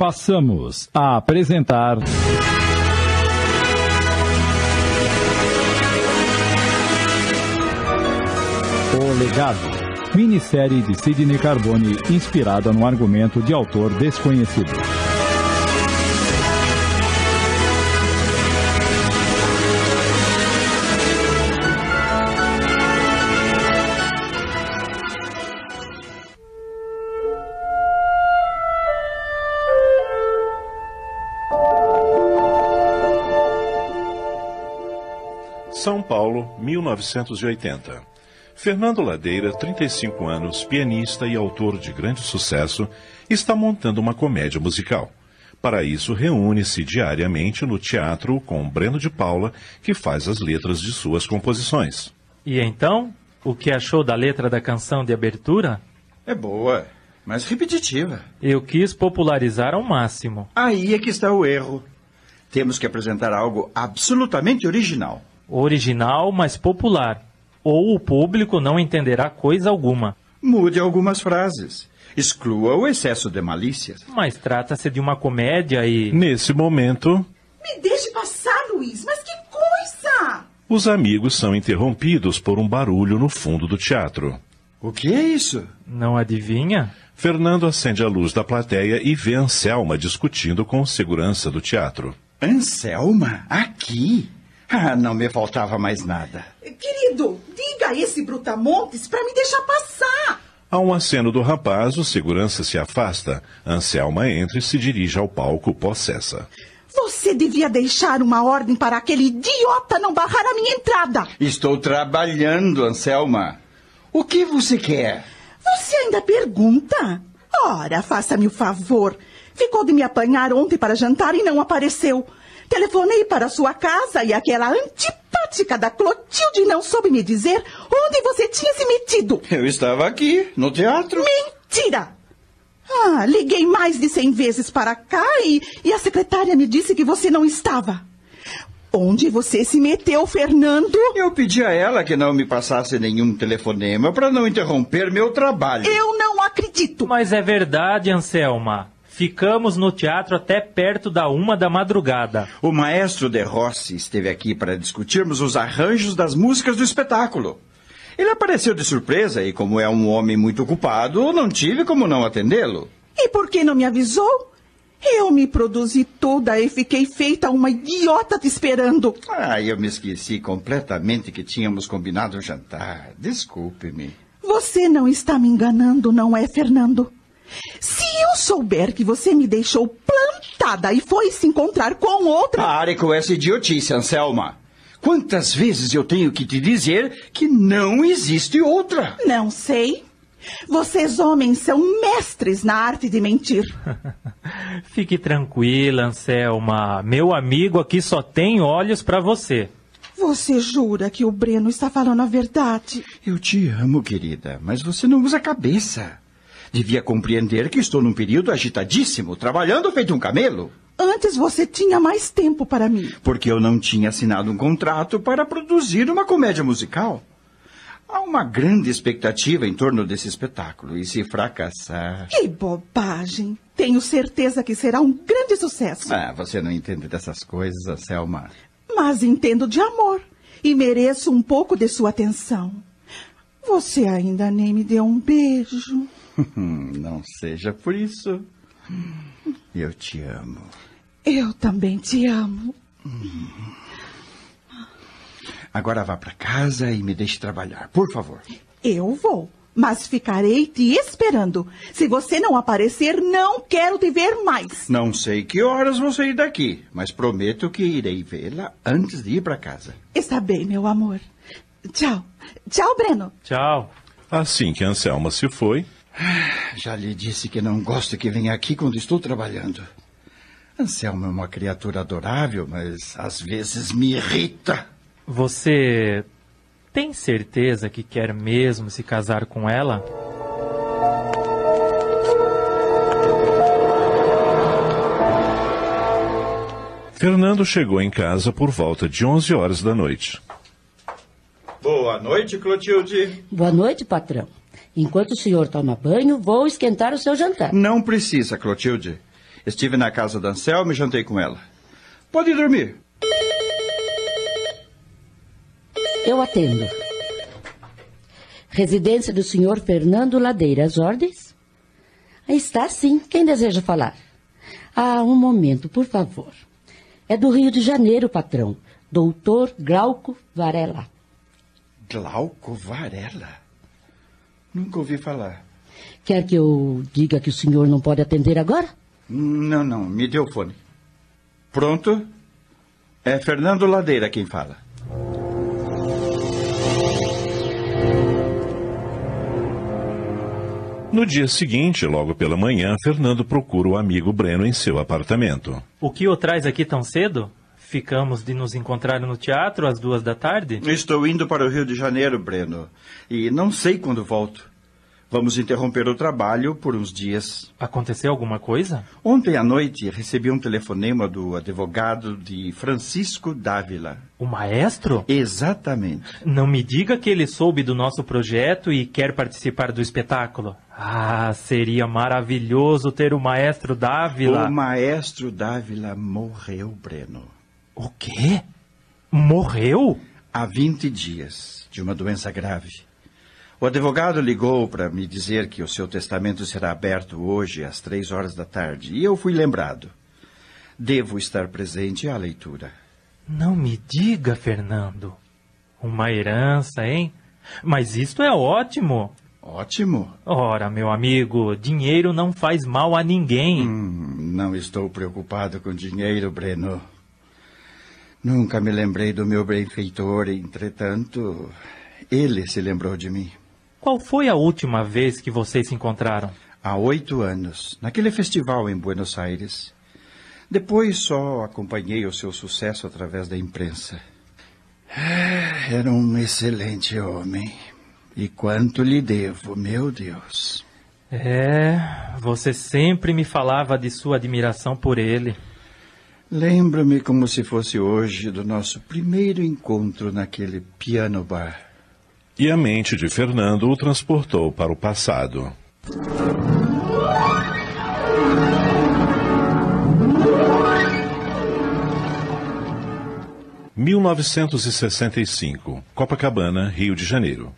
Passamos a apresentar. O Legado, minissérie de Sidney Carbone inspirada no argumento de autor desconhecido. São Paulo, 1980. Fernando Ladeira, 35 anos, pianista e autor de grande sucesso, está montando uma comédia musical. Para isso, reúne-se diariamente no teatro com Breno de Paula, que faz as letras de suas composições. E então, o que achou da letra da canção de abertura? É boa, mas repetitiva. Eu quis popularizar ao máximo. Aí é que está o erro. Temos que apresentar algo absolutamente original. Original, mas popular. Ou o público não entenderá coisa alguma. Mude algumas frases. Exclua o excesso de malícias. Mas trata-se de uma comédia e. Nesse momento, Me deixe passar, Luiz, mas que coisa! os amigos são interrompidos por um barulho no fundo do teatro. O que é isso? Não adivinha? Fernando acende a luz da plateia e vê Anselma discutindo com o segurança do teatro. Anselma? Aqui? Ah, não me faltava mais nada. Querido, diga a esse brutamontes para me deixar passar. Há um aceno do rapaz, o segurança se afasta. Anselma entra e se dirige ao palco possessa. Você devia deixar uma ordem para aquele idiota não barrar a minha entrada. Estou trabalhando, Anselma. O que você quer? Você ainda pergunta? Ora, faça-me o favor. Ficou de me apanhar ontem para jantar e não apareceu. Telefonei para sua casa e aquela antipática da Clotilde não soube me dizer onde você tinha se metido. Eu estava aqui, no teatro. Mentira! Ah, liguei mais de cem vezes para cá e, e a secretária me disse que você não estava. Onde você se meteu, Fernando? Eu pedi a ela que não me passasse nenhum telefonema para não interromper meu trabalho. Eu não acredito. Mas é verdade, Anselma. Ficamos no teatro até perto da uma da madrugada. O maestro De Rossi esteve aqui para discutirmos os arranjos das músicas do espetáculo. Ele apareceu de surpresa e, como é um homem muito ocupado, não tive como não atendê-lo. E por que não me avisou? Eu me produzi toda e fiquei feita uma idiota te esperando. Ah, eu me esqueci completamente que tínhamos combinado um jantar. Desculpe-me. Você não está me enganando, não é, Fernando? Se eu souber que você me deixou plantada e foi se encontrar com outra. Pare com essa idiotice, Anselma. Quantas vezes eu tenho que te dizer que não existe outra? Não sei. Vocês homens são mestres na arte de mentir. Fique tranquila, Anselma. Meu amigo aqui só tem olhos para você. Você jura que o Breno está falando a verdade? Eu te amo, querida, mas você não usa a cabeça. Devia compreender que estou num período agitadíssimo, trabalhando feito um camelo. Antes você tinha mais tempo para mim. Porque eu não tinha assinado um contrato para produzir uma comédia musical. Há uma grande expectativa em torno desse espetáculo, e se fracassar. Que bobagem. Tenho certeza que será um grande sucesso. Ah, você não entende dessas coisas, Anselma. Mas entendo de amor e mereço um pouco de sua atenção. Você ainda nem me deu um beijo. não seja por isso. Eu te amo. Eu também te amo. Agora vá para casa e me deixe trabalhar, por favor. Eu vou, mas ficarei te esperando. Se você não aparecer, não quero te ver mais. Não sei que horas vou sair daqui, mas prometo que irei vê-la antes de ir para casa. Está bem, meu amor. Tchau. Tchau, Breno. Tchau. Assim que Anselma se foi, Já lhe disse que não gosto que venha aqui quando estou trabalhando. Anselmo é uma criatura adorável, mas às vezes me irrita. Você tem certeza que quer mesmo se casar com ela? Fernando chegou em casa por volta de 11 horas da noite. Boa noite, Clotilde. Boa noite, patrão. Enquanto o senhor toma banho, vou esquentar o seu jantar. Não precisa, Clotilde. Estive na casa da Anselma e jantei com ela. Pode dormir. Eu atendo. Residência do senhor Fernando Ladeira. As ordens? Está sim. Quem deseja falar? Ah, um momento, por favor. É do Rio de Janeiro, patrão. Doutor Glauco Varela. Glauco Varela? Nunca ouvi falar. Quer que eu diga que o senhor não pode atender agora? Não, não. Me dê o fone. Pronto? É Fernando Ladeira quem fala. No dia seguinte, logo pela manhã, Fernando procura o amigo Breno em seu apartamento. O que o traz aqui tão cedo? Ficamos de nos encontrar no teatro às duas da tarde? Estou indo para o Rio de Janeiro, Breno. E não sei quando volto. Vamos interromper o trabalho por uns dias. Aconteceu alguma coisa? Ontem à noite recebi um telefonema do advogado de Francisco Dávila. O maestro? Exatamente. Não me diga que ele soube do nosso projeto e quer participar do espetáculo. Ah, seria maravilhoso ter o maestro Dávila. O maestro Dávila morreu, Breno. O quê? Morreu? Há 20 dias, de uma doença grave. O advogado ligou para me dizer que o seu testamento será aberto hoje às três horas da tarde e eu fui lembrado. Devo estar presente à leitura. Não me diga, Fernando. Uma herança, hein? Mas isto é ótimo. Ótimo. Ora, meu amigo, dinheiro não faz mal a ninguém. Hum, não estou preocupado com dinheiro, Breno. Nunca me lembrei do meu benfeitor, entretanto, ele se lembrou de mim. Qual foi a última vez que vocês se encontraram? Há oito anos, naquele festival em Buenos Aires. Depois só acompanhei o seu sucesso através da imprensa. Ah, Era um excelente homem. E quanto lhe devo, meu Deus. É, você sempre me falava de sua admiração por ele. Lembro-me como se fosse hoje do nosso primeiro encontro naquele piano bar. E a mente de Fernando o transportou para o passado. (1965) Copacabana, Rio de Janeiro.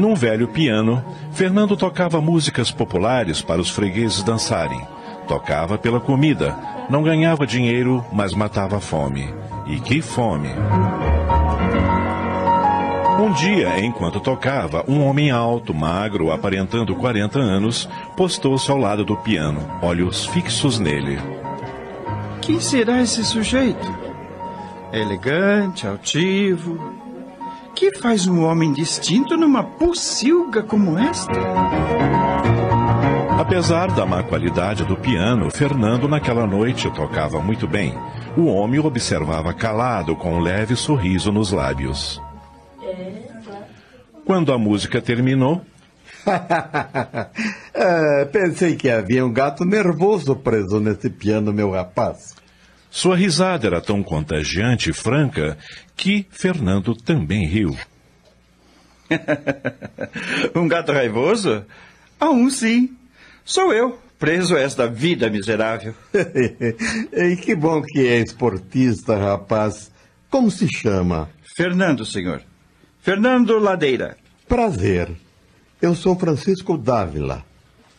Num velho piano, Fernando tocava músicas populares para os fregueses dançarem. Tocava pela comida, não ganhava dinheiro, mas matava a fome. E que fome! Um dia, enquanto tocava, um homem alto, magro, aparentando 40 anos, postou-se ao lado do piano, olhos fixos nele. Quem será esse sujeito? É elegante, altivo. Que faz um homem distinto numa pocilga como esta? Apesar da má qualidade do piano, Fernando naquela noite tocava muito bem. O homem o observava calado, com um leve sorriso nos lábios. Quando a música terminou, É, pensei que havia um gato nervoso preso nesse piano, meu rapaz. Sua risada era tão contagiante e franca que Fernando também riu. um gato raivoso? Ah, um sim. Sou eu, preso a esta vida miserável. e que bom que é esportista, rapaz. Como se chama? Fernando, senhor. Fernando Ladeira. Prazer. Eu sou Francisco Dávila.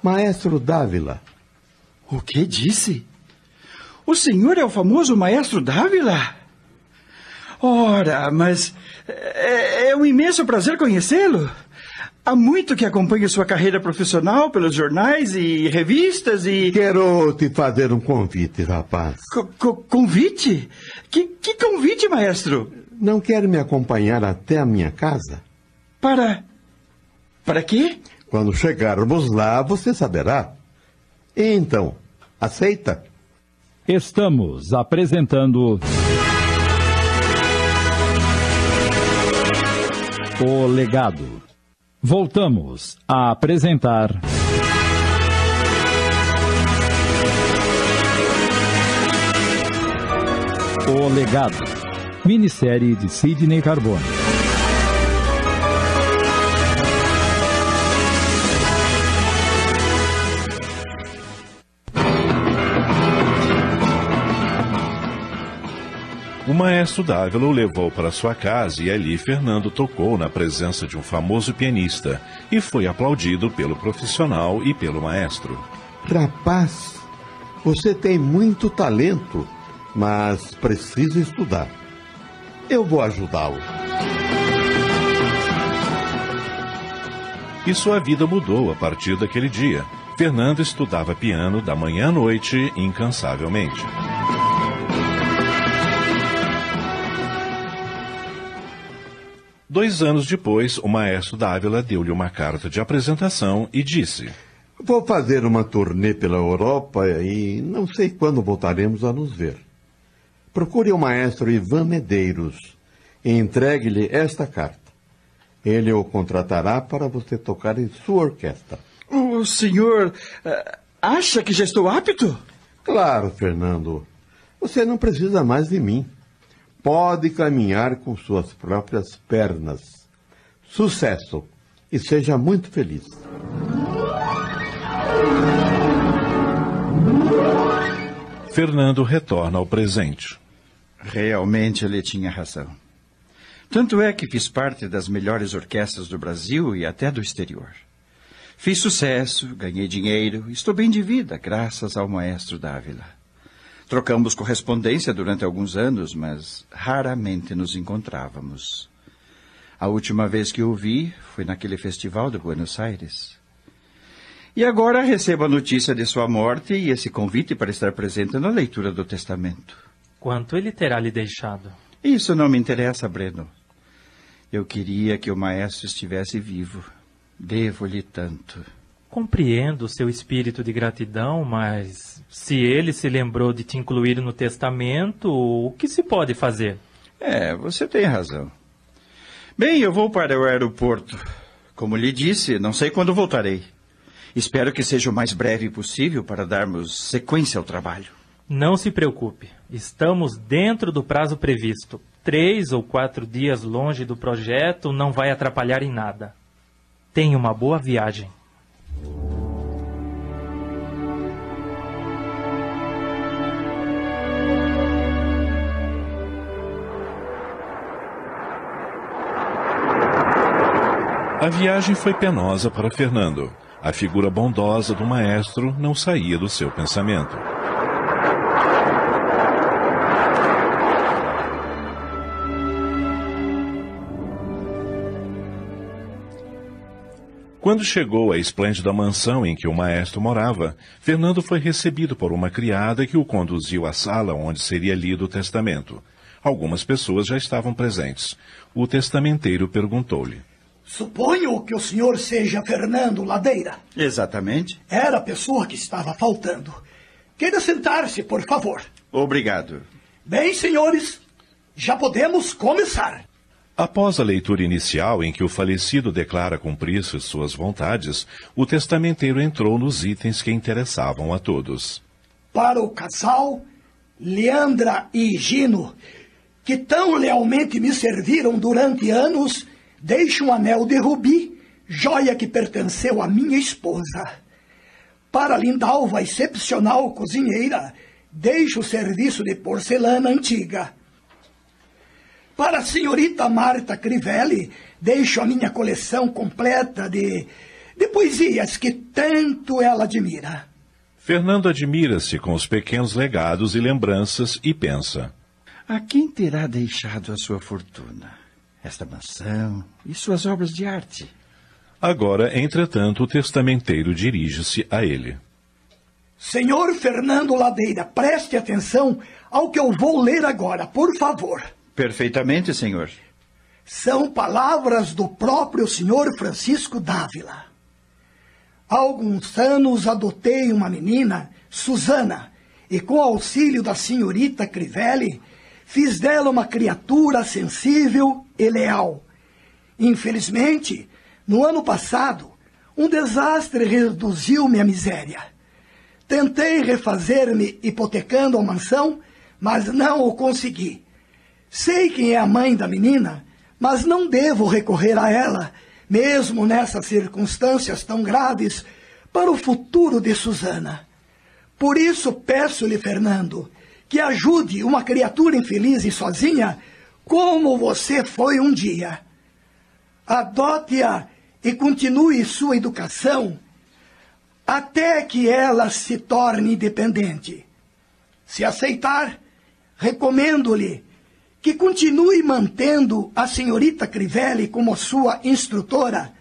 Maestro Dávila. O que disse? O senhor é o famoso maestro Dávila? Ora, mas é, é um imenso prazer conhecê-lo. Há muito que acompanho sua carreira profissional pelos jornais e revistas e. Quero te fazer um convite, rapaz. Co- co- convite? Que, que convite, maestro? Não quer me acompanhar até a minha casa? Para. Para quê? Quando chegarmos lá, você saberá. Então, aceita? Estamos apresentando. O Legado. Voltamos a apresentar. O Legado. Minissérie de Sidney Carbone. O maestro Dávila o levou para sua casa e ali Fernando tocou na presença de um famoso pianista e foi aplaudido pelo profissional e pelo maestro. Rapaz, você tem muito talento, mas precisa estudar. Eu vou ajudá-lo. E sua vida mudou a partir daquele dia. Fernando estudava piano da manhã à noite incansavelmente. Dois anos depois, o maestro Dávila deu-lhe uma carta de apresentação e disse: Vou fazer uma turnê pela Europa e não sei quando voltaremos a nos ver. Procure o maestro Ivan Medeiros e entregue-lhe esta carta. Ele o contratará para você tocar em sua orquestra. O senhor uh, acha que já estou apto? Claro, Fernando. Você não precisa mais de mim. Pode caminhar com suas próprias pernas. Sucesso e seja muito feliz. Fernando retorna ao presente. Realmente ele tinha razão. Tanto é que fiz parte das melhores orquestras do Brasil e até do exterior. Fiz sucesso, ganhei dinheiro, estou bem de vida, graças ao maestro Dávila. Trocamos correspondência durante alguns anos, mas raramente nos encontrávamos. A última vez que o vi foi naquele festival de Buenos Aires. E agora recebo a notícia de sua morte e esse convite para estar presente na leitura do testamento. Quanto ele terá lhe deixado? Isso não me interessa, Breno. Eu queria que o maestro estivesse vivo. Devo-lhe tanto. Compreendo o seu espírito de gratidão, mas se ele se lembrou de te incluir no testamento, o que se pode fazer? É, você tem razão. Bem, eu vou para o aeroporto. Como lhe disse, não sei quando voltarei. Espero que seja o mais breve possível para darmos sequência ao trabalho. Não se preocupe. Estamos dentro do prazo previsto. Três ou quatro dias longe do projeto não vai atrapalhar em nada. Tenha uma boa viagem. A viagem foi penosa para Fernando. A figura bondosa do maestro não saía do seu pensamento. Quando chegou à esplêndida mansão em que o maestro morava, Fernando foi recebido por uma criada que o conduziu à sala onde seria lido o testamento. Algumas pessoas já estavam presentes. O testamenteiro perguntou-lhe: Suponho que o senhor seja Fernando Ladeira. Exatamente. Era a pessoa que estava faltando. Queira sentar-se, por favor. Obrigado. Bem, senhores, já podemos começar. Após a leitura inicial, em que o falecido declara cumprir-se suas vontades, o testamenteiro entrou nos itens que interessavam a todos. Para o casal, Leandra e Gino, que tão lealmente me serviram durante anos, Deixe um anel de rubi, joia que pertenceu à minha esposa. Para Lindalva, excepcional cozinheira, deixe o serviço de porcelana antiga. Para a senhorita Marta Crivelli, deixo a minha coleção completa de, de poesias que tanto ela admira. Fernando admira-se com os pequenos legados e lembranças e pensa: A quem terá deixado a sua fortuna? esta mansão e suas obras de arte. Agora, entretanto, o testamenteiro dirige-se a ele. Senhor Fernando Ladeira, preste atenção ao que eu vou ler agora, por favor. Perfeitamente, senhor. São palavras do próprio senhor Francisco Dávila. Há alguns anos adotei uma menina, Susana, e com auxílio da senhorita Crivelli, Fiz dela uma criatura sensível e leal. Infelizmente, no ano passado, um desastre reduziu-me à miséria. Tentei refazer-me hipotecando a mansão, mas não o consegui. Sei quem é a mãe da menina, mas não devo recorrer a ela, mesmo nessas circunstâncias tão graves, para o futuro de Susana. Por isso peço-lhe, Fernando, que ajude uma criatura infeliz e sozinha, como você foi um dia. Adote-a e continue sua educação até que ela se torne independente. Se aceitar, recomendo-lhe que continue mantendo a senhorita Crivelli como sua instrutora,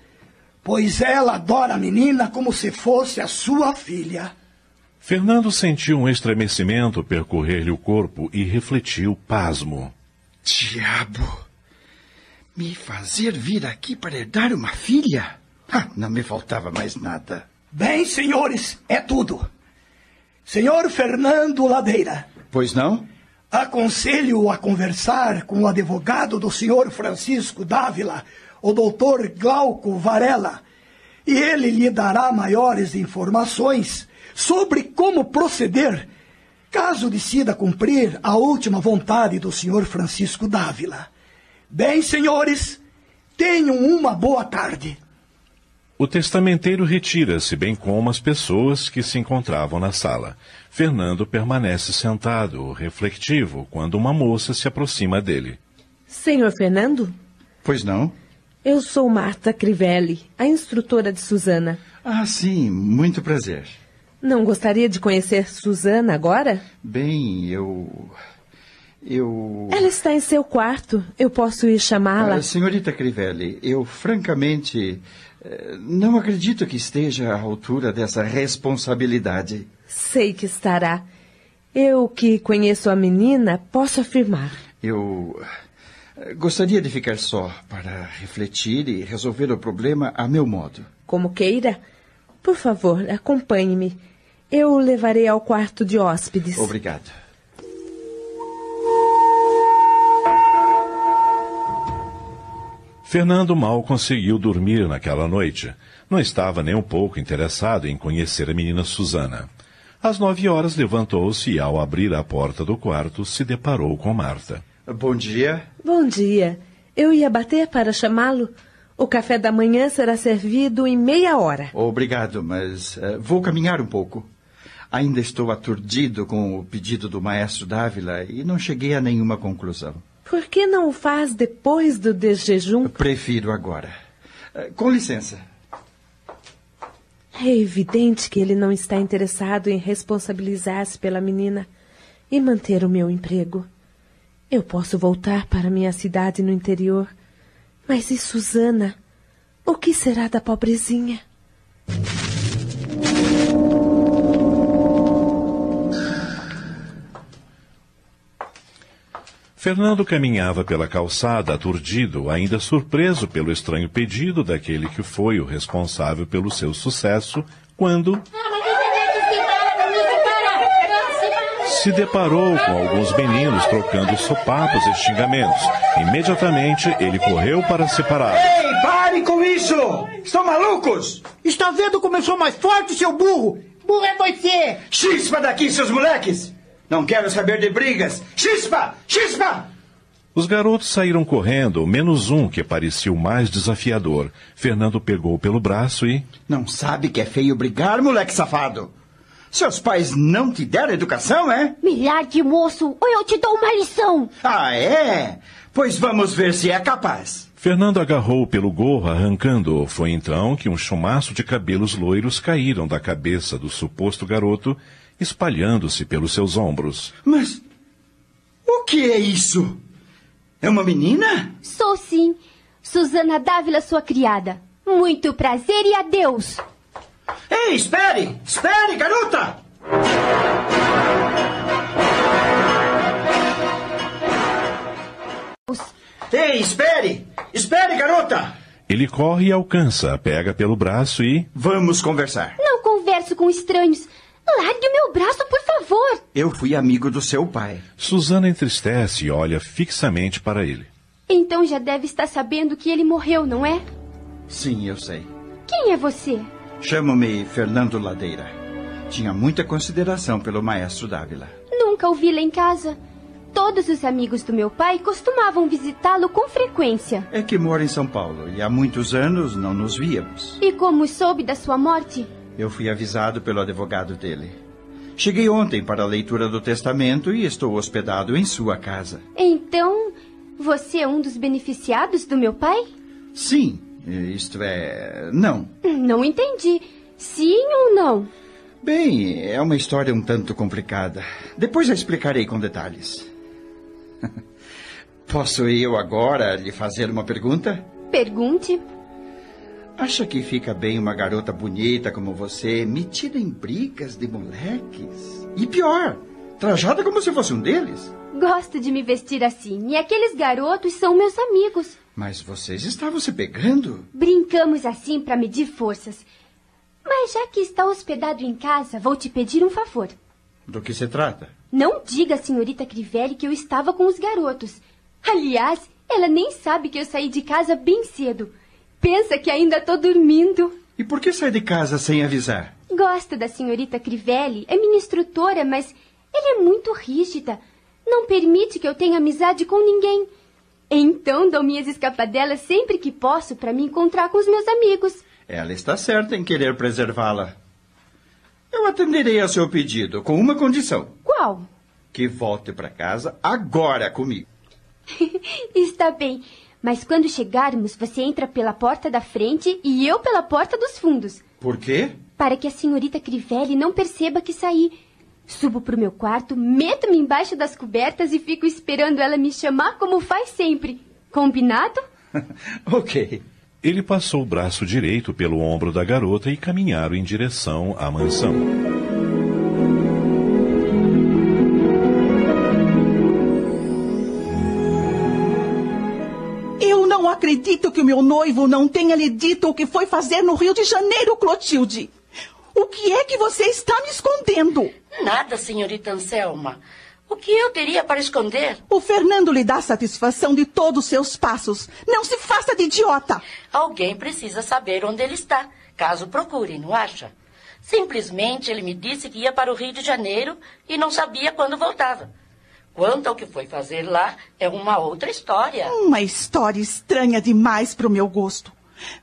pois ela adora a menina como se fosse a sua filha. Fernando sentiu um estremecimento percorrer-lhe o corpo e refletiu pasmo. Diabo! Me fazer vir aqui para herdar uma filha? Ah, não me faltava mais nada. Bem, senhores, é tudo. Senhor Fernando Ladeira. Pois não? Aconselho a conversar com o advogado do senhor Francisco Dávila, o doutor Glauco Varela, e ele lhe dará maiores informações sobre como proceder caso decida cumprir a última vontade do senhor Francisco Dávila. Bem, senhores, tenham uma boa tarde. O testamenteiro retira-se, bem como as pessoas que se encontravam na sala. Fernando permanece sentado, refletivo, quando uma moça se aproxima dele. Senhor Fernando? Pois não? Eu sou Marta Crivelli, a instrutora de Susana. Ah, sim, muito prazer. Não gostaria de conhecer Susana agora? Bem, eu. Eu. Ela está em seu quarto. Eu posso ir chamá-la? Ah, senhorita Crivelli, eu francamente não acredito que esteja à altura dessa responsabilidade. Sei que estará. Eu que conheço a menina, posso afirmar. Eu eh, gostaria de ficar só para refletir e resolver o problema a meu modo. Como queira. Por favor, acompanhe-me. Eu o levarei ao quarto de hóspedes. Obrigado. Fernando mal conseguiu dormir naquela noite. Não estava nem um pouco interessado em conhecer a menina Susana. Às nove horas levantou-se e, ao abrir a porta do quarto, se deparou com Marta. Bom dia. Bom dia. Eu ia bater para chamá-lo. O café da manhã será servido em meia hora. Obrigado, mas uh, vou caminhar um pouco. Ainda estou aturdido com o pedido do maestro Dávila e não cheguei a nenhuma conclusão. Por que não o faz depois do desjejum? Prefiro agora. Uh, com licença. É evidente que ele não está interessado em responsabilizar-se pela menina e manter o meu emprego. Eu posso voltar para minha cidade no interior. Mas e Susana? O que será da pobrezinha? Fernando caminhava pela calçada aturdido, ainda surpreso pelo estranho pedido daquele que foi o responsável pelo seu sucesso, quando se deparou com alguns meninos trocando sopapos e xingamentos. Imediatamente ele correu para separar. Ei, pare com isso! Estão malucos? Está vendo como eu sou mais forte, seu burro? Burro é você! Chispa daqui, seus moleques! Não quero saber de brigas! Chispa! Chispa! Os garotos saíram correndo, menos um que parecia o mais desafiador. Fernando pegou pelo braço e. Não sabe que é feio brigar, moleque safado? Seus pais não te deram educação, é? Milhar de moço, ou eu te dou uma lição. Ah, é? Pois vamos ver se é capaz. Fernando agarrou pelo gorro, arrancando-o. Foi então que um chumaço de cabelos loiros caíram da cabeça do suposto garoto espalhando-se pelos seus ombros. Mas o que é isso? É uma menina? Sou sim. Susana Dávila, sua criada. Muito prazer e adeus. Ei, espere! Espere, garota! Ei, espere! Espere, garota! Ele corre e alcança, pega pelo braço e. Vamos conversar. Não converso com estranhos. Largue o meu braço, por favor. Eu fui amigo do seu pai. Susana entristece e olha fixamente para ele. Então já deve estar sabendo que ele morreu, não é? Sim, eu sei. Quem é você? Chamo-me Fernando Ladeira. Tinha muita consideração pelo maestro Dávila. Nunca o vi lá em casa. Todos os amigos do meu pai costumavam visitá-lo com frequência. É que mora em São Paulo e há muitos anos não nos víamos. E como soube da sua morte? Eu fui avisado pelo advogado dele. Cheguei ontem para a leitura do testamento e estou hospedado em sua casa. Então, você é um dos beneficiados do meu pai? Sim, isto é. Não. Não entendi. Sim ou não? Bem, é uma história um tanto complicada. Depois a explicarei com detalhes. Posso eu agora lhe fazer uma pergunta? Pergunte. Acha que fica bem uma garota bonita como você metida em brigas de moleques? E pior, trajada como se fosse um deles? Gosto de me vestir assim, e aqueles garotos são meus amigos. Mas vocês estavam se pegando? Brincamos assim para medir forças. Mas já que está hospedado em casa, vou te pedir um favor. Do que se trata? Não diga à senhorita Crivelli que eu estava com os garotos. Aliás, ela nem sabe que eu saí de casa bem cedo. Pensa que ainda estou dormindo. E por que sai de casa sem avisar? Gosto da senhorita Crivelli, é minha instrutora, mas ela é muito rígida. Não permite que eu tenha amizade com ninguém. Então dou minhas escapadelas sempre que posso para me encontrar com os meus amigos. Ela está certa em querer preservá-la. Eu atenderei ao seu pedido com uma condição. Qual? Que volte para casa agora comigo. está bem. Mas quando chegarmos, você entra pela porta da frente e eu pela porta dos fundos. Por quê? Para que a senhorita Crivelli não perceba que saí. Subo pro meu quarto, meto-me embaixo das cobertas e fico esperando ela me chamar como faz sempre. Combinado? ok. Ele passou o braço direito pelo ombro da garota e caminharam em direção à mansão. Não acredito que o meu noivo não tenha lhe dito o que foi fazer no Rio de Janeiro, Clotilde. O que é que você está me escondendo? Nada, senhorita Anselma. O que eu teria para esconder? O Fernando lhe dá satisfação de todos os seus passos. Não se faça de idiota. Alguém precisa saber onde ele está, caso procure, não acha? Simplesmente ele me disse que ia para o Rio de Janeiro e não sabia quando voltava. Quanto ao que foi fazer lá, é uma outra história. Uma história estranha demais para o meu gosto.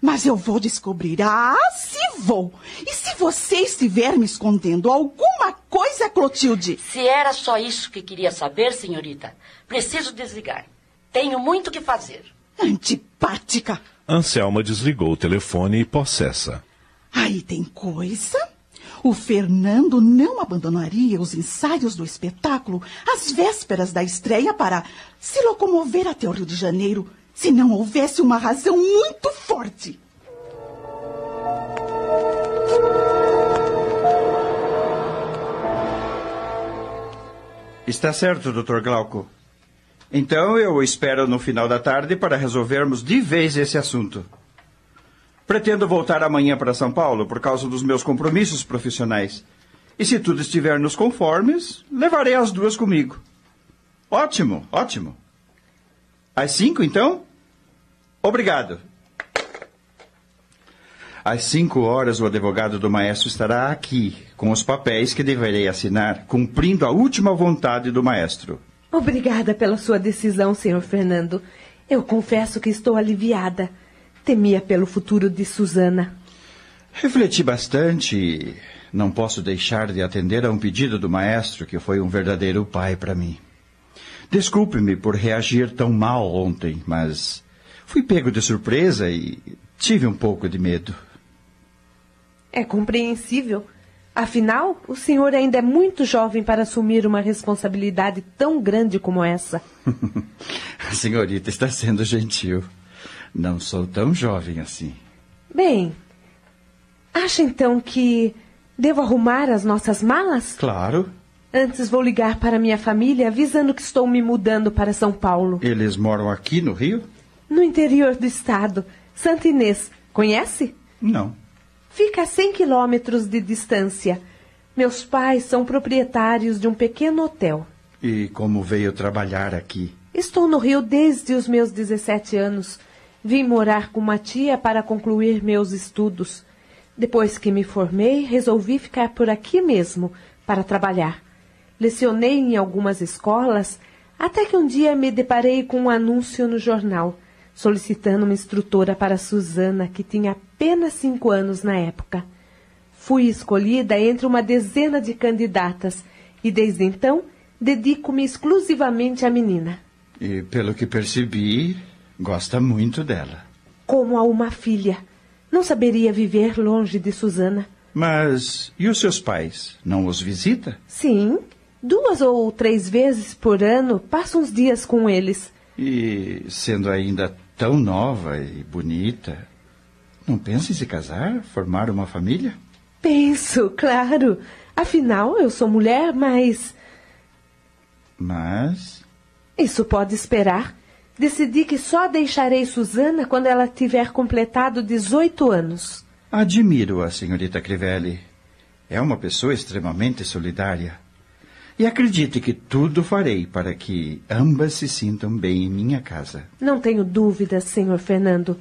Mas eu vou descobrir. Ah, se vou! E se você estiver me escondendo alguma coisa, Clotilde? Se era só isso que queria saber, senhorita, preciso desligar. Tenho muito que fazer. Antipática. Anselma desligou o telefone e possessa. Aí tem coisa. O Fernando não abandonaria os ensaios do espetáculo às vésperas da estreia para se locomover até o Rio de Janeiro se não houvesse uma razão muito forte. Está certo, Dr. Glauco. Então eu espero no final da tarde para resolvermos de vez esse assunto. Pretendo voltar amanhã para São Paulo por causa dos meus compromissos profissionais. E se tudo estiver nos conformes, levarei as duas comigo. Ótimo, ótimo. Às cinco, então? Obrigado. Às cinco horas, o advogado do maestro estará aqui, com os papéis que deverei assinar, cumprindo a última vontade do maestro. Obrigada pela sua decisão, senhor Fernando. Eu confesso que estou aliviada. Temia pelo futuro de Susana. Refleti bastante e não posso deixar de atender a um pedido do maestro, que foi um verdadeiro pai para mim. Desculpe-me por reagir tão mal ontem, mas Fui pego de surpresa e tive um pouco de medo. É compreensível. Afinal, o senhor ainda é muito jovem para assumir uma responsabilidade tão grande como essa. A senhorita está sendo gentil. Não sou tão jovem assim. Bem, acha então que devo arrumar as nossas malas? Claro. Antes vou ligar para minha família avisando que estou me mudando para São Paulo. Eles moram aqui no Rio? No interior do estado. Santa Inês. Conhece? Não. Fica a 100 quilômetros de distância. Meus pais são proprietários de um pequeno hotel. E como veio trabalhar aqui? Estou no Rio desde os meus 17 anos. Vim morar com uma tia para concluir meus estudos. Depois que me formei, resolvi ficar por aqui mesmo para trabalhar. Lecionei em algumas escolas, até que um dia me deparei com um anúncio no jornal solicitando uma instrutora para Susana, que tinha apenas cinco anos na época. Fui escolhida entre uma dezena de candidatas e desde então dedico-me exclusivamente à menina. E pelo que percebi, gosta muito dela. Como a uma filha. Não saberia viver longe de Susana. Mas e os seus pais? Não os visita? Sim, duas ou três vezes por ano passo uns dias com eles. E sendo ainda tão nova e bonita, não pensa em se casar, formar uma família? Penso, claro. Afinal, eu sou mulher, mas. Mas. Isso pode esperar. Decidi que só deixarei Susana quando ela tiver completado 18 anos. Admiro a senhorita Crivelli. É uma pessoa extremamente solidária. E acredite que tudo farei para que ambas se sintam bem em minha casa. Não tenho dúvidas, senhor Fernando.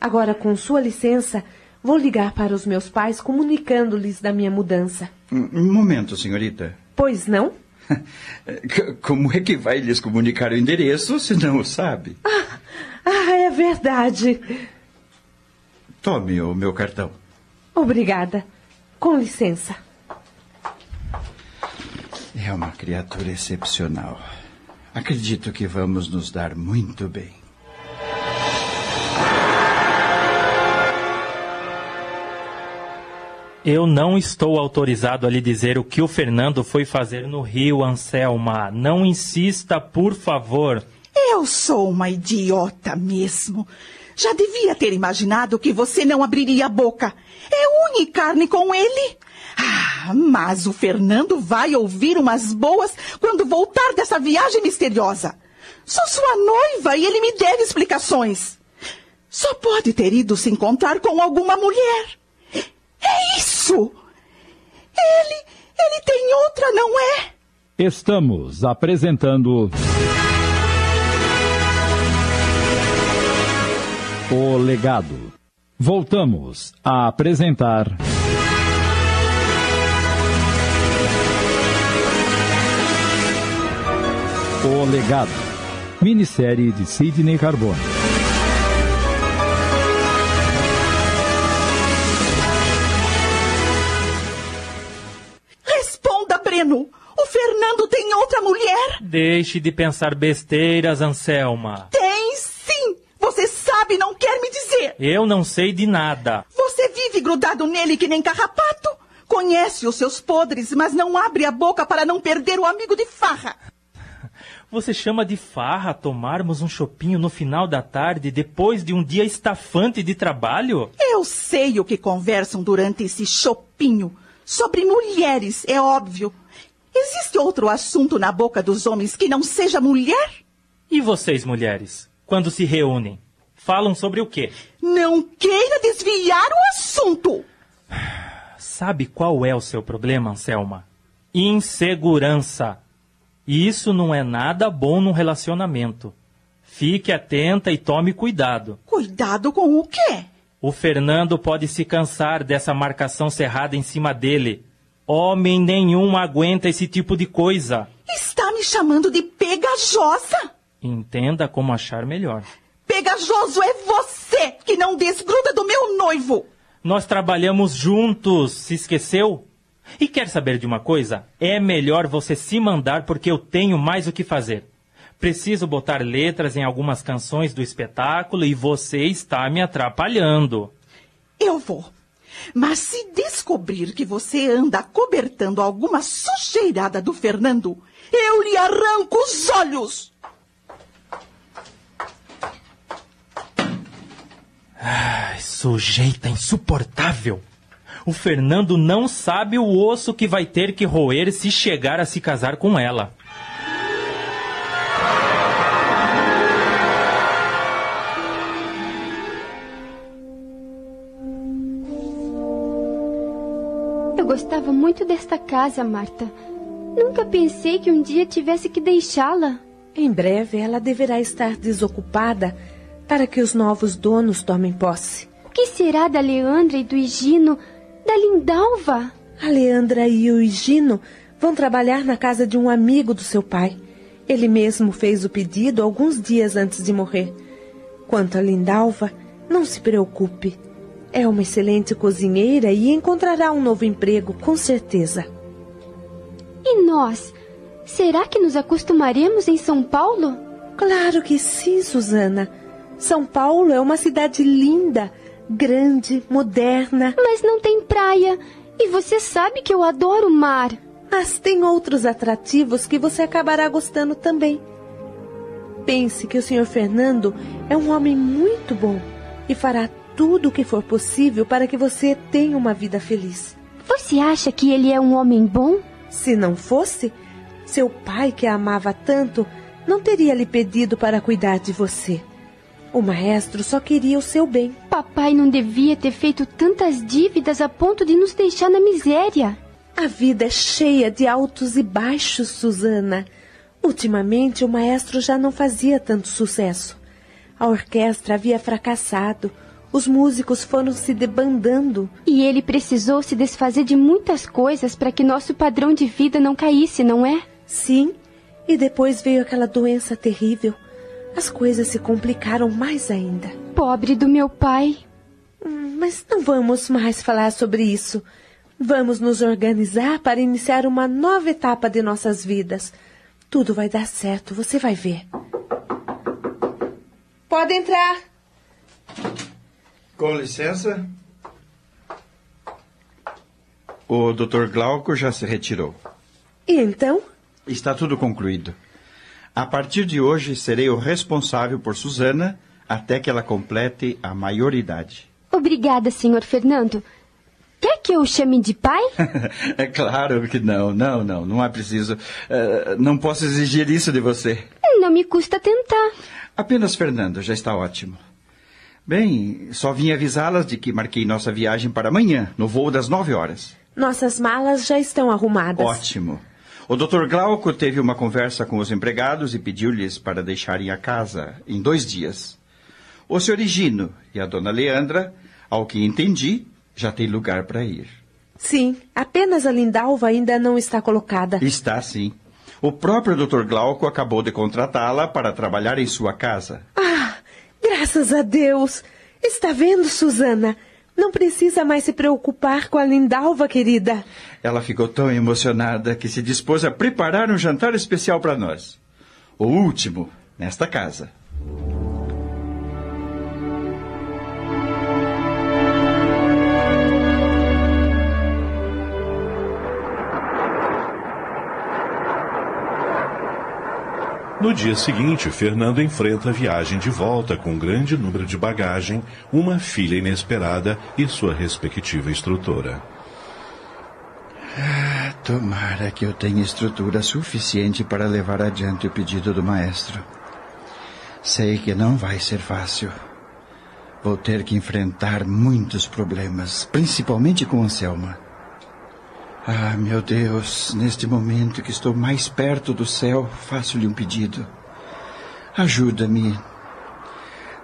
Agora, com sua licença, vou ligar para os meus pais comunicando-lhes da minha mudança. Um momento, senhorita. Pois não? Como é que vai lhes comunicar o endereço se não o sabe? Ah, ah, é verdade. Tome o meu cartão. Obrigada. Com licença. É uma criatura excepcional. Acredito que vamos nos dar muito bem. Eu não estou autorizado a lhe dizer o que o Fernando foi fazer no Rio, Anselma. Não insista, por favor. Eu sou uma idiota mesmo. Já devia ter imaginado que você não abriria a boca. É unha e carne com ele. Ah, mas o Fernando vai ouvir umas boas quando voltar dessa viagem misteriosa. Sou sua noiva e ele me deve explicações. Só pode ter ido se encontrar com alguma mulher. É isso! Ele. ele tem outra, não é? Estamos apresentando. O Legado. Voltamos a apresentar. O Legado. Minissérie de Sidney Carbone. Deixe de pensar besteiras, Anselma. Tem sim! Você sabe, não quer me dizer! Eu não sei de nada. Você vive grudado nele que nem carrapato? Conhece os seus podres, mas não abre a boca para não perder o amigo de farra. Você chama de farra tomarmos um chopinho no final da tarde depois de um dia estafante de trabalho? Eu sei o que conversam durante esse chopinho. Sobre mulheres, é óbvio. Existe outro assunto na boca dos homens que não seja mulher? E vocês, mulheres, quando se reúnem, falam sobre o quê? Não queira desviar o assunto! Sabe qual é o seu problema, Anselma? Insegurança. E isso não é nada bom num relacionamento. Fique atenta e tome cuidado. Cuidado com o quê? O Fernando pode se cansar dessa marcação cerrada em cima dele. Homem nenhum aguenta esse tipo de coisa. Está me chamando de pegajosa? Entenda como achar melhor. Pegajoso é você que não desgruda do meu noivo. Nós trabalhamos juntos, se esqueceu? E quer saber de uma coisa? É melhor você se mandar porque eu tenho mais o que fazer. Preciso botar letras em algumas canções do espetáculo e você está me atrapalhando. Eu vou. Mas se descobrir que você anda cobertando alguma sujeirada do Fernando, eu lhe arranco os olhos. Ai, sujeita insuportável. O Fernando não sabe o osso que vai ter que roer se chegar a se casar com ela. Gostava muito desta casa, Marta. Nunca pensei que um dia tivesse que deixá-la. Em breve ela deverá estar desocupada para que os novos donos tomem posse. O que será da Leandra e do Higino, da Lindalva? A Leandra e o Higino vão trabalhar na casa de um amigo do seu pai. Ele mesmo fez o pedido alguns dias antes de morrer. Quanto a Lindalva, não se preocupe. É uma excelente cozinheira e encontrará um novo emprego, com certeza. E nós? Será que nos acostumaremos em São Paulo? Claro que sim, Susana. São Paulo é uma cidade linda, grande, moderna. Mas não tem praia. E você sabe que eu adoro o mar. Mas tem outros atrativos que você acabará gostando também. Pense que o Sr. Fernando é um homem muito bom e fará tudo o que for possível para que você tenha uma vida feliz. Você acha que ele é um homem bom? Se não fosse, seu pai, que a amava tanto, não teria lhe pedido para cuidar de você. O maestro só queria o seu bem. Papai não devia ter feito tantas dívidas a ponto de nos deixar na miséria. A vida é cheia de altos e baixos, Susana. Ultimamente, o maestro já não fazia tanto sucesso. A orquestra havia fracassado. Os músicos foram se debandando. E ele precisou se desfazer de muitas coisas para que nosso padrão de vida não caísse, não é? Sim. E depois veio aquela doença terrível. As coisas se complicaram mais ainda. Pobre do meu pai. Hum, mas não vamos mais falar sobre isso. Vamos nos organizar para iniciar uma nova etapa de nossas vidas. Tudo vai dar certo, você vai ver. Pode entrar. Com licença. O Dr. Glauco já se retirou. E então? Está tudo concluído. A partir de hoje, serei o responsável por Susana até que ela complete a maioridade. Obrigada, Sr. Fernando. Quer que eu o chame de pai? é claro que não, não, não, não é preciso. Uh, não posso exigir isso de você. Não me custa tentar. Apenas Fernando, já está ótimo. Bem, só vim avisá-las de que marquei nossa viagem para amanhã, no voo das nove horas. Nossas malas já estão arrumadas. Ótimo. O Dr. Glauco teve uma conversa com os empregados e pediu-lhes para deixarem a casa em dois dias. O Sr. Higino e a Dona Leandra, ao que entendi, já têm lugar para ir. Sim, apenas a Lindalva ainda não está colocada. Está sim. O próprio Dr. Glauco acabou de contratá-la para trabalhar em sua casa. Ah, graças a Deus! Está vendo, Susana? Não precisa mais se preocupar com a Lindalva, querida. Ela ficou tão emocionada que se dispôs a preparar um jantar especial para nós. O último nesta casa. No dia seguinte, Fernando enfrenta a viagem de volta com um grande número de bagagem, uma filha inesperada e sua respectiva instrutora. Tomara que eu tenha estrutura suficiente para levar adiante o pedido do maestro. Sei que não vai ser fácil. Vou ter que enfrentar muitos problemas, principalmente com Anselma. Ah, meu Deus, neste momento que estou mais perto do céu, faço-lhe um pedido. Ajuda-me.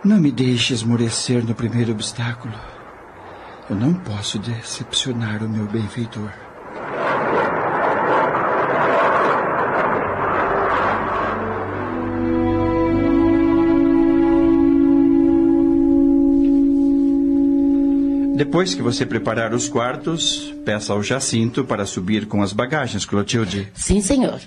Não me deixe esmorecer no primeiro obstáculo. Eu não posso decepcionar o meu benfeitor. Depois que você preparar os quartos, peça ao Jacinto para subir com as bagagens, Clotilde. Sim, senhor.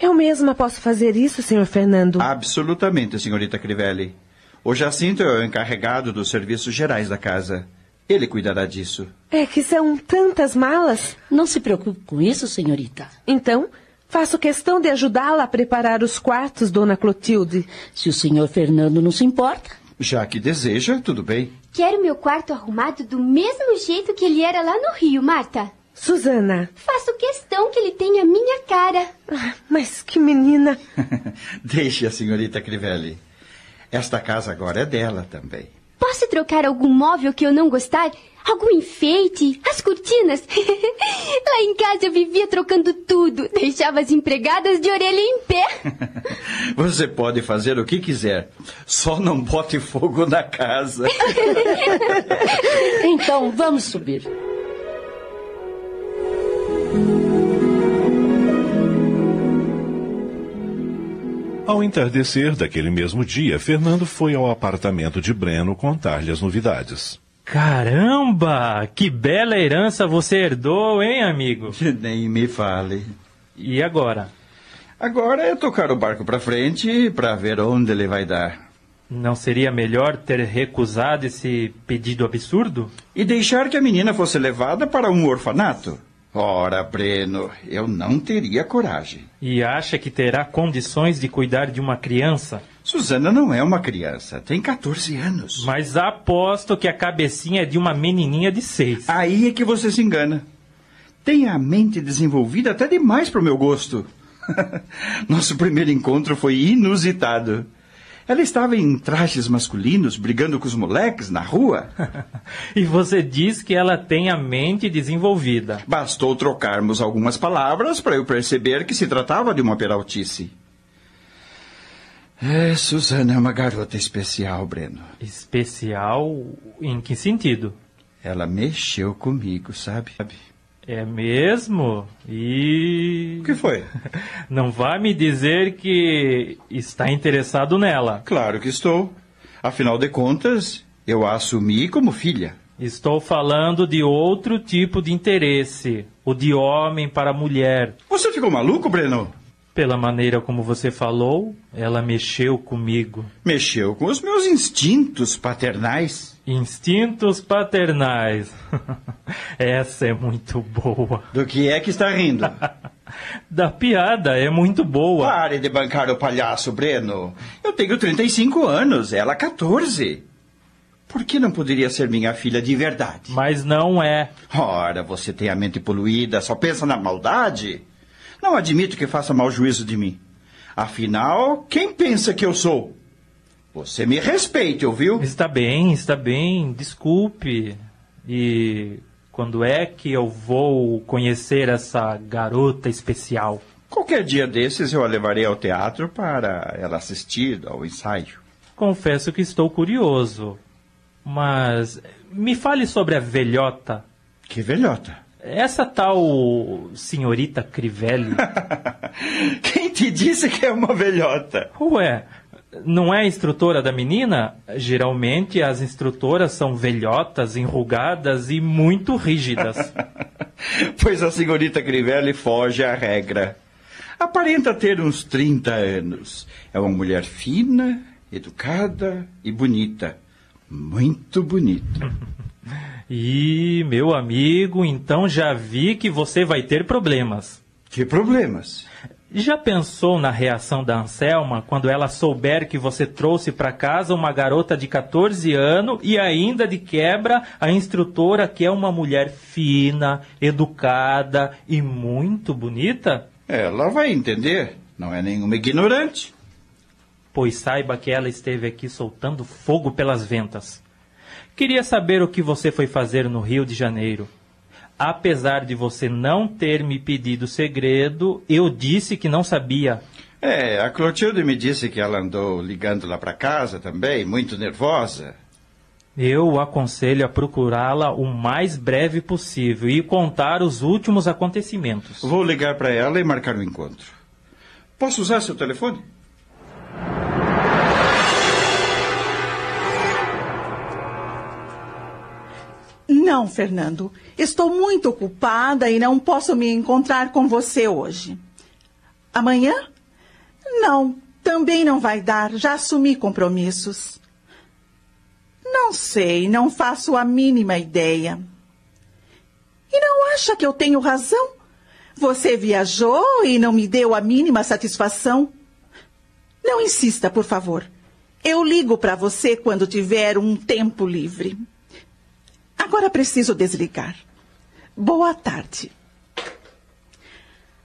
Eu mesma posso fazer isso, senhor Fernando? Absolutamente, senhorita Crivelli. O Jacinto é o encarregado dos serviços gerais da casa. Ele cuidará disso. É que são tantas malas. Não se preocupe com isso, senhorita. Então, faço questão de ajudá-la a preparar os quartos, dona Clotilde. Se o senhor Fernando não se importa. Já que deseja, tudo bem. Quero meu quarto arrumado do mesmo jeito que ele era lá no Rio, Marta. Susana. Faço questão que ele tenha minha cara. Ah, mas que menina. Deixe a senhorita Crivelli. Esta casa agora é dela também. Posso trocar algum móvel que eu não gostar? Algum enfeite? As cortinas? Lá em casa eu vivia trocando tudo. Deixava as empregadas de orelha em pé. Você pode fazer o que quiser. Só não bote fogo na casa. então, vamos subir. Ao entardecer daquele mesmo dia, Fernando foi ao apartamento de Breno contar-lhe as novidades. Caramba! Que bela herança você herdou, hein, amigo? Nem me fale. E agora? Agora é tocar o barco pra frente pra ver onde ele vai dar. Não seria melhor ter recusado esse pedido absurdo? E deixar que a menina fosse levada para um orfanato? Ora, Breno, eu não teria coragem. E acha que terá condições de cuidar de uma criança? Suzana não é uma criança, tem 14 anos. Mas aposto que a cabecinha é de uma menininha de seis. Aí é que você se engana. Tem a mente desenvolvida até demais para o meu gosto. Nosso primeiro encontro foi inusitado. Ela estava em trajes masculinos, brigando com os moleques na rua. e você diz que ela tem a mente desenvolvida. Bastou trocarmos algumas palavras para eu perceber que se tratava de uma peraltice. É, Suzana é uma garota especial, Breno. Especial em que sentido? Ela mexeu comigo, sabe? É mesmo? E. O que foi? Não vai me dizer que está interessado nela. Claro que estou. Afinal de contas, eu a assumi como filha. Estou falando de outro tipo de interesse. O de homem para mulher. Você ficou maluco, Breno? Pela maneira como você falou, ela mexeu comigo. Mexeu com os meus instintos paternais. Instintos paternais. Essa é muito boa. Do que é que está rindo? da piada, é muito boa. Pare de bancar o palhaço, Breno. Eu tenho 35 anos, ela 14. Por que não poderia ser minha filha de verdade? Mas não é. Ora, você tem a mente poluída, só pensa na maldade. Não admito que faça mau juízo de mim. Afinal, quem pensa que eu sou? Você me respeite, ouviu? Está bem, está bem. Desculpe. E quando é que eu vou conhecer essa garota especial? Qualquer dia desses eu a levarei ao teatro para ela assistir ao ensaio. Confesso que estou curioso. Mas me fale sobre a velhota. Que velhota? Essa tal senhorita Crivelli. Quem te disse que é uma velhota? Ué, não é a instrutora da menina? Geralmente as instrutoras são velhotas, enrugadas e muito rígidas. pois a senhorita Crivelli foge à regra. Aparenta ter uns 30 anos. É uma mulher fina, educada e bonita. Muito bonita. E, meu amigo, então já vi que você vai ter problemas. Que problemas? Já pensou na reação da Anselma quando ela souber que você trouxe para casa uma garota de 14 anos e ainda de quebra a instrutora que é uma mulher fina, educada e muito bonita? Ela vai entender, não é nenhuma ignorante. Pois saiba que ela esteve aqui soltando fogo pelas ventas. Queria saber o que você foi fazer no Rio de Janeiro. Apesar de você não ter me pedido segredo, eu disse que não sabia. É, a Clotilde me disse que ela andou ligando lá para casa também, muito nervosa. Eu aconselho a procurá-la o mais breve possível e contar os últimos acontecimentos. Vou ligar para ela e marcar um encontro. Posso usar seu telefone? Não, Fernando. Estou muito ocupada e não posso me encontrar com você hoje. Amanhã? Não, também não vai dar. Já assumi compromissos. Não sei, não faço a mínima ideia. E não acha que eu tenho razão? Você viajou e não me deu a mínima satisfação. Não insista, por favor. Eu ligo para você quando tiver um tempo livre. Agora preciso desligar. Boa tarde.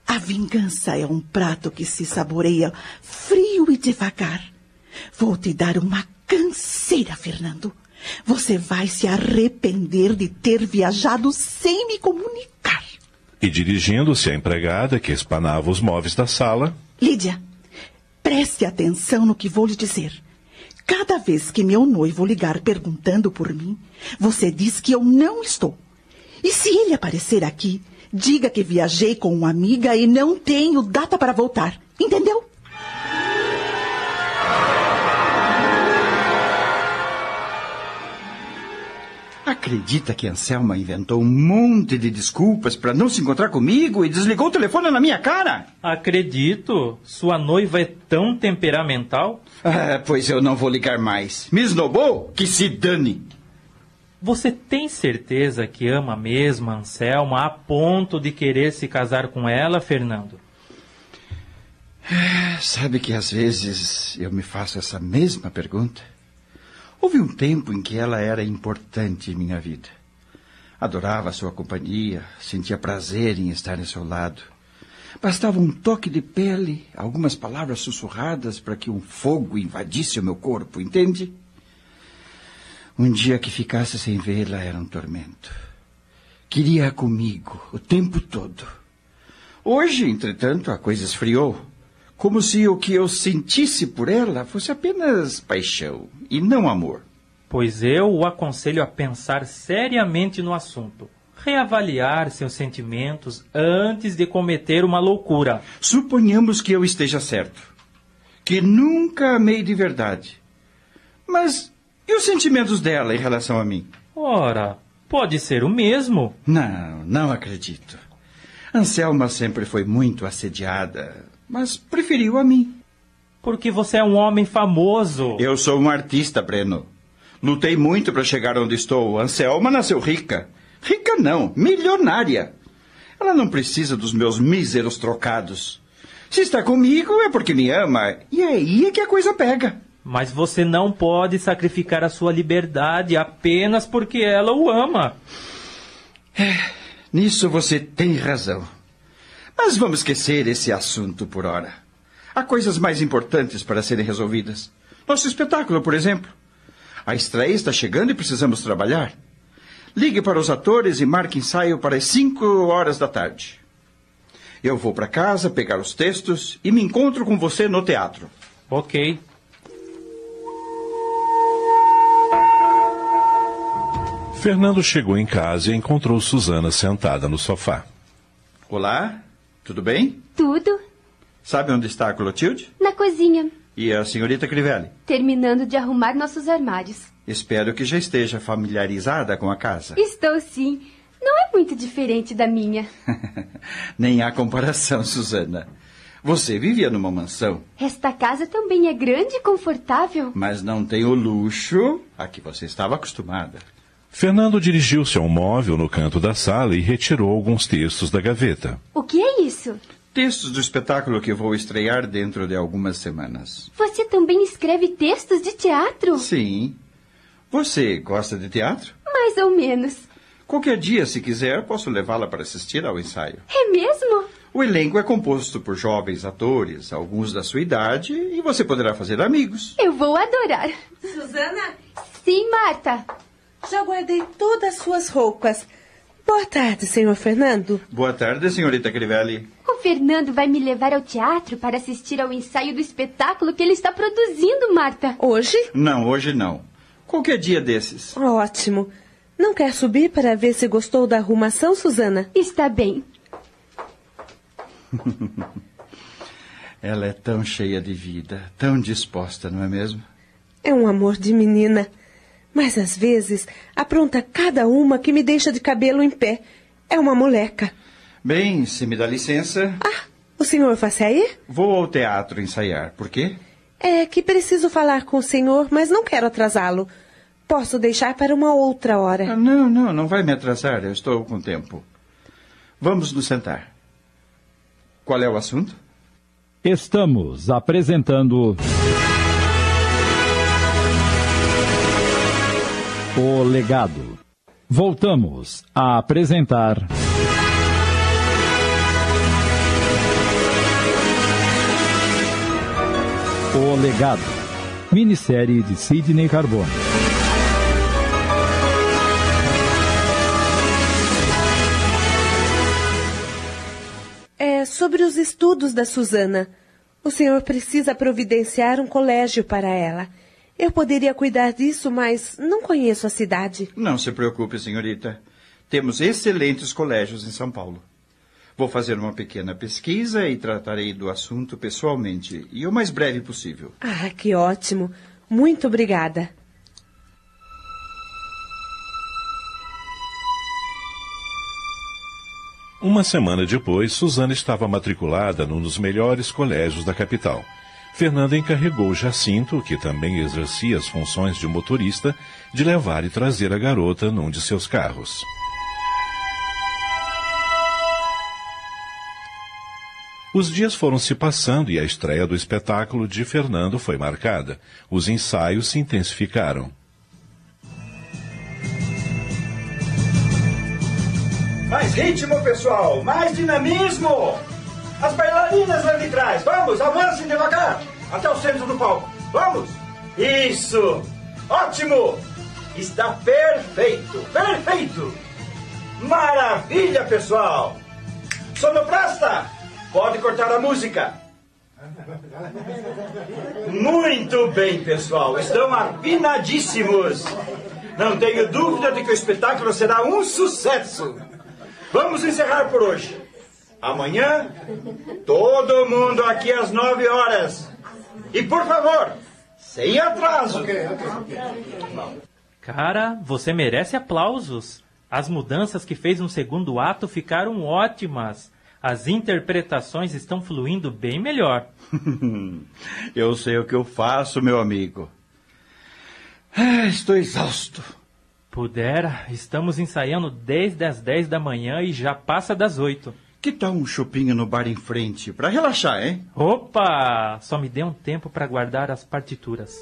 A vingança é um prato que se saboreia frio e devagar. Vou te dar uma canseira, Fernando. Você vai se arrepender de ter viajado sem me comunicar. E dirigindo-se à empregada que espanava os móveis da sala. Lídia, preste atenção no que vou lhe dizer. Cada vez que meu noivo ligar perguntando por mim, você diz que eu não estou. E se ele aparecer aqui, diga que viajei com uma amiga e não tenho data para voltar. Entendeu? Acredita que Anselma inventou um monte de desculpas para não se encontrar comigo e desligou o telefone na minha cara? Acredito. Sua noiva é tão temperamental. Ah, pois eu não vou ligar mais. Me esnobou? Que se dane. Você tem certeza que ama mesmo a Anselma a ponto de querer se casar com ela, Fernando? É, sabe que às vezes eu me faço essa mesma pergunta? Houve um tempo em que ela era importante em minha vida. Adorava sua companhia, sentia prazer em estar em seu lado. Bastava um toque de pele, algumas palavras sussurradas para que um fogo invadisse o meu corpo, entende? Um dia que ficasse sem vê-la era um tormento. Queria-a comigo o tempo todo. Hoje, entretanto, a coisa esfriou. Como se o que eu sentisse por ela fosse apenas paixão e não amor. Pois eu o aconselho a pensar seriamente no assunto. Reavaliar seus sentimentos antes de cometer uma loucura. Suponhamos que eu esteja certo. Que nunca amei de verdade. Mas e os sentimentos dela em relação a mim? Ora, pode ser o mesmo. Não, não acredito. Anselma sempre foi muito assediada, mas preferiu a mim. Porque você é um homem famoso. Eu sou um artista, Breno. Lutei muito para chegar onde estou. Anselma nasceu rica. Rica não, milionária. Ela não precisa dos meus míseros trocados. Se está comigo é porque me ama. E é aí é que a coisa pega. Mas você não pode sacrificar a sua liberdade apenas porque ela o ama. É, nisso você tem razão. Mas vamos esquecer esse assunto por hora. Há coisas mais importantes para serem resolvidas. Nosso espetáculo, por exemplo. A estreia está chegando e precisamos trabalhar. Ligue para os atores e marque ensaio para as 5 horas da tarde. Eu vou para casa pegar os textos e me encontro com você no teatro. Ok. Fernando chegou em casa e encontrou Susana sentada no sofá. Olá, tudo bem? Tudo. Sabe onde está a Clotilde? Na cozinha. E a senhorita Crivelli? Terminando de arrumar nossos armários. Espero que já esteja familiarizada com a casa. Estou sim. Não é muito diferente da minha. Nem há comparação, Susana. Você vivia numa mansão. Esta casa também é grande e confortável. Mas não tem o luxo a que você estava acostumada. Fernando dirigiu-se a um móvel no canto da sala e retirou alguns textos da gaveta. O que é isso? Textos do espetáculo que vou estrear dentro de algumas semanas. Você também escreve textos de teatro? Sim. Você gosta de teatro? Mais ou menos. Qualquer dia, se quiser, posso levá-la para assistir ao ensaio. É mesmo? O elenco é composto por jovens atores, alguns da sua idade, e você poderá fazer amigos. Eu vou adorar. Susana? Sim, Marta. Já guardei todas as suas roupas. Boa tarde, senhor Fernando. Boa tarde, senhorita Crivelli. O Fernando vai me levar ao teatro para assistir ao ensaio do espetáculo que ele está produzindo, Marta. Hoje? Não, hoje não. Qualquer dia desses. Ótimo. Não quer subir para ver se gostou da arrumação, Susana? Está bem. Ela é tão cheia de vida, tão disposta, não é mesmo? É um amor de menina. Mas às vezes apronta cada uma que me deixa de cabelo em pé. É uma moleca. Bem, se me dá licença. Ah, o senhor vai sair? Vou ao teatro ensaiar. Por quê? É que preciso falar com o senhor, mas não quero atrasá-lo. Posso deixar para uma outra hora. Ah, não, não, não vai me atrasar. Eu estou com tempo. Vamos nos sentar. Qual é o assunto? Estamos apresentando. O Legado. Voltamos a apresentar. O Legado. Minissérie de Sidney Carbone. É sobre os estudos da Susana. O senhor precisa providenciar um colégio para ela. Eu poderia cuidar disso, mas não conheço a cidade. Não se preocupe, senhorita. Temos excelentes colégios em São Paulo. Vou fazer uma pequena pesquisa e tratarei do assunto pessoalmente e o mais breve possível. Ah, que ótimo. Muito obrigada. Uma semana depois, Suzana estava matriculada num dos melhores colégios da capital. Fernanda encarregou Jacinto, que também exercia as funções de motorista, de levar e trazer a garota num de seus carros. Os dias foram se passando e a estreia do espetáculo de Fernando foi marcada. Os ensaios se intensificaram. Mais ritmo, pessoal! Mais dinamismo! As bailarinas lá de trás, vamos, avancem devagar! Até o centro do palco, vamos! Isso! Ótimo! Está perfeito! Perfeito! Maravilha, pessoal! Sonoplasta, pode cortar a música! Muito bem, pessoal! Estão afinadíssimos! Não tenho dúvida de que o espetáculo será um sucesso! Vamos encerrar por hoje. Amanhã, todo mundo aqui às nove horas. E por favor, sem atraso. Cara, você merece aplausos. As mudanças que fez no segundo ato ficaram ótimas. As interpretações estão fluindo bem melhor. eu sei o que eu faço, meu amigo. Ah, estou exausto. Pudera, estamos ensaiando desde as 10 da manhã e já passa das 8. Que tal um chupinho no bar em frente, para relaxar, hein? Opa! Só me dê um tempo para guardar as partituras.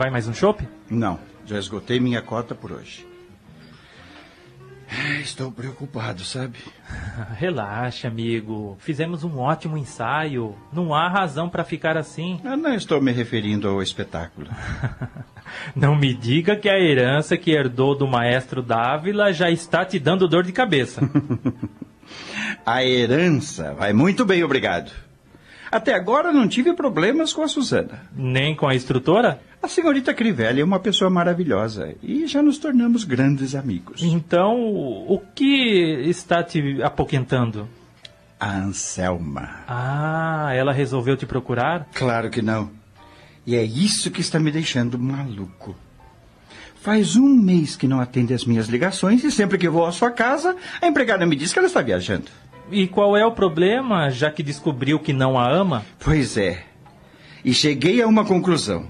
Vai mais um chopp? Não, já esgotei minha cota por hoje. Estou preocupado, sabe? Relaxa, amigo. Fizemos um ótimo ensaio. Não há razão para ficar assim. Eu não estou me referindo ao espetáculo. não me diga que a herança que herdou do maestro Dávila já está te dando dor de cabeça. a herança vai muito bem, obrigado. Até agora não tive problemas com a Suzana. Nem com a instrutora? A senhorita Crivelli é uma pessoa maravilhosa e já nos tornamos grandes amigos. Então, o que está te apoquentando? A Anselma. Ah, ela resolveu te procurar? Claro que não. E é isso que está me deixando maluco. Faz um mês que não atende as minhas ligações e sempre que vou à sua casa, a empregada me diz que ela está viajando. E qual é o problema, já que descobriu que não a ama? Pois é. E cheguei a uma conclusão.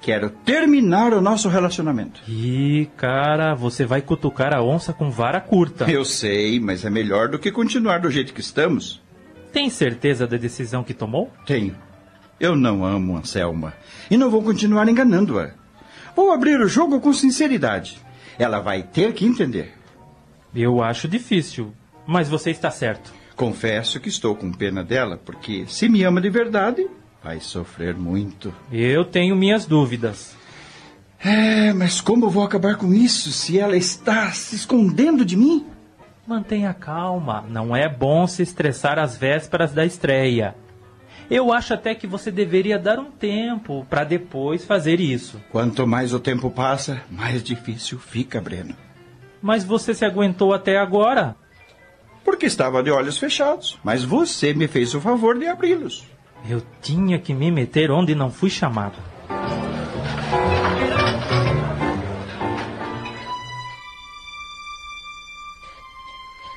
Quero terminar o nosso relacionamento. Ih, cara, você vai cutucar a onça com vara curta. Eu sei, mas é melhor do que continuar do jeito que estamos. Tem certeza da decisão que tomou? Tenho. Eu não amo Anselma e não vou continuar enganando-a. Vou abrir o jogo com sinceridade. Ela vai ter que entender. Eu acho difícil. Mas você está certo. Confesso que estou com pena dela, porque se me ama de verdade, vai sofrer muito. Eu tenho minhas dúvidas. É, mas como vou acabar com isso se ela está se escondendo de mim? Mantenha calma. Não é bom se estressar às vésperas da estreia. Eu acho até que você deveria dar um tempo para depois fazer isso. Quanto mais o tempo passa, mais difícil fica, Breno. Mas você se aguentou até agora porque estava de olhos fechados. Mas você me fez o favor de abri-los. Eu tinha que me meter onde não fui chamado.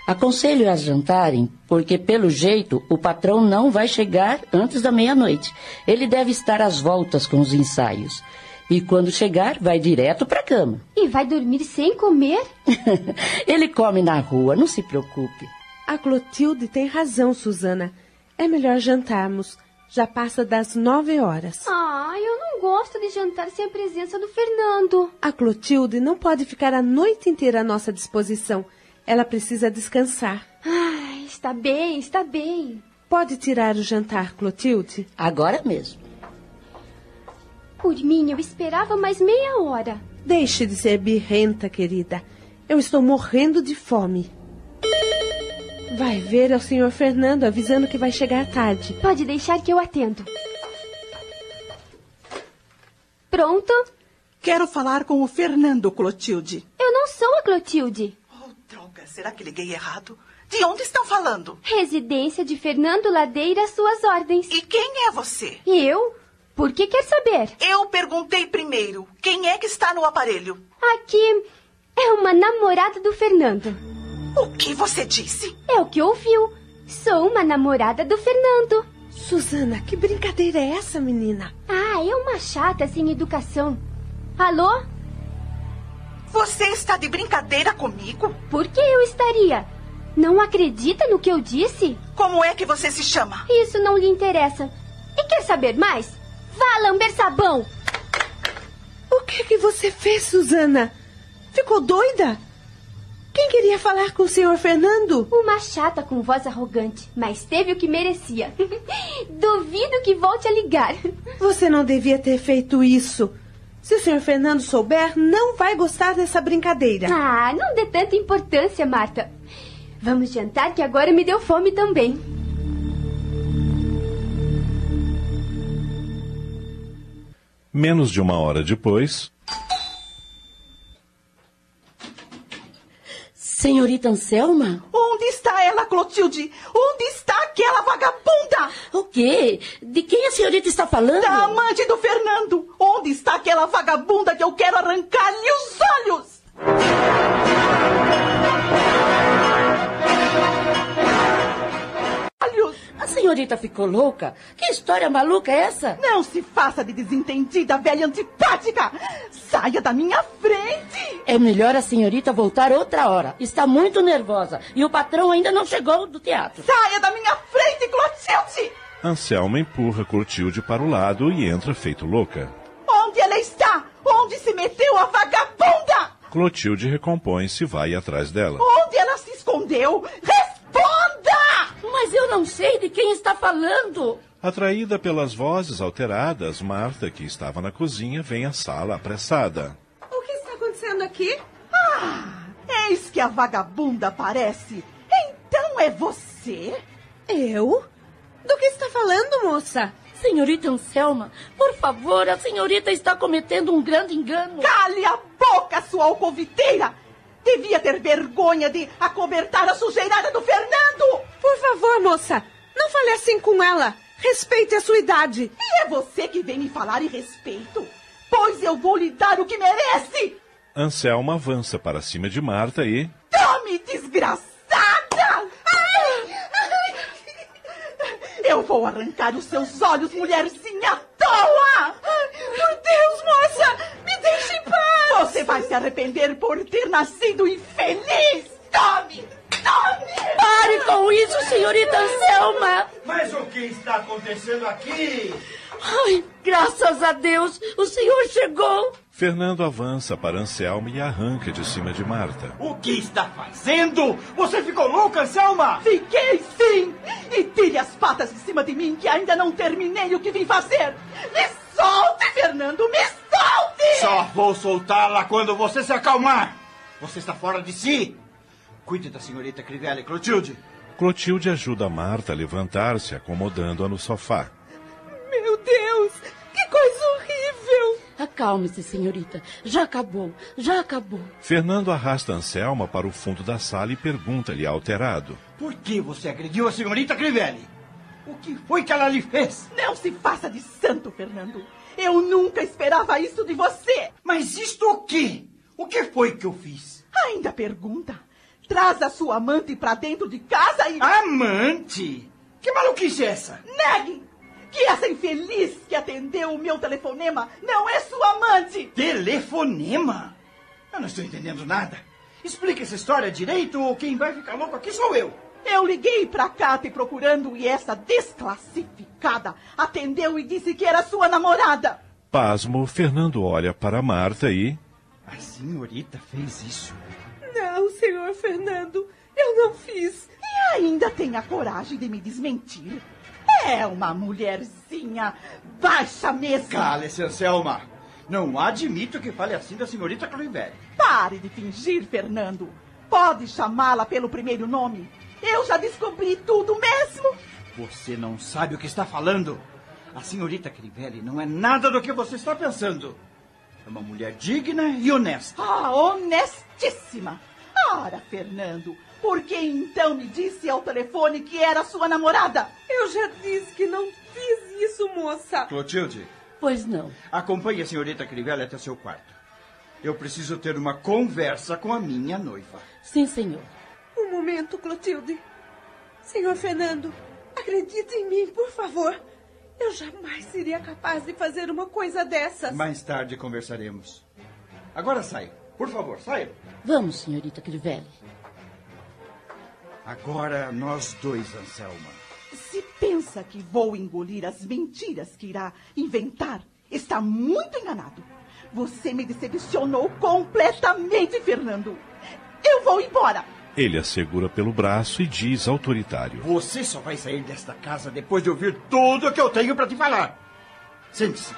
Aconselho a jantarem, porque pelo jeito o patrão não vai chegar antes da meia-noite. Ele deve estar às voltas com os ensaios. E quando chegar, vai direto para a cama. E vai dormir sem comer? Ele come na rua, não se preocupe. A Clotilde tem razão, Susana. É melhor jantarmos. Já passa das nove horas. Ah, eu não gosto de jantar sem a presença do Fernando. A Clotilde não pode ficar a noite inteira à nossa disposição. Ela precisa descansar. Ah, está bem, está bem. Pode tirar o jantar, Clotilde? Agora mesmo. Por mim, eu esperava mais meia hora. Deixe de ser birrenta, querida. Eu estou morrendo de fome. Vai ver é o senhor Fernando avisando que vai chegar tarde. Pode deixar que eu atendo. Pronto? Quero falar com o Fernando, Clotilde. Eu não sou a Clotilde. Oh, droga, será que liguei errado? De onde estão falando? Residência de Fernando Ladeira, suas ordens. E quem é você? Eu? Por que quer saber? Eu perguntei primeiro. Quem é que está no aparelho? Aqui é uma namorada do Fernando. O que você disse? É o que ouviu. Sou uma namorada do Fernando. Susana, que brincadeira é essa, menina? Ah, é uma chata sem educação. Alô? Você está de brincadeira comigo? Por que eu estaria? Não acredita no que eu disse? Como é que você se chama? Isso não lhe interessa. E quer saber mais? Vá lamber sabão! O que que você fez, Susana? Ficou doida? Quem queria falar com o senhor Fernando? Uma chata com voz arrogante, mas teve o que merecia. Duvido que volte a ligar. Você não devia ter feito isso. Se o senhor Fernando souber, não vai gostar dessa brincadeira. Ah, não dê tanta importância, Marta. Vamos jantar que agora me deu fome também. Menos de uma hora depois. Senhorita Anselma? Onde está ela, Clotilde? Onde está aquela vagabunda? O quê? De quem a senhorita está falando? Da amante do Fernando. Onde está aquela vagabunda que eu quero arrancar-lhe os olhos? A senhorita ficou louca? Que história maluca é essa? Não se faça de desentendida, velha antipática! Saia da minha frente! É melhor a senhorita voltar outra hora. Está muito nervosa e o patrão ainda não chegou do teatro. Saia da minha frente, Clotilde! Anselma empurra Clotilde para o lado e entra feito louca. Onde ela está? Onde se meteu a vagabunda? Clotilde recompõe-se e vai atrás dela. Onde ela se escondeu? Responda! Mas eu não sei de quem está falando. Atraída pelas vozes alteradas, Marta, que estava na cozinha, vem à sala apressada. O que está acontecendo aqui? Ah, eis que a vagabunda aparece. Então é você? Eu? Do que está falando, moça? Senhorita Anselma, por favor, a senhorita está cometendo um grande engano. Cale a boca, sua alcoviteira! Devia ter vergonha de acobertar a sujeirada do Fernando! Por favor, moça, não fale assim com ela. Respeite a sua idade. E é você que vem me falar em respeito? Pois eu vou lhe dar o que merece! Anselma avança para cima de Marta e. Tome, desgraçada! Eu vou arrancar os seus olhos, mulherzinha tola! Por Deus, moça! Deixe em paz! Você vai se arrepender por ter nascido infeliz! Tome! Tome! Pare com isso, senhorita Anselma! Mas o que está acontecendo aqui? Ai, graças a Deus, o senhor chegou! Fernando avança para Anselma e arranca de cima de Marta. O que está fazendo? Você ficou louca, Anselma? Fiquei sim! E tire as patas de cima de mim, que ainda não terminei o que vim fazer! Me solte, Fernando! Me solte! Só vou soltá-la quando você se acalmar! Você está fora de si! Cuide da senhorita Crivella, Clotilde. Clotilde ajuda Marta a levantar-se, acomodando-a no sofá. Meu Deus! Que coisa horrível! Acalme-se, senhorita. Já acabou, já acabou. Fernando arrasta Anselma para o fundo da sala e pergunta-lhe alterado. Por que você agrediu a senhorita Crivelli? O que foi que ela lhe fez? Não se faça de santo, Fernando. Eu nunca esperava isso de você. Mas isto o quê? O que foi que eu fiz? Ainda pergunta. Traz a sua amante para dentro de casa e... Amante? Que maluquice é essa? Negue! Que essa infeliz que atendeu o meu telefonema não é sua amante! Telefonema? Eu não estou entendendo nada. Explica essa história direito ou quem vai ficar louco aqui sou eu. Eu liguei pra cá te procurando e essa desclassificada atendeu e disse que era sua namorada. Pasmo, Fernando olha para Marta e. A senhorita fez isso. Não, senhor Fernando, eu não fiz. E ainda tem a coragem de me desmentir. É uma mulherzinha baixa mesmo. Cale-se, Anselma. Não admito que fale assim da senhorita Cliveri. Pare de fingir, Fernando. Pode chamá-la pelo primeiro nome. Eu já descobri tudo mesmo. Você não sabe o que está falando. A senhorita Crivelli não é nada do que você está pensando. É uma mulher digna e honesta. Ah, honestíssima. Ora, Fernando, Por que então me disse ao telefone que era sua namorada? Eu já disse que não fiz isso, moça. Clotilde, Pois não. acompanhe a senhorita Crivella até seu quarto. Eu preciso ter uma conversa com a minha noiva. Sim, senhor. Um momento, Clotilde. Senhor Fernando, acredite em mim, por favor. Eu jamais seria capaz de fazer uma coisa dessas. Mais tarde conversaremos. Agora saia. Por favor, saia. Vamos, senhorita Crivelli. Agora nós dois, Anselma. Se pensa que vou engolir as mentiras que irá inventar, está muito enganado. Você me decepcionou completamente, Fernando. Eu vou embora. Ele a segura pelo braço e diz autoritário: Você só vai sair desta casa depois de ouvir tudo o que eu tenho para te falar. Sente-se.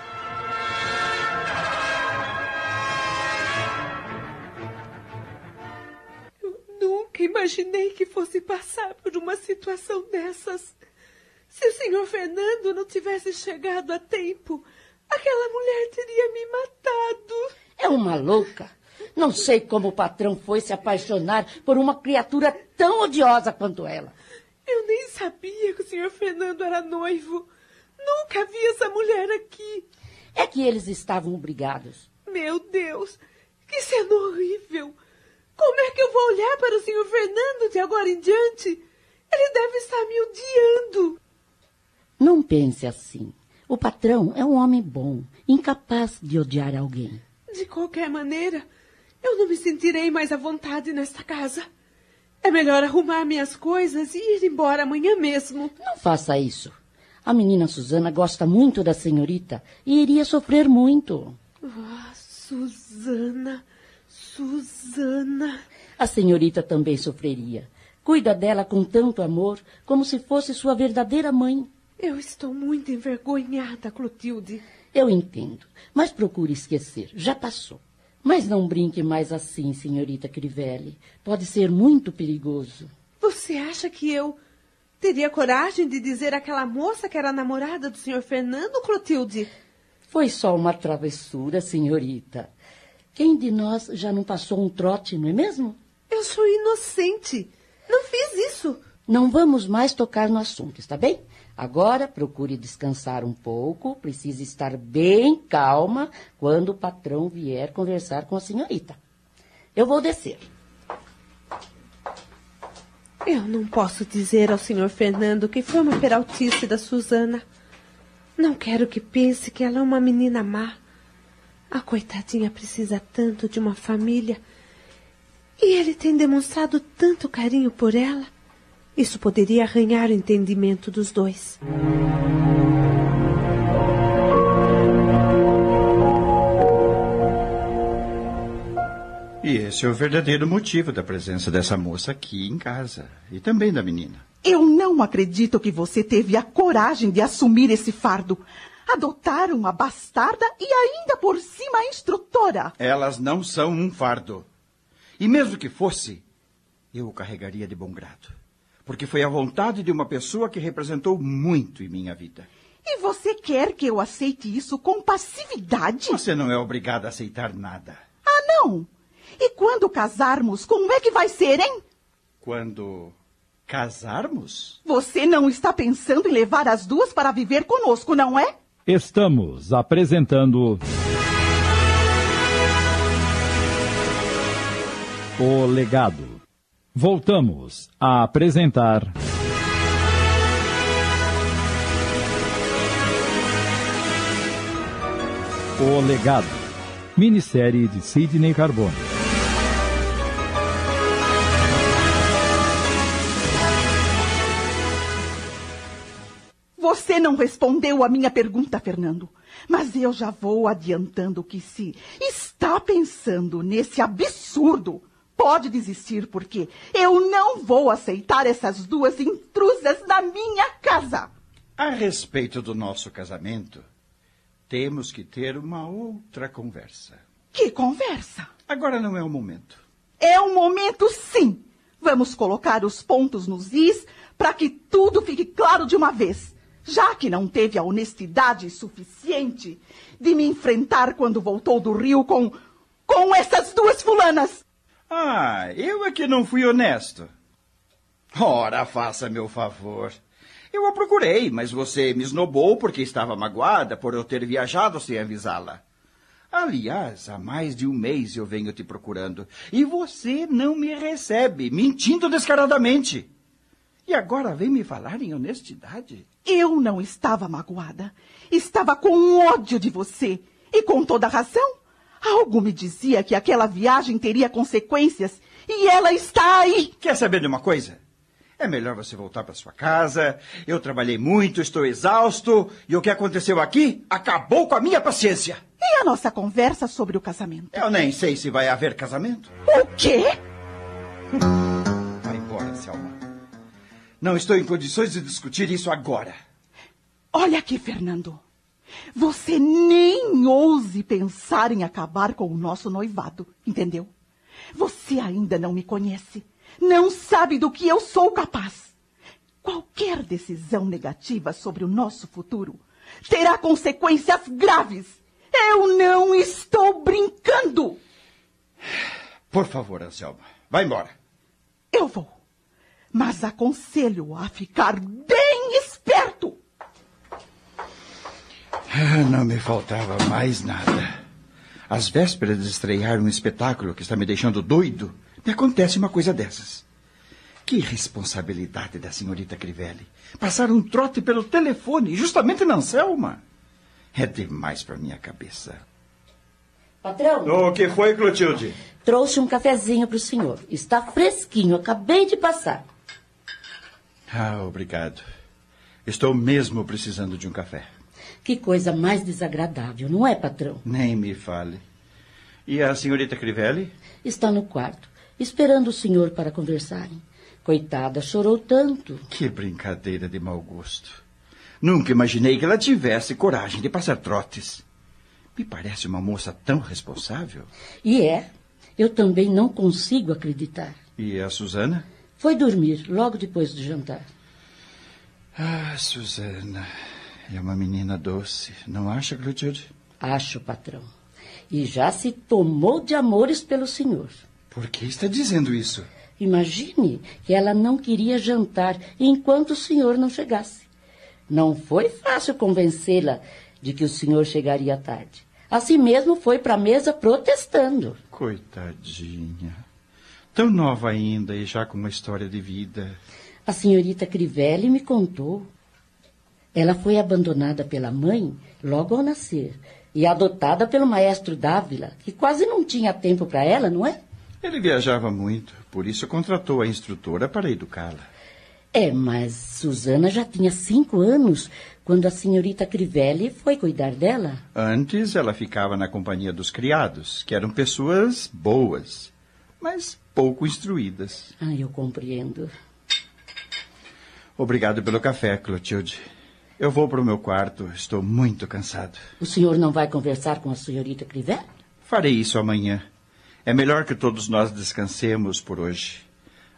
Nunca imaginei que fosse passar por uma situação dessas. Se o senhor Fernando não tivesse chegado a tempo, aquela mulher teria me matado. É uma louca. Não sei como o patrão foi se apaixonar por uma criatura tão odiosa quanto ela. Eu nem sabia que o senhor Fernando era noivo. Nunca vi essa mulher aqui. É que eles estavam obrigados. Meu Deus, que cena horrível. Como é que eu vou olhar para o senhor Fernando de agora em diante? Ele deve estar me odiando. Não pense assim. O patrão é um homem bom, incapaz de odiar alguém. De qualquer maneira, eu não me sentirei mais à vontade nesta casa. É melhor arrumar minhas coisas e ir embora amanhã mesmo. Não faça isso. A menina Susana gosta muito da senhorita e iria sofrer muito. Ah, Susana, Susana. A senhorita também sofreria. Cuida dela com tanto amor, como se fosse sua verdadeira mãe. Eu estou muito envergonhada, Clotilde. Eu entendo, mas procure esquecer. Já passou. Mas não brinque mais assim, senhorita Crivelli. Pode ser muito perigoso. Você acha que eu teria coragem de dizer àquela moça que era namorada do senhor Fernando, Clotilde? Foi só uma travessura, senhorita. Quem de nós já não passou um trote, não é mesmo? Eu sou inocente. Não fiz isso. Não vamos mais tocar no assunto, está bem? Agora procure descansar um pouco. Precisa estar bem calma quando o patrão vier conversar com a senhorita. Eu vou descer. Eu não posso dizer ao senhor Fernando que foi uma peraltice da Susana. Não quero que pense que ela é uma menina má. A coitadinha precisa tanto de uma família. E ele tem demonstrado tanto carinho por ela. Isso poderia arranhar o entendimento dos dois. E esse é o verdadeiro motivo da presença dessa moça aqui em casa. E também da menina. Eu não acredito que você teve a coragem de assumir esse fardo. Adotar uma bastarda e ainda por cima a instrutora. Elas não são um fardo. E mesmo que fosse, eu o carregaria de bom grado. Porque foi a vontade de uma pessoa que representou muito em minha vida. E você quer que eu aceite isso com passividade? Você não é obrigada a aceitar nada. Ah, não! E quando casarmos, como é que vai ser, hein? Quando casarmos? Você não está pensando em levar as duas para viver conosco, não é? Estamos apresentando. O Legado. Voltamos a apresentar. O Legado. Minissérie de Sidney Carbone. Você não respondeu a minha pergunta, Fernando. Mas eu já vou adiantando que se está pensando nesse absurdo, pode desistir, porque eu não vou aceitar essas duas intrusas na minha casa. A respeito do nosso casamento, temos que ter uma outra conversa. Que conversa? Agora não é o momento. É o momento, sim. Vamos colocar os pontos nos is para que tudo fique claro de uma vez. Já que não teve a honestidade suficiente de me enfrentar quando voltou do Rio com. com essas duas fulanas. Ah, eu é que não fui honesto. Ora, faça meu favor. Eu a procurei, mas você me esnobou porque estava magoada por eu ter viajado sem avisá-la. Aliás, há mais de um mês eu venho te procurando e você não me recebe, mentindo descaradamente. E agora vem me falar em honestidade? Eu não estava magoada. Estava com ódio de você. E com toda razão. Algo me dizia que aquela viagem teria consequências. E ela está aí. Quer saber de uma coisa? É melhor você voltar para sua casa. Eu trabalhei muito, estou exausto. E o que aconteceu aqui acabou com a minha paciência. E a nossa conversa sobre o casamento? Eu nem sei se vai haver casamento. O quê? Vai embora, Selma. Não estou em condições de discutir isso agora. Olha aqui, Fernando. Você nem ouse pensar em acabar com o nosso noivado, entendeu? Você ainda não me conhece. Não sabe do que eu sou capaz. Qualquer decisão negativa sobre o nosso futuro terá consequências graves. Eu não estou brincando. Por favor, Anselma, vá embora. Eu vou. Mas aconselho a ficar bem esperto. Ah, não me faltava mais nada. Às vésperas de estrear um espetáculo que está me deixando doido, me acontece uma coisa dessas. Que responsabilidade da senhorita Crivelli. Passar um trote pelo telefone, justamente na Anselma. É demais para minha cabeça. Patrão? O que foi, Clotilde? Trouxe um cafezinho para o senhor. Está fresquinho, acabei de passar. Ah, obrigado. Estou mesmo precisando de um café. Que coisa mais desagradável, não é, patrão? Nem me fale. E a senhorita Crivelli? Está no quarto, esperando o senhor para conversarem. Coitada, chorou tanto. Que brincadeira de mau gosto. Nunca imaginei que ela tivesse coragem de passar trotes. Me parece uma moça tão responsável. E é. Eu também não consigo acreditar. E a Susana? Foi dormir logo depois do jantar. Ah, Susana. É uma menina doce, não acha, Clotilde? Acho, patrão. E já se tomou de amores pelo senhor. Por que está dizendo isso? Imagine que ela não queria jantar enquanto o senhor não chegasse. Não foi fácil convencê-la de que o senhor chegaria tarde. Assim mesmo foi para a mesa protestando. Coitadinha. Tão nova ainda e já com uma história de vida. A senhorita Crivelli me contou. Ela foi abandonada pela mãe logo ao nascer e adotada pelo maestro Dávila, que quase não tinha tempo para ela, não é? Ele viajava muito, por isso contratou a instrutora para educá-la. É, mas Susana já tinha cinco anos quando a senhorita Crivelli foi cuidar dela. Antes ela ficava na companhia dos criados, que eram pessoas boas, mas pouco instruídas. Ah, eu compreendo. Obrigado pelo café, Clotilde. Eu vou para o meu quarto, estou muito cansado. O senhor não vai conversar com a senhorita Crivelli? Farei isso amanhã. É melhor que todos nós descansemos por hoje.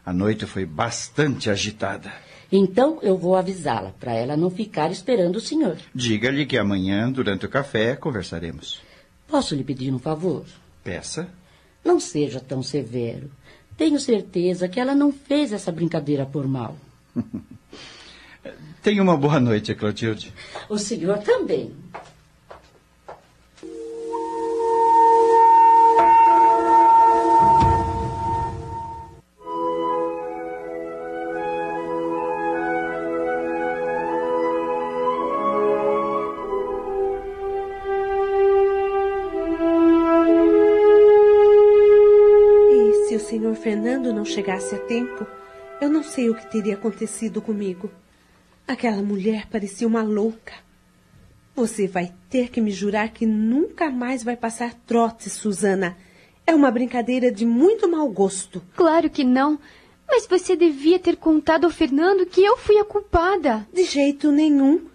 A noite foi bastante agitada. Então eu vou avisá-la, para ela não ficar esperando o senhor. Diga-lhe que amanhã, durante o café, conversaremos. Posso lhe pedir um favor? Peça. Não seja tão severo. Tenho certeza que ela não fez essa brincadeira por mal. Tenha uma boa noite, Clotilde. O senhor também. E se o senhor Fernando não chegasse a tempo, eu não sei o que teria acontecido comigo. Aquela mulher parecia uma louca. Você vai ter que me jurar que nunca mais vai passar trote, Susana. É uma brincadeira de muito mau gosto. Claro que não. Mas você devia ter contado ao Fernando que eu fui a culpada. De jeito nenhum.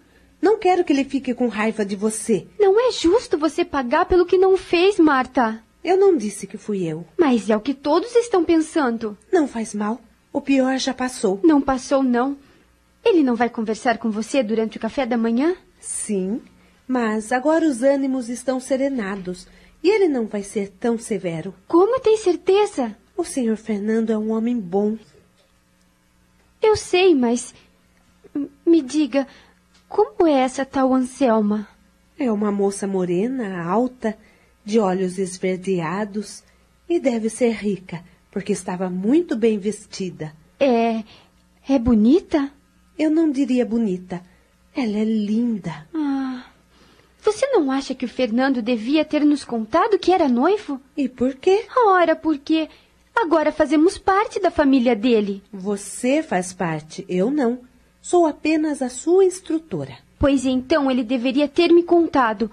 Não quero que ele fique com raiva de você. Não é justo você pagar pelo que não fez, Marta. Eu não disse que fui eu. Mas é o que todos estão pensando. Não faz mal. O pior já passou. Não passou, não. Ele não vai conversar com você durante o café da manhã? Sim, mas agora os ânimos estão serenados e ele não vai ser tão severo. Como tem certeza? O senhor Fernando é um homem bom. Eu sei, mas. Me diga, como é essa tal Anselma? É uma moça morena, alta, de olhos esverdeados e deve ser rica, porque estava muito bem vestida. É. É bonita? Eu não diria bonita. Ela é linda. Ah. Você não acha que o Fernando devia ter nos contado que era noivo? E por quê? Ora, porque agora fazemos parte da família dele. Você faz parte, eu não. Sou apenas a sua instrutora. Pois então ele deveria ter me contado.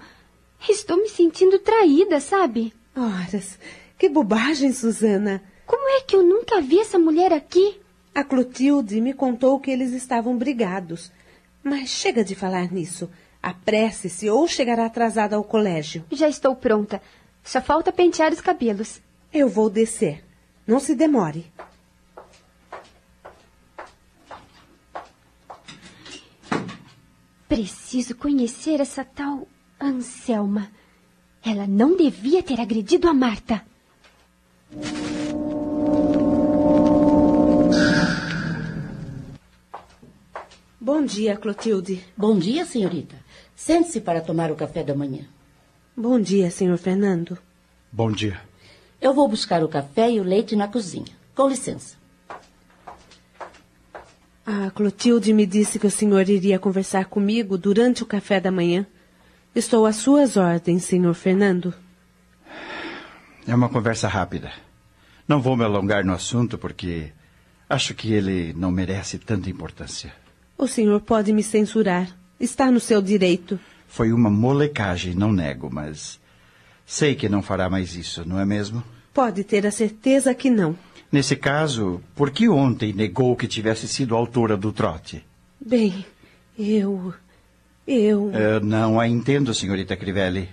Estou me sentindo traída, sabe? Horas, que bobagem, Susana. Como é que eu nunca vi essa mulher aqui? A Clotilde me contou que eles estavam brigados. Mas chega de falar nisso. Apresse-se ou chegará atrasada ao colégio. Já estou pronta. Só falta pentear os cabelos. Eu vou descer. Não se demore. Preciso conhecer essa tal Anselma. Ela não devia ter agredido a Marta. Bom dia, Clotilde. Bom dia, senhorita. Sente-se para tomar o café da manhã. Bom dia, senhor Fernando. Bom dia. Eu vou buscar o café e o leite na cozinha. Com licença. A Clotilde me disse que o senhor iria conversar comigo durante o café da manhã. Estou às suas ordens, senhor Fernando. É uma conversa rápida. Não vou me alongar no assunto porque acho que ele não merece tanta importância. O senhor pode me censurar. Está no seu direito. Foi uma molecagem, não nego, mas sei que não fará mais isso, não é mesmo? Pode ter a certeza que não. Nesse caso, por que ontem negou que tivesse sido autora do trote? Bem, eu. Eu. Eu não a entendo, senhorita Crivelli.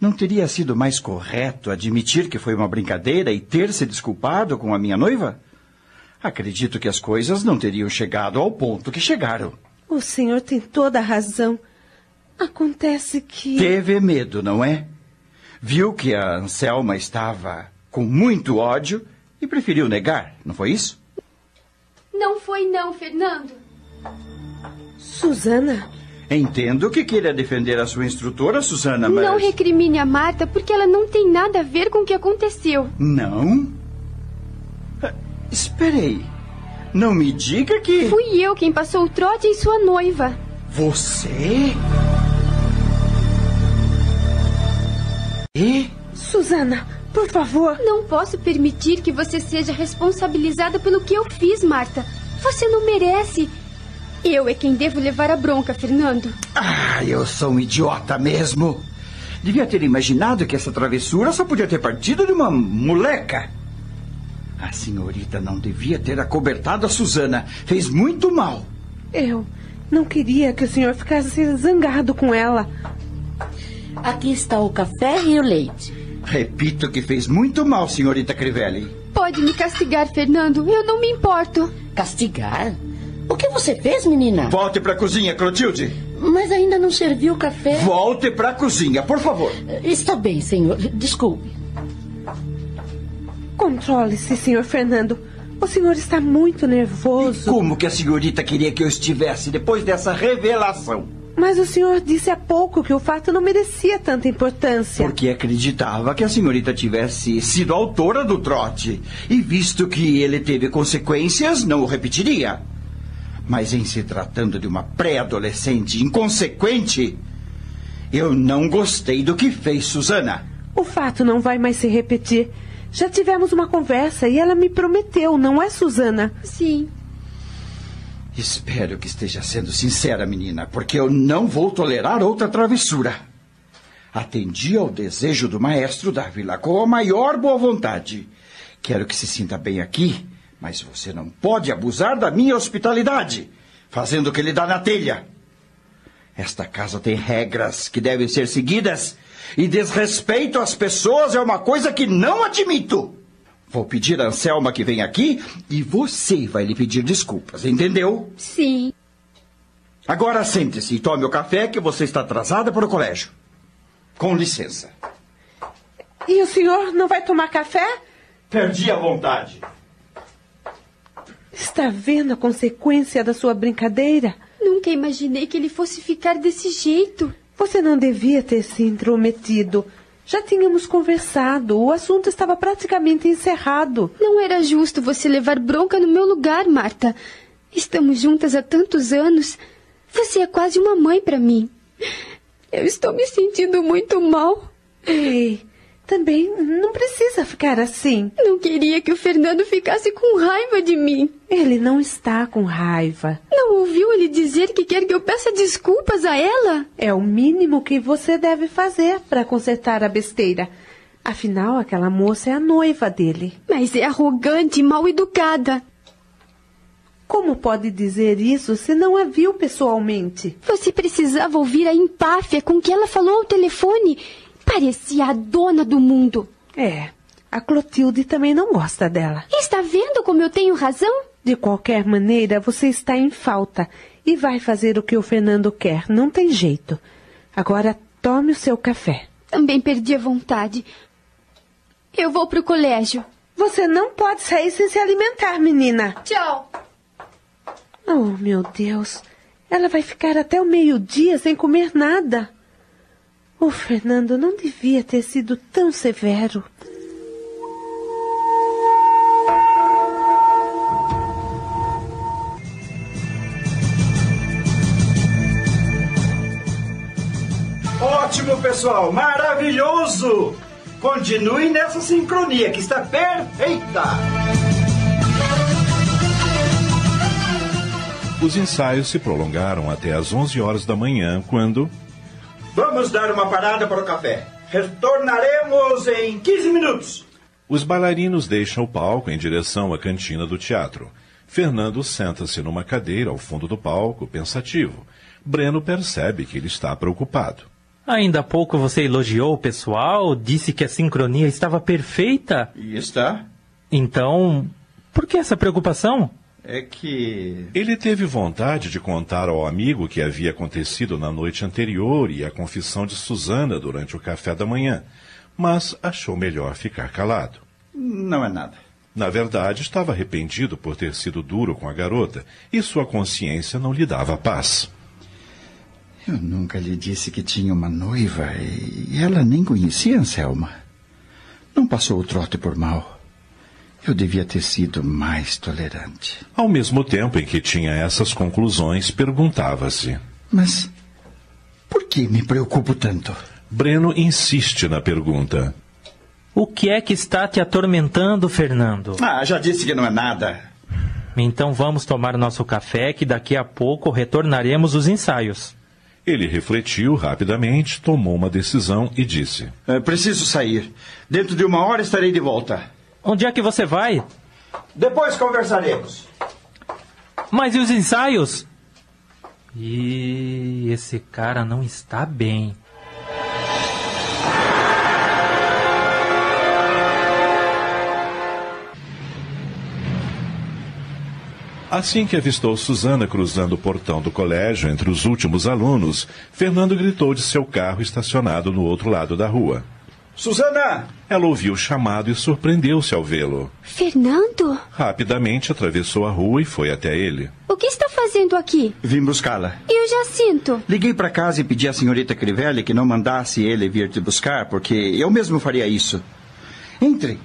Não teria sido mais correto admitir que foi uma brincadeira e ter se desculpado com a minha noiva? Acredito que as coisas não teriam chegado ao ponto que chegaram. O senhor tem toda a razão. Acontece que. Teve medo, não é? Viu que a Anselma estava com muito ódio e preferiu negar, não foi isso? Não foi não, Fernando. Susana? Entendo que queira defender a sua instrutora, Susana, mas... Não recrimine a Marta, porque ela não tem nada a ver com o que aconteceu. Não? Esperei. Não me diga que... Fui eu quem passou o trote em sua noiva. Você? E? Susana, por favor. Não posso permitir que você seja responsabilizada pelo que eu fiz, Marta. Você não merece. Eu é quem devo levar a bronca, Fernando. Ah, eu sou um idiota mesmo. Devia ter imaginado que essa travessura só podia ter partido de uma moleca. A senhorita não devia ter acobertado a Susana. Fez muito mal. Eu não queria que o senhor ficasse zangado com ela. Aqui está o café e o leite. Repito que fez muito mal, senhorita Crivelli. Pode me castigar, Fernando. Eu não me importo. Castigar? O que você fez, menina? Volte para a cozinha, Clotilde. Mas ainda não serviu o café. Volte para a cozinha, por favor. Está bem, senhor. Desculpe. Controle-se, senhor Fernando. O senhor está muito nervoso. Como que a senhorita queria que eu estivesse depois dessa revelação? Mas o senhor disse há pouco que o fato não merecia tanta importância. Porque acreditava que a senhorita tivesse sido autora do trote. E visto que ele teve consequências, não o repetiria. Mas em se tratando de uma pré-adolescente inconsequente, eu não gostei do que fez Susana. O fato não vai mais se repetir. Já tivemos uma conversa e ela me prometeu, não é, Susana? Sim. Espero que esteja sendo sincera, menina, porque eu não vou tolerar outra travessura. Atendi ao desejo do maestro Dávila com a maior boa vontade. Quero que se sinta bem aqui, mas você não pode abusar da minha hospitalidade, fazendo o que lhe dá na telha. Esta casa tem regras que devem ser seguidas e desrespeito às pessoas é uma coisa que não admito. Vou pedir a Anselma que venha aqui e você vai lhe pedir desculpas, entendeu? Sim. Agora sente-se e tome o café que você está atrasada para o colégio. Com licença. E o senhor não vai tomar café? Perdi a vontade. Está vendo a consequência da sua brincadeira? Nunca imaginei que ele fosse ficar desse jeito. Você não devia ter se intrometido. Já tínhamos conversado. O assunto estava praticamente encerrado. Não era justo você levar bronca no meu lugar, Marta. Estamos juntas há tantos anos. Você é quase uma mãe para mim. Eu estou me sentindo muito mal. Ei, também não precisa ficar assim. Não queria que o Fernando ficasse com raiva de mim. Ele não está com raiva. Não ouviu ele dizer que quer que eu peça desculpas a ela? É o mínimo que você deve fazer para consertar a besteira. Afinal, aquela moça é a noiva dele. Mas é arrogante e mal educada. Como pode dizer isso se não a viu pessoalmente? Você precisava ouvir a empáfia com que ela falou ao telefone. Parecia a dona do mundo. É, a Clotilde também não gosta dela. Está vendo como eu tenho razão? De qualquer maneira, você está em falta e vai fazer o que o Fernando quer. Não tem jeito. Agora tome o seu café. Também perdi a vontade. Eu vou pro colégio. Você não pode sair sem se alimentar, menina. Tchau. Oh, meu Deus. Ela vai ficar até o meio-dia sem comer nada. O Fernando não devia ter sido tão severo. Ótimo, pessoal! Maravilhoso! Continue nessa sincronia que está perfeita! Os ensaios se prolongaram até às 11 horas da manhã, quando. Vamos dar uma parada para o café. Retornaremos em 15 minutos. Os bailarinos deixam o palco em direção à cantina do teatro. Fernando senta-se numa cadeira ao fundo do palco, pensativo. Breno percebe que ele está preocupado. Ainda há pouco você elogiou o pessoal, disse que a sincronia estava perfeita. E está. Então, por que essa preocupação? É que. Ele teve vontade de contar ao amigo o que havia acontecido na noite anterior e a confissão de Susana durante o café da manhã, mas achou melhor ficar calado. Não é nada. Na verdade, estava arrependido por ter sido duro com a garota e sua consciência não lhe dava paz. Eu nunca lhe disse que tinha uma noiva e ela nem conhecia Anselma. Não passou o trote por mal. Eu devia ter sido mais tolerante. Ao mesmo tempo em que tinha essas conclusões, perguntava-se: Mas por que me preocupo tanto? Breno insiste na pergunta. O que é que está te atormentando, Fernando? Ah, já disse que não é nada. Então vamos tomar nosso café, que daqui a pouco retornaremos os ensaios. Ele refletiu rapidamente, tomou uma decisão e disse: é, Preciso sair. Dentro de uma hora estarei de volta. Onde é que você vai? Depois conversaremos. Mas e os ensaios? E esse cara não está bem. Assim que avistou Susana cruzando o portão do colégio entre os últimos alunos, Fernando gritou de seu carro estacionado no outro lado da rua. Susana! Ela ouviu o chamado e surpreendeu-se ao vê-lo. Fernando? Rapidamente atravessou a rua e foi até ele. O que está fazendo aqui? Vim buscá-la. E o Jacinto? Liguei para casa e pedi à senhorita Crivelli que não mandasse ele vir te buscar, porque eu mesmo faria isso. Entre.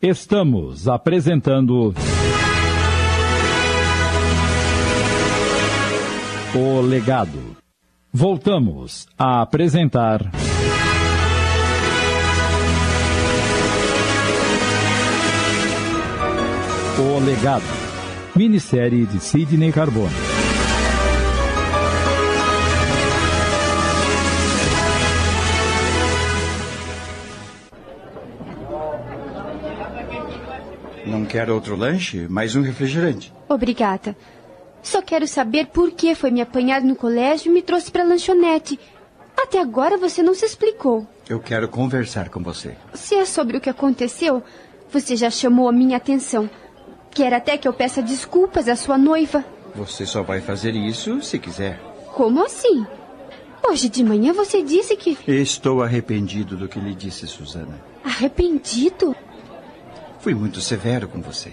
Estamos apresentando. O Legado. Voltamos a apresentar. O Legado. Minissérie de Sidney Carbone. Não quer outro lanche? Mais um refrigerante. Obrigada. Só quero saber por que foi me apanhar no colégio e me trouxe para a lanchonete. Até agora você não se explicou. Eu quero conversar com você. Se é sobre o que aconteceu, você já chamou a minha atenção. Quer até que eu peça desculpas à sua noiva. Você só vai fazer isso se quiser. Como assim? Hoje de manhã você disse que. Estou arrependido do que lhe disse, Susana. Arrependido? Fui muito severo com você.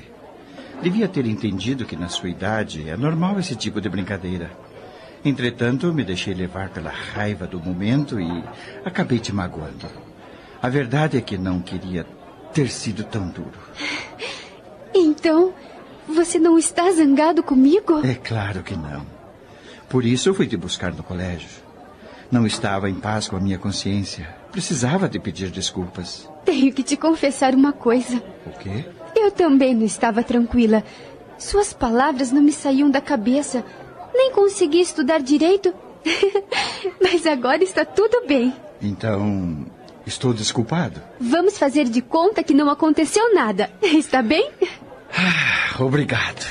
Devia ter entendido que na sua idade é normal esse tipo de brincadeira. Entretanto, me deixei levar pela raiva do momento e acabei te magoando. A verdade é que não queria ter sido tão duro. Então, você não está zangado comigo? É claro que não. Por isso eu fui te buscar no colégio. Não estava em paz com a minha consciência. Precisava te pedir desculpas. Tenho que te confessar uma coisa. O quê? Eu também não estava tranquila. Suas palavras não me saíam da cabeça. Nem consegui estudar direito. Mas agora está tudo bem. Então, estou desculpado. Vamos fazer de conta que não aconteceu nada. Está bem? Ah, obrigado.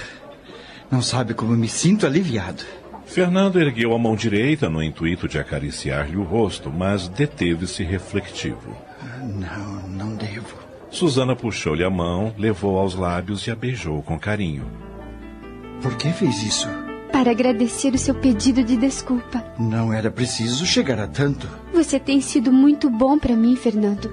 Não sabe como me sinto aliviado. Fernando ergueu a mão direita no intuito de acariciar-lhe o rosto, mas deteve-se refletivo. Não, não devo. Susana puxou-lhe a mão, levou aos lábios e a beijou com carinho. Por que fez isso? Para agradecer o seu pedido de desculpa. Não era preciso chegar a tanto. Você tem sido muito bom para mim, Fernando.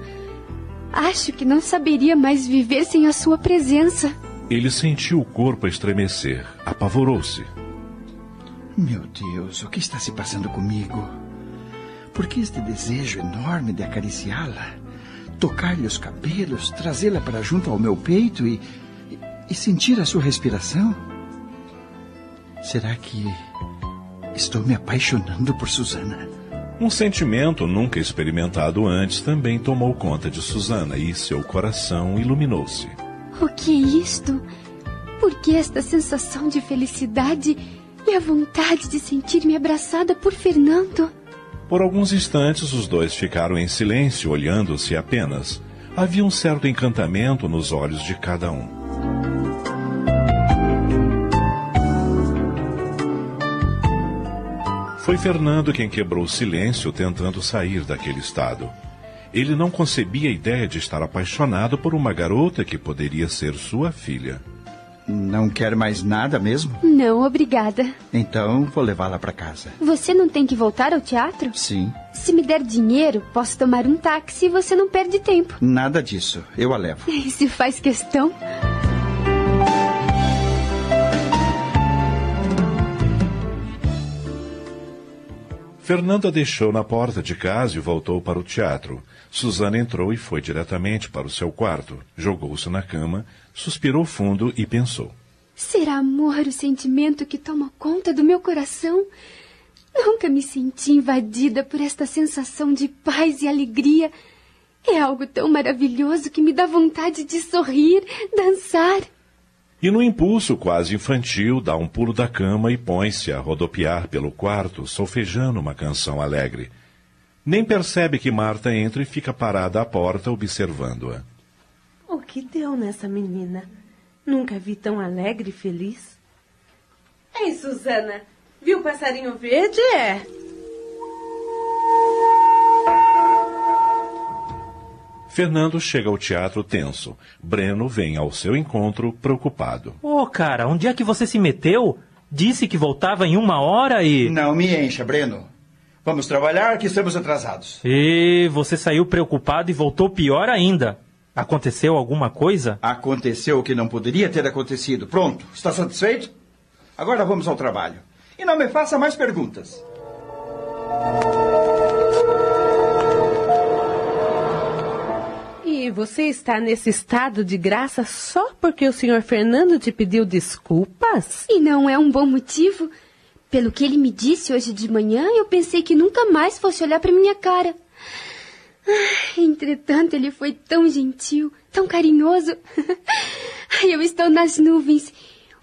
Acho que não saberia mais viver sem a sua presença. Ele sentiu o corpo a estremecer, apavorou-se. Meu Deus, o que está se passando comigo? Por que este desejo enorme de acariciá-la? Tocar-lhe os cabelos, trazê-la para junto ao meu peito e, e, e sentir a sua respiração? Será que estou me apaixonando por Susana? Um sentimento nunca experimentado antes também tomou conta de Susana e seu coração iluminou-se. O que é isto? Por que esta sensação de felicidade e a vontade de sentir-me abraçada por Fernando? Por alguns instantes, os dois ficaram em silêncio, olhando-se apenas. Havia um certo encantamento nos olhos de cada um. Foi Fernando quem quebrou o silêncio tentando sair daquele estado. Ele não concebia a ideia de estar apaixonado por uma garota que poderia ser sua filha. Não quer mais nada mesmo? Não, obrigada. Então vou levá-la para casa. Você não tem que voltar ao teatro? Sim. Se me der dinheiro, posso tomar um táxi e você não perde tempo. Nada disso. Eu a levo. Se faz questão. Fernando a deixou na porta de casa e voltou para o teatro. Susana entrou e foi diretamente para o seu quarto. Jogou-se na cama, suspirou fundo e pensou. Será amor o sentimento que toma conta do meu coração? Nunca me senti invadida por esta sensação de paz e alegria. É algo tão maravilhoso que me dá vontade de sorrir, dançar. E no impulso quase infantil, dá um pulo da cama e põe-se a rodopiar pelo quarto, solfejando uma canção alegre. Nem percebe que Marta entra e fica parada à porta observando-a. O que deu nessa menina? Nunca vi tão alegre e feliz. Ei, Susana, viu o passarinho verde? É. Fernando chega ao teatro tenso. Breno vem ao seu encontro preocupado. Ô, oh, cara, onde é que você se meteu? Disse que voltava em uma hora e. Não me encha, Breno. Vamos trabalhar que estamos atrasados. E você saiu preocupado e voltou pior ainda. Aconteceu alguma coisa? Aconteceu o que não poderia ter acontecido. Pronto, está satisfeito? Agora vamos ao trabalho. E não me faça mais perguntas. E você está nesse estado de graça só porque o senhor Fernando te pediu desculpas? E não é um bom motivo? Pelo que ele me disse hoje de manhã, eu pensei que nunca mais fosse olhar para minha cara. Entretanto, ele foi tão gentil, tão carinhoso. Eu estou nas nuvens.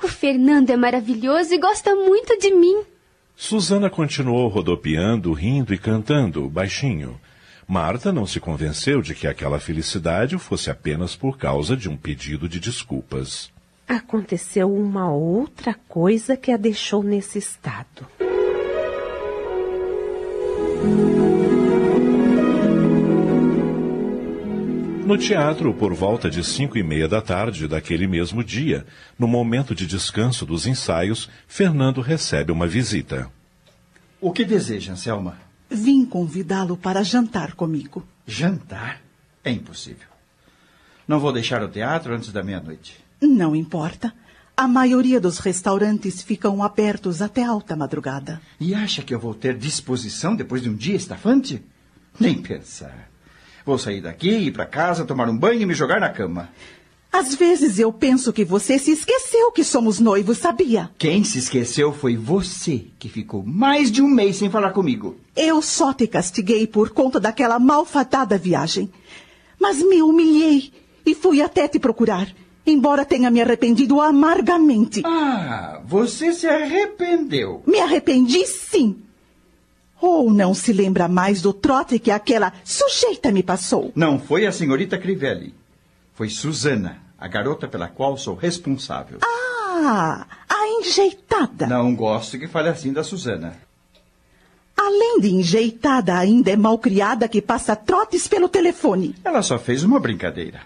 O Fernando é maravilhoso e gosta muito de mim. Susana continuou rodopiando, rindo e cantando, baixinho. Marta não se convenceu de que aquela felicidade fosse apenas por causa de um pedido de desculpas. Aconteceu uma outra coisa que a deixou nesse estado. No teatro, por volta de cinco e meia da tarde daquele mesmo dia, no momento de descanso dos ensaios, Fernando recebe uma visita. O que deseja, Selma? Vim convidá-lo para jantar comigo. Jantar? É impossível. Não vou deixar o teatro antes da meia-noite. Não importa. A maioria dos restaurantes ficam abertos até alta madrugada. E acha que eu vou ter disposição depois de um dia estafante? Nem pensar. Vou sair daqui, ir para casa, tomar um banho e me jogar na cama. Às vezes eu penso que você se esqueceu que somos noivos, sabia? Quem se esqueceu foi você, que ficou mais de um mês sem falar comigo. Eu só te castiguei por conta daquela malfadada viagem. Mas me humilhei e fui até te procurar, embora tenha me arrependido amargamente. Ah, você se arrependeu. Me arrependi, sim. Ou não se lembra mais do trote que aquela sujeita me passou? Não foi a senhorita Crivelli. Foi Susana, a garota pela qual sou responsável. Ah, a enjeitada. Não gosto que fale assim da Susana. Além de enjeitada, ainda é malcriada que passa trotes pelo telefone. Ela só fez uma brincadeira.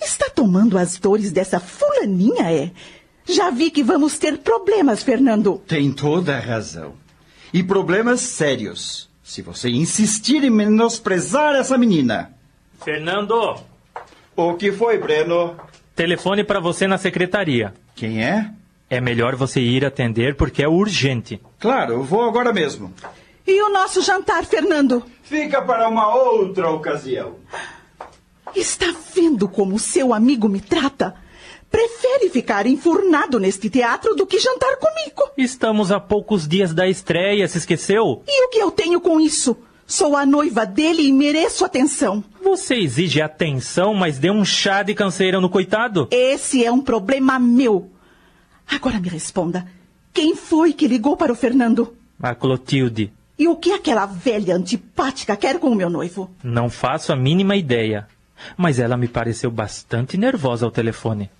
Está tomando as dores dessa fulaninha, é? Já vi que vamos ter problemas, Fernando. Tem toda a razão. E problemas sérios. Se você insistir em menosprezar essa menina. Fernando! O que foi, Breno? Telefone para você na secretaria. Quem é? É melhor você ir atender porque é urgente. Claro, eu vou agora mesmo. E o nosso jantar, Fernando? Fica para uma outra ocasião. Está vendo como seu amigo me trata? Prefere ficar enfurnado neste teatro do que jantar comigo. Estamos a poucos dias da estreia, se esqueceu? E o que eu tenho com isso? Sou a noiva dele e mereço atenção. Você exige atenção, mas dê um chá de canseira no coitado? Esse é um problema meu. Agora me responda. Quem foi que ligou para o Fernando? A Clotilde. E o que aquela velha antipática quer com o meu noivo? Não faço a mínima ideia. Mas ela me pareceu bastante nervosa ao telefone.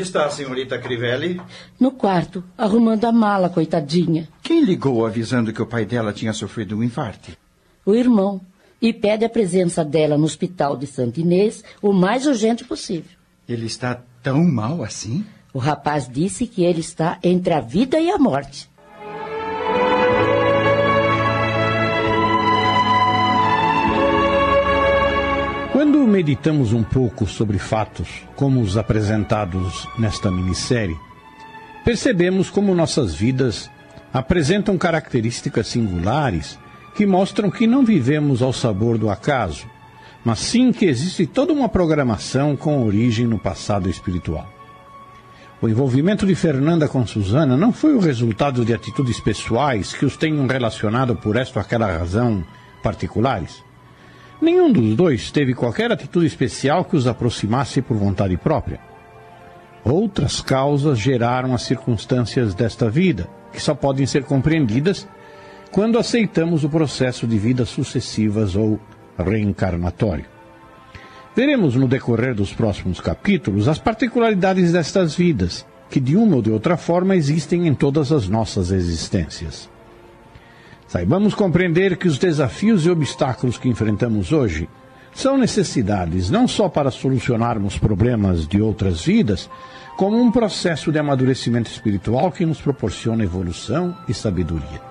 Onde está a senhorita Crivelli? No quarto, arrumando a mala, coitadinha. Quem ligou avisando que o pai dela tinha sofrido um infarte? O irmão. E pede a presença dela no hospital de Santa Inês o mais urgente possível. Ele está tão mal assim? O rapaz disse que ele está entre a vida e a morte. Quando meditamos um pouco sobre fatos como os apresentados nesta minissérie, percebemos como nossas vidas apresentam características singulares que mostram que não vivemos ao sabor do acaso, mas sim que existe toda uma programação com origem no passado espiritual. O envolvimento de Fernanda com Susana não foi o resultado de atitudes pessoais que os tenham relacionado por esta ou aquela razão particulares. Nenhum dos dois teve qualquer atitude especial que os aproximasse por vontade própria. Outras causas geraram as circunstâncias desta vida, que só podem ser compreendidas quando aceitamos o processo de vidas sucessivas ou reencarnatório. Veremos no decorrer dos próximos capítulos as particularidades destas vidas, que de uma ou de outra forma existem em todas as nossas existências. Saibamos compreender que os desafios e obstáculos que enfrentamos hoje são necessidades não só para solucionarmos problemas de outras vidas, como um processo de amadurecimento espiritual que nos proporciona evolução e sabedoria.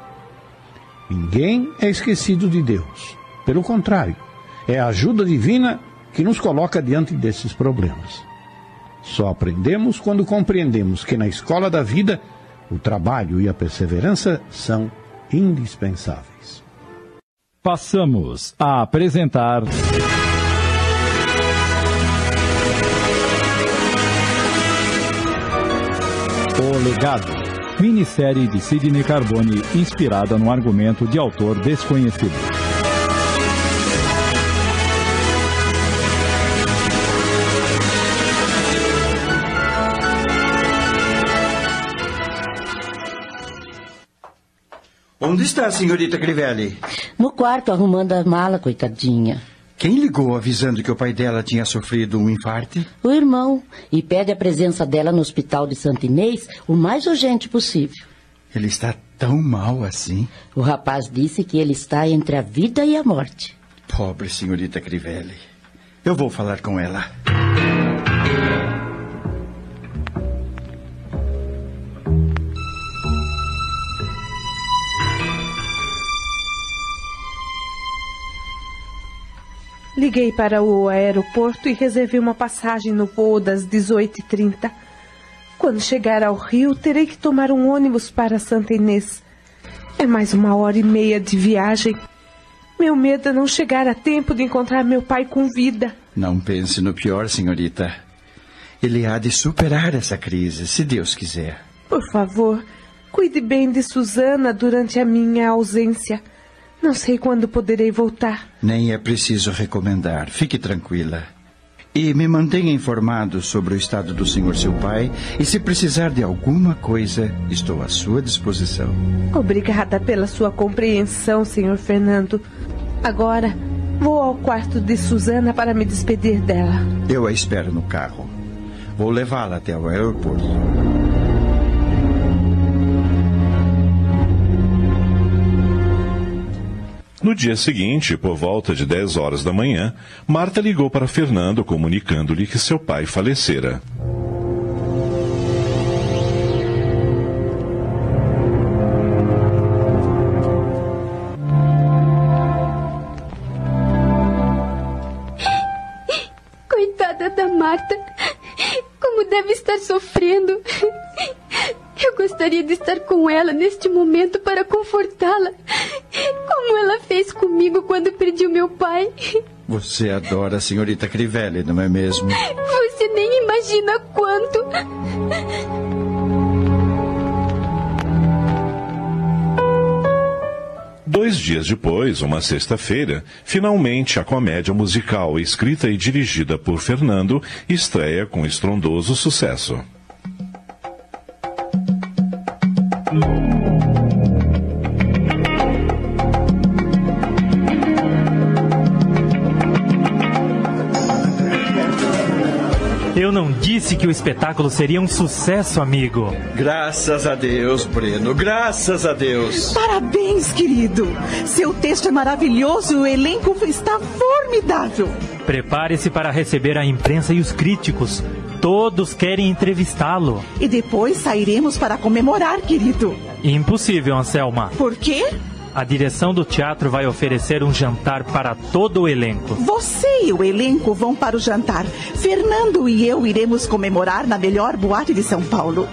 Ninguém é esquecido de Deus. Pelo contrário, é a ajuda divina que nos coloca diante desses problemas. Só aprendemos quando compreendemos que na escola da vida o trabalho e a perseverança são indispensáveis. Passamos a apresentar. O Legado, minissérie de Sidney Carbone inspirada no argumento de autor desconhecido. Onde está a senhorita Crivelli? No quarto, arrumando a mala, coitadinha. Quem ligou avisando que o pai dela tinha sofrido um infarte? O irmão. E pede a presença dela no hospital de Santa Inês o mais urgente possível. Ele está tão mal assim? O rapaz disse que ele está entre a vida e a morte. Pobre senhorita Crivelli. Eu vou falar com ela. Liguei para o aeroporto e reservei uma passagem no voo das 18h30. Quando chegar ao Rio, terei que tomar um ônibus para Santa Inês. É mais uma hora e meia de viagem. Meu medo é não chegar a tempo de encontrar meu pai com vida. Não pense no pior, senhorita. Ele há de superar essa crise, se Deus quiser. Por favor, cuide bem de Susana durante a minha ausência. Não sei quando poderei voltar. Nem é preciso recomendar. Fique tranquila. E me mantenha informado sobre o estado do senhor seu pai. E se precisar de alguma coisa, estou à sua disposição. Obrigada pela sua compreensão, senhor Fernando. Agora, vou ao quarto de Susana para me despedir dela. Eu a espero no carro. Vou levá-la até o aeroporto. No dia seguinte, por volta de 10 horas da manhã, Marta ligou para Fernando comunicando-lhe que seu pai falecera. Gostaria de estar com ela neste momento para confortá-la. Como ela fez comigo quando perdi o meu pai. Você adora a senhorita Crivelli, não é mesmo? Você nem imagina quanto. Dois dias depois, uma sexta-feira, finalmente a comédia musical, escrita e dirigida por Fernando, estreia com estrondoso sucesso. Eu não disse que o espetáculo seria um sucesso, amigo. Graças a Deus, Breno. Graças a Deus. Parabéns, querido. Seu texto é maravilhoso e o elenco está formidável. Prepare-se para receber a imprensa e os críticos. Todos querem entrevistá-lo. E depois sairemos para comemorar, querido. Impossível, Anselma. Por quê? A direção do teatro vai oferecer um jantar para todo o elenco. Você e o elenco vão para o jantar. Fernando e eu iremos comemorar na melhor boate de São Paulo.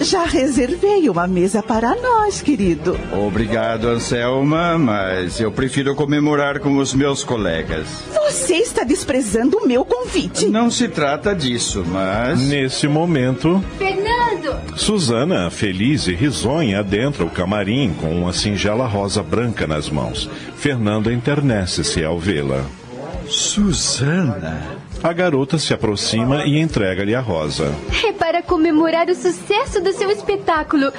Já reservei uma mesa para nós, querido. Obrigado, Anselma, mas eu prefiro comemorar com os meus colegas. Você está desprezando o meu convite. Não se trata disso, mas. Nesse momento, Fernando! Susana, feliz e risonha, adentra o camarim com uma singela rosa branca nas mãos. Fernando enternece-se ao vê-la. Susana! A garota se aproxima e entrega-lhe a rosa. É para comemorar o sucesso do seu espetáculo.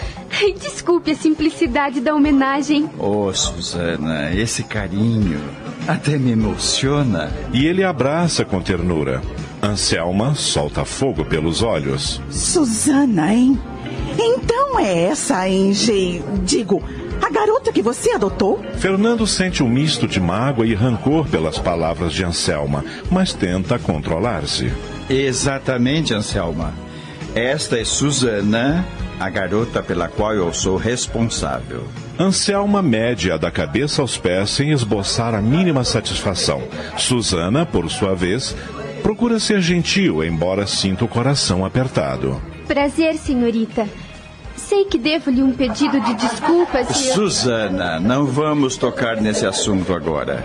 Desculpe a simplicidade da homenagem. Oh, Susana, esse carinho até me emociona. E ele abraça com ternura. Anselma solta fogo pelos olhos. Susana, hein? Então é essa, hein, Gei? Digo, a garota que você adotou? Fernando sente um misto de mágoa e rancor pelas palavras de Anselma, mas tenta controlar-se. Exatamente, Anselma. Esta é Susana, a garota pela qual eu sou responsável. Anselma mede-a da cabeça aos pés sem esboçar a mínima satisfação. Susana, por sua vez, procura ser gentil, embora sinta o coração apertado. Prazer, senhorita. Sei que devo-lhe um pedido de desculpas e... eu- Susana, não vamos tocar nesse assunto agora.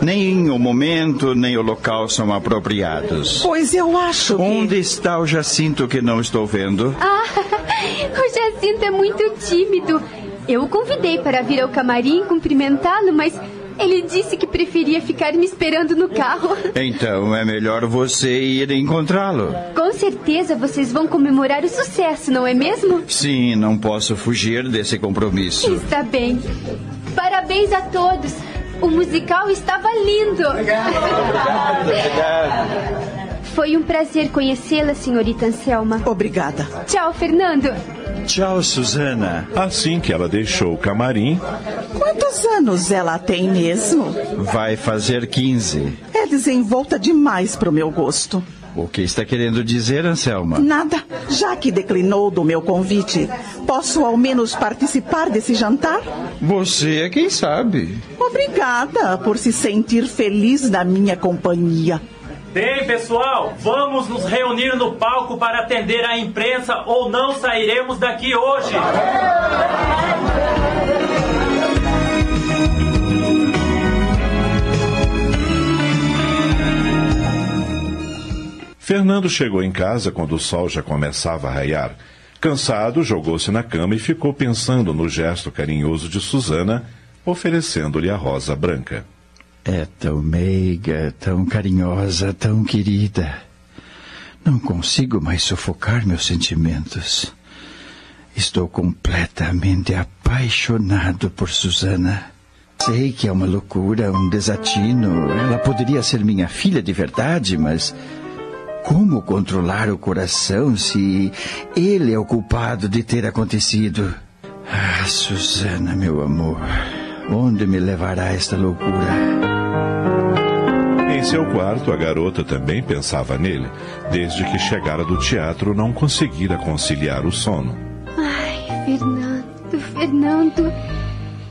Nem o momento, nem o local são apropriados. Pois eu acho que... Onde está o Jacinto que não estou vendo? Ah, o Jacinto é muito tímido. Eu o convidei para vir ao camarim cumprimentá-lo, mas ele disse que preferia ficar me esperando no carro. Então é melhor você ir encontrá-lo. Com certeza vocês vão comemorar o sucesso, não é mesmo? Sim, não posso fugir desse compromisso. Está bem. Parabéns a todos. O musical estava lindo. Foi um prazer conhecê-la, senhorita Anselma. Obrigada. Tchau, Fernando. Tchau, Susana. Assim que ela deixou o camarim, Quantos anos ela tem mesmo? Vai fazer 15. É desenvolta demais pro meu gosto. O que está querendo dizer, Anselma? Nada. Já que declinou do meu convite, posso ao menos participar desse jantar? Você é quem sabe. Obrigada por se sentir feliz na minha companhia. Bem, pessoal, vamos nos reunir no palco para atender a imprensa ou não sairemos daqui hoje. Fernando chegou em casa quando o sol já começava a raiar. Cansado, jogou-se na cama e ficou pensando no gesto carinhoso de Susana, oferecendo-lhe a rosa branca. É tão meiga, tão carinhosa, tão querida. Não consigo mais sufocar meus sentimentos. Estou completamente apaixonado por Susana. Sei que é uma loucura, um desatino. Ela poderia ser minha filha de verdade, mas como controlar o coração se ele é o culpado de ter acontecido? Ah, Susana, meu amor, onde me levará esta loucura? Em seu quarto, a garota também pensava nele. Desde que chegara do teatro, não conseguira conciliar o sono. Ai, Fernando, Fernando.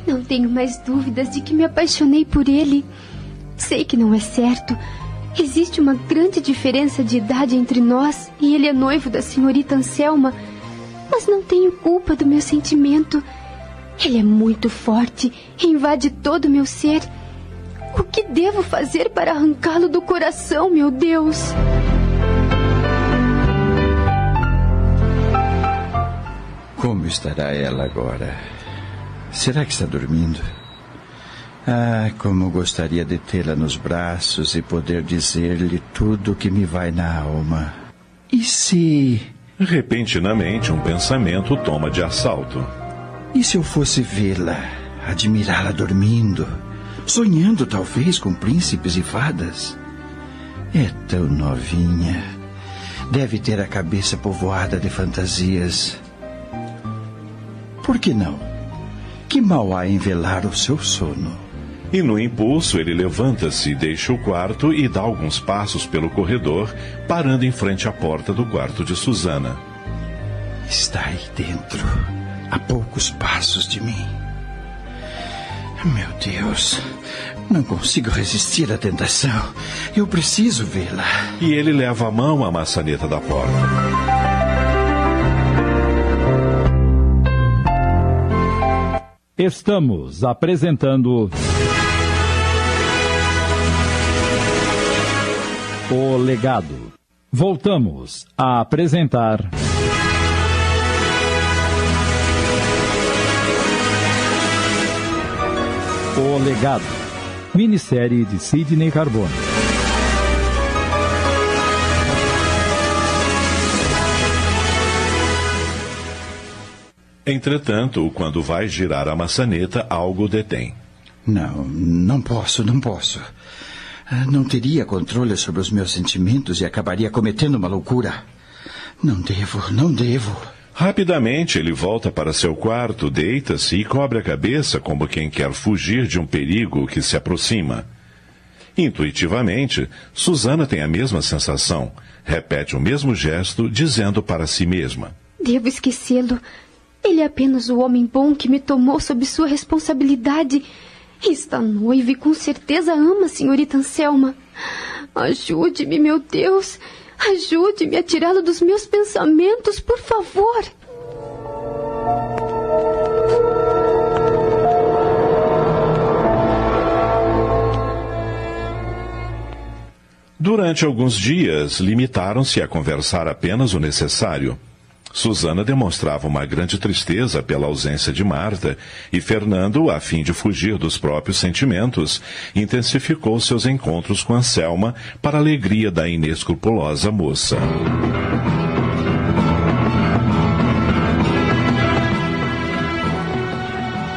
Não tenho mais dúvidas de que me apaixonei por ele. Sei que não é certo. Existe uma grande diferença de idade entre nós e ele é noivo da senhorita Anselma. Mas não tenho culpa do meu sentimento. Ele é muito forte e invade todo o meu ser. O que devo fazer para arrancá-lo do coração, meu Deus? Como estará ela agora? Será que está dormindo? Ah, como gostaria de tê-la nos braços e poder dizer-lhe tudo o que me vai na alma. E se. Repentinamente, um pensamento toma de assalto. E se eu fosse vê-la, admirá-la dormindo, sonhando talvez com príncipes e fadas? É tão novinha. Deve ter a cabeça povoada de fantasias. Por que não? Que mal há em velar o seu sono? E no impulso ele levanta-se, deixa o quarto e dá alguns passos pelo corredor, parando em frente à porta do quarto de Susana. Está aí dentro, a poucos passos de mim. Meu Deus, não consigo resistir à tentação. Eu preciso vê-la. E ele leva a mão à maçaneta da porta. Estamos apresentando. O Legado. Voltamos a apresentar. O Legado. Minissérie de Sidney Carbone. Entretanto, quando vai girar a maçaneta, algo detém. Não, não posso, não posso. Não teria controle sobre os meus sentimentos e acabaria cometendo uma loucura. Não devo, não devo. Rapidamente ele volta para seu quarto, deita-se e cobre a cabeça como quem quer fugir de um perigo que se aproxima. Intuitivamente, Susana tem a mesma sensação. Repete o mesmo gesto, dizendo para si mesma: Devo esquecê-lo. Ele é apenas o homem bom que me tomou sob sua responsabilidade. Está noivo e com certeza ama a senhorita Anselma. Ajude-me, meu Deus. Ajude-me a tirá-lo dos meus pensamentos, por favor. Durante alguns dias, limitaram-se a conversar apenas o necessário. Susana demonstrava uma grande tristeza pela ausência de Marta, e Fernando, a fim de fugir dos próprios sentimentos, intensificou seus encontros com Anselma para a alegria da inescrupulosa moça.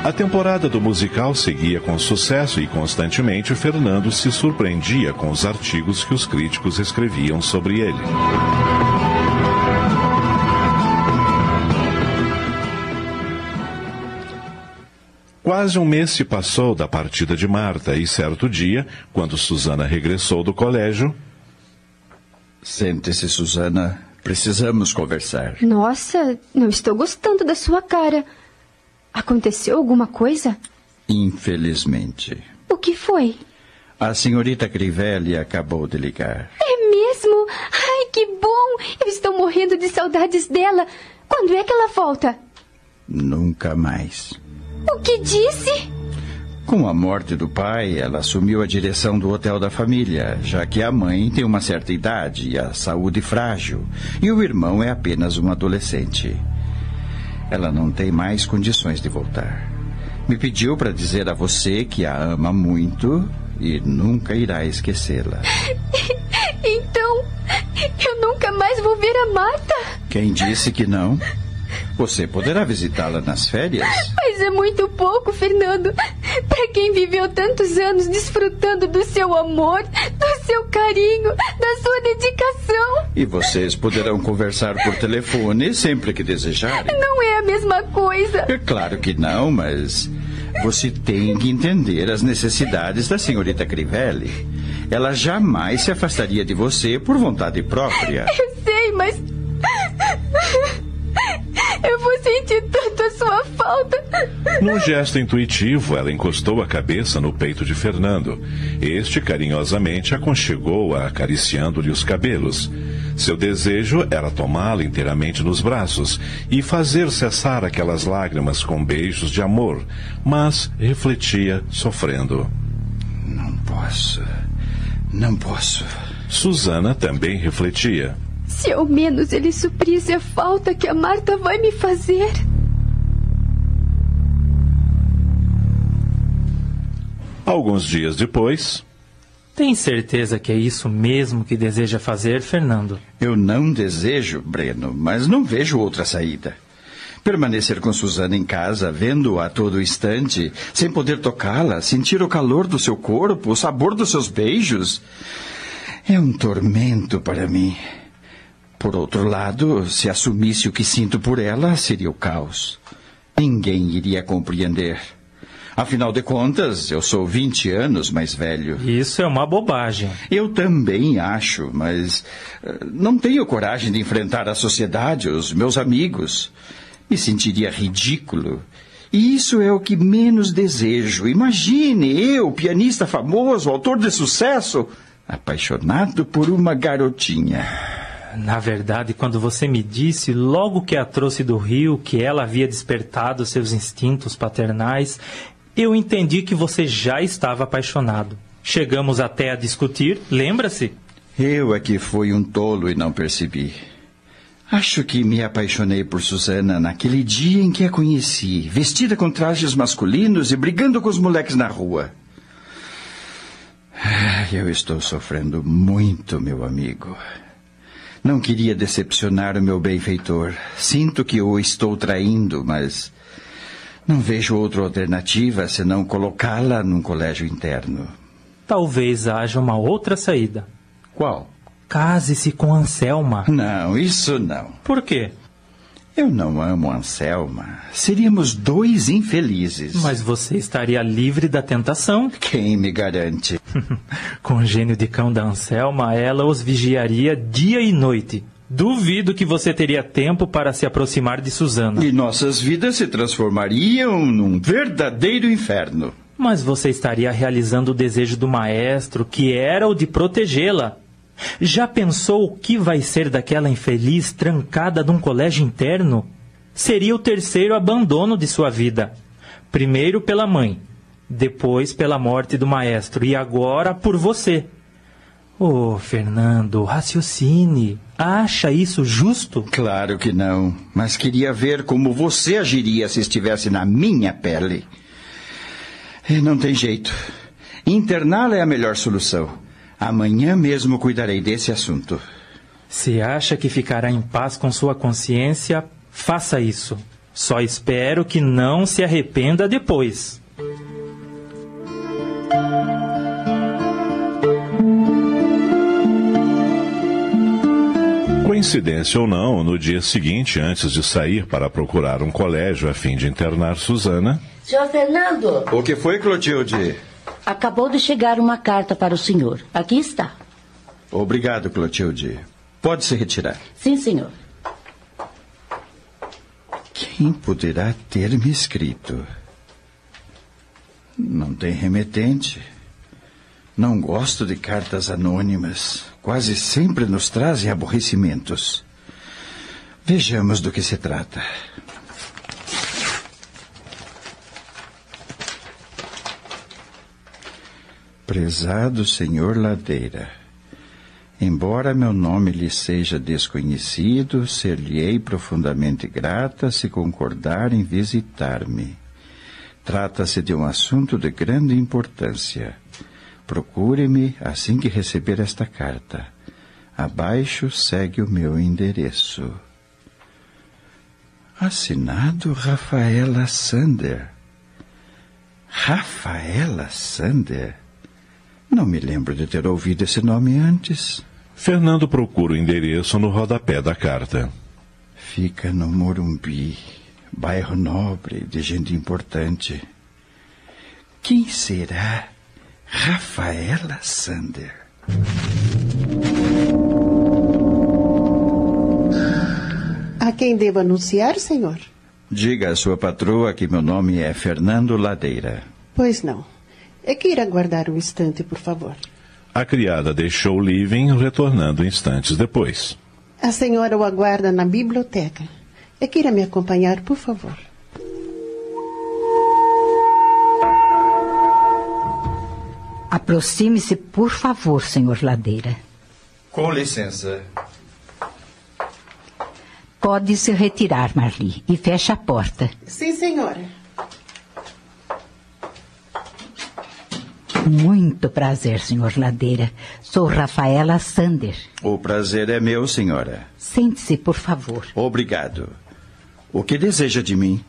A temporada do musical seguia com sucesso e constantemente Fernando se surpreendia com os artigos que os críticos escreviam sobre ele. Quase um mês se passou da partida de Marta e certo dia, quando Susana regressou do colégio. Sente-se, Susana. Precisamos conversar. Nossa, não estou gostando da sua cara. Aconteceu alguma coisa? Infelizmente. O que foi? A senhorita Crivelli acabou de ligar. É mesmo? Ai, que bom! Eu estou morrendo de saudades dela. Quando é que ela volta? Nunca mais. O que disse? Com a morte do pai, ela assumiu a direção do hotel da família, já que a mãe tem uma certa idade e a saúde frágil, e o irmão é apenas um adolescente. Ela não tem mais condições de voltar. Me pediu para dizer a você que a ama muito e nunca irá esquecê-la. Então, eu nunca mais vou ver a Marta? Quem disse que não? Você poderá visitá-la nas férias? Mas é muito pouco, Fernando. Para quem viveu tantos anos desfrutando do seu amor, do seu carinho, da sua dedicação. E vocês poderão conversar por telefone sempre que desejarem. Não é a mesma coisa. É claro que não, mas você tem que entender as necessidades da senhorita Crivelli. Ela jamais se afastaria de você por vontade própria. Eu sei, mas. Eu vou sentir tanto a sua falta. Num gesto intuitivo, ela encostou a cabeça no peito de Fernando. Este carinhosamente aconchegou-a, acariciando-lhe os cabelos. Seu desejo era tomá-la inteiramente nos braços e fazer cessar aquelas lágrimas com beijos de amor, mas refletia, sofrendo. Não posso. Não posso. Susana também refletia. Se ao menos ele suprisse a falta que a Marta vai me fazer. Alguns dias depois. Tem certeza que é isso mesmo que deseja fazer, Fernando? Eu não desejo, Breno, mas não vejo outra saída. Permanecer com Susana em casa, vendo-a a todo instante, sem poder tocá-la, sentir o calor do seu corpo, o sabor dos seus beijos, é um tormento para mim. Por outro lado, se assumisse o que sinto por ela, seria o caos. Ninguém iria compreender. Afinal de contas, eu sou 20 anos mais velho. Isso é uma bobagem. Eu também acho, mas uh, não tenho coragem de enfrentar a sociedade, os meus amigos. Me sentiria ridículo. E isso é o que menos desejo. Imagine eu, pianista famoso, autor de sucesso, apaixonado por uma garotinha. Na verdade, quando você me disse, logo que a trouxe do Rio, que ela havia despertado seus instintos paternais, eu entendi que você já estava apaixonado. Chegamos até a discutir, lembra-se? Eu é que fui um tolo e não percebi. Acho que me apaixonei por Susana naquele dia em que a conheci, vestida com trajes masculinos e brigando com os moleques na rua. Eu estou sofrendo muito, meu amigo. Não queria decepcionar o meu benfeitor. Sinto que o estou traindo, mas não vejo outra alternativa senão colocá-la num colégio interno. Talvez haja uma outra saída. Qual? Case-se com Anselma. Não, isso não. Por quê? Eu não amo Anselma. Seríamos dois infelizes. Mas você estaria livre da tentação. Quem me garante? com o gênio de cão da Anselma, ela os vigiaria dia e noite. Duvido que você teria tempo para se aproximar de Susana. E nossas vidas se transformariam num verdadeiro inferno. Mas você estaria realizando o desejo do maestro, que era o de protegê-la. Já pensou o que vai ser daquela infeliz trancada num colégio interno? Seria o terceiro abandono de sua vida. Primeiro pela mãe, depois pela morte do maestro e agora por você. Oh, Fernando, raciocine. Acha isso justo? Claro que não. Mas queria ver como você agiria se estivesse na minha pele. Não tem jeito. Interná-la é a melhor solução. Amanhã mesmo cuidarei desse assunto. Se acha que ficará em paz com sua consciência, faça isso. Só espero que não se arrependa depois. Coincidência ou não, no dia seguinte, antes de sair para procurar um colégio a fim de internar Susana. Senhor Fernando! O que foi, Clotilde? Acabou de chegar uma carta para o senhor. Aqui está. Obrigado, Clotilde. Pode se retirar. Sim, senhor. Quem poderá ter me escrito? Não tem remetente. Não gosto de cartas anônimas. Quase sempre nos trazem aborrecimentos. Vejamos do que se trata. Prezado senhor Ladeira, embora meu nome lhe seja desconhecido, ser-lhe-ei profundamente grata se concordar em visitar-me. Trata-se de um assunto de grande importância. Procure-me assim que receber esta carta. Abaixo segue o meu endereço. Assinado Rafaela Sander. Rafaela Sander? Não me lembro de ter ouvido esse nome antes. Fernando procura o endereço no rodapé da carta. Fica no Morumbi, bairro nobre de gente importante. Quem será Rafaela Sander? A quem devo anunciar, senhor? Diga à sua patroa que meu nome é Fernando Ladeira. Pois não. É que ir aguardar um instante, por favor. A criada deixou o living, retornando instantes depois. A senhora o aguarda na biblioteca. É que irá me acompanhar, por favor. Aproxime-se, por favor, senhor Ladeira. Com licença. Pode se retirar, Marli, e feche a porta. Sim, senhora. Muito prazer, senhor Ladeira. Sou Rafaela Sander. O prazer é meu, senhora. Sente-se, por favor. Obrigado. O que deseja de mim?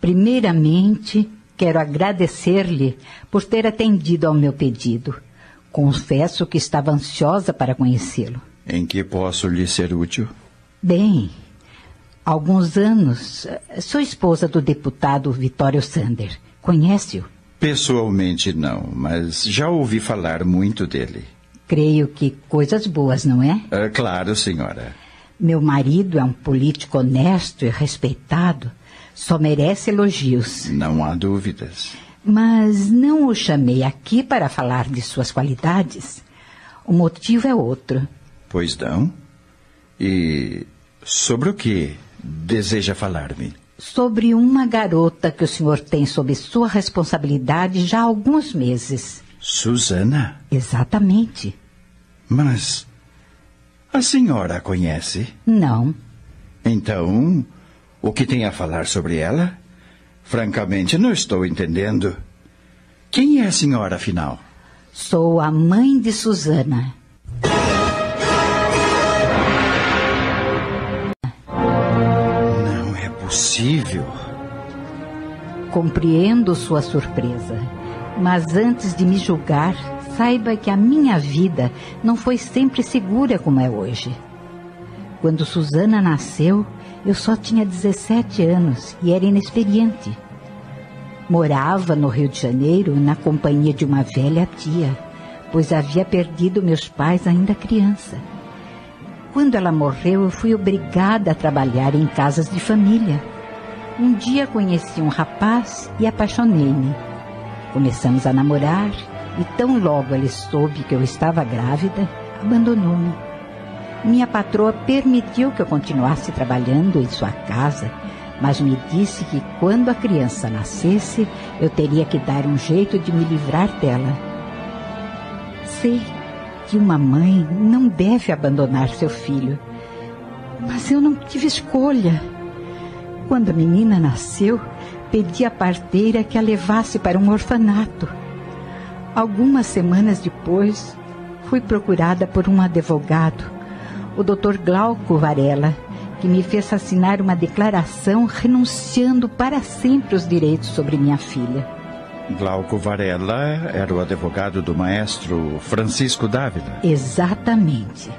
Primeiramente, quero agradecer-lhe por ter atendido ao meu pedido. Confesso que estava ansiosa para conhecê-lo. Em que posso lhe ser útil? Bem, há alguns anos, sou esposa do deputado Vitório Sander. Conhece-o? Pessoalmente não, mas já ouvi falar muito dele. Creio que coisas boas, não é? É claro, senhora. Meu marido é um político honesto e respeitado. Só merece elogios. Não há dúvidas. Mas não o chamei aqui para falar de suas qualidades. O motivo é outro. Pois não? E sobre o que deseja falar-me? Sobre uma garota que o senhor tem sob sua responsabilidade já há alguns meses. Susana? Exatamente. Mas a senhora a conhece? Não. Então, o que tem a falar sobre ela? Francamente, não estou entendendo. Quem é a senhora, afinal? Sou a mãe de Susana. Possível. Compreendo sua surpresa, mas antes de me julgar, saiba que a minha vida não foi sempre segura como é hoje. Quando Susana nasceu, eu só tinha 17 anos e era inexperiente. Morava no Rio de Janeiro na companhia de uma velha tia, pois havia perdido meus pais ainda criança. Quando ela morreu, eu fui obrigada a trabalhar em casas de família. Um dia conheci um rapaz e apaixonei-me. Começamos a namorar e tão logo ele soube que eu estava grávida, abandonou-me. Minha patroa permitiu que eu continuasse trabalhando em sua casa, mas me disse que quando a criança nascesse, eu teria que dar um jeito de me livrar dela. Sei que uma mãe não deve abandonar seu filho, mas eu não tive escolha. Quando a menina nasceu, pedi à parteira que a levasse para um orfanato. Algumas semanas depois, fui procurada por um advogado, o Dr. Glauco Varela, que me fez assinar uma declaração renunciando para sempre os direitos sobre minha filha. Glauco Varela era o advogado do maestro Francisco Dávila. Exatamente.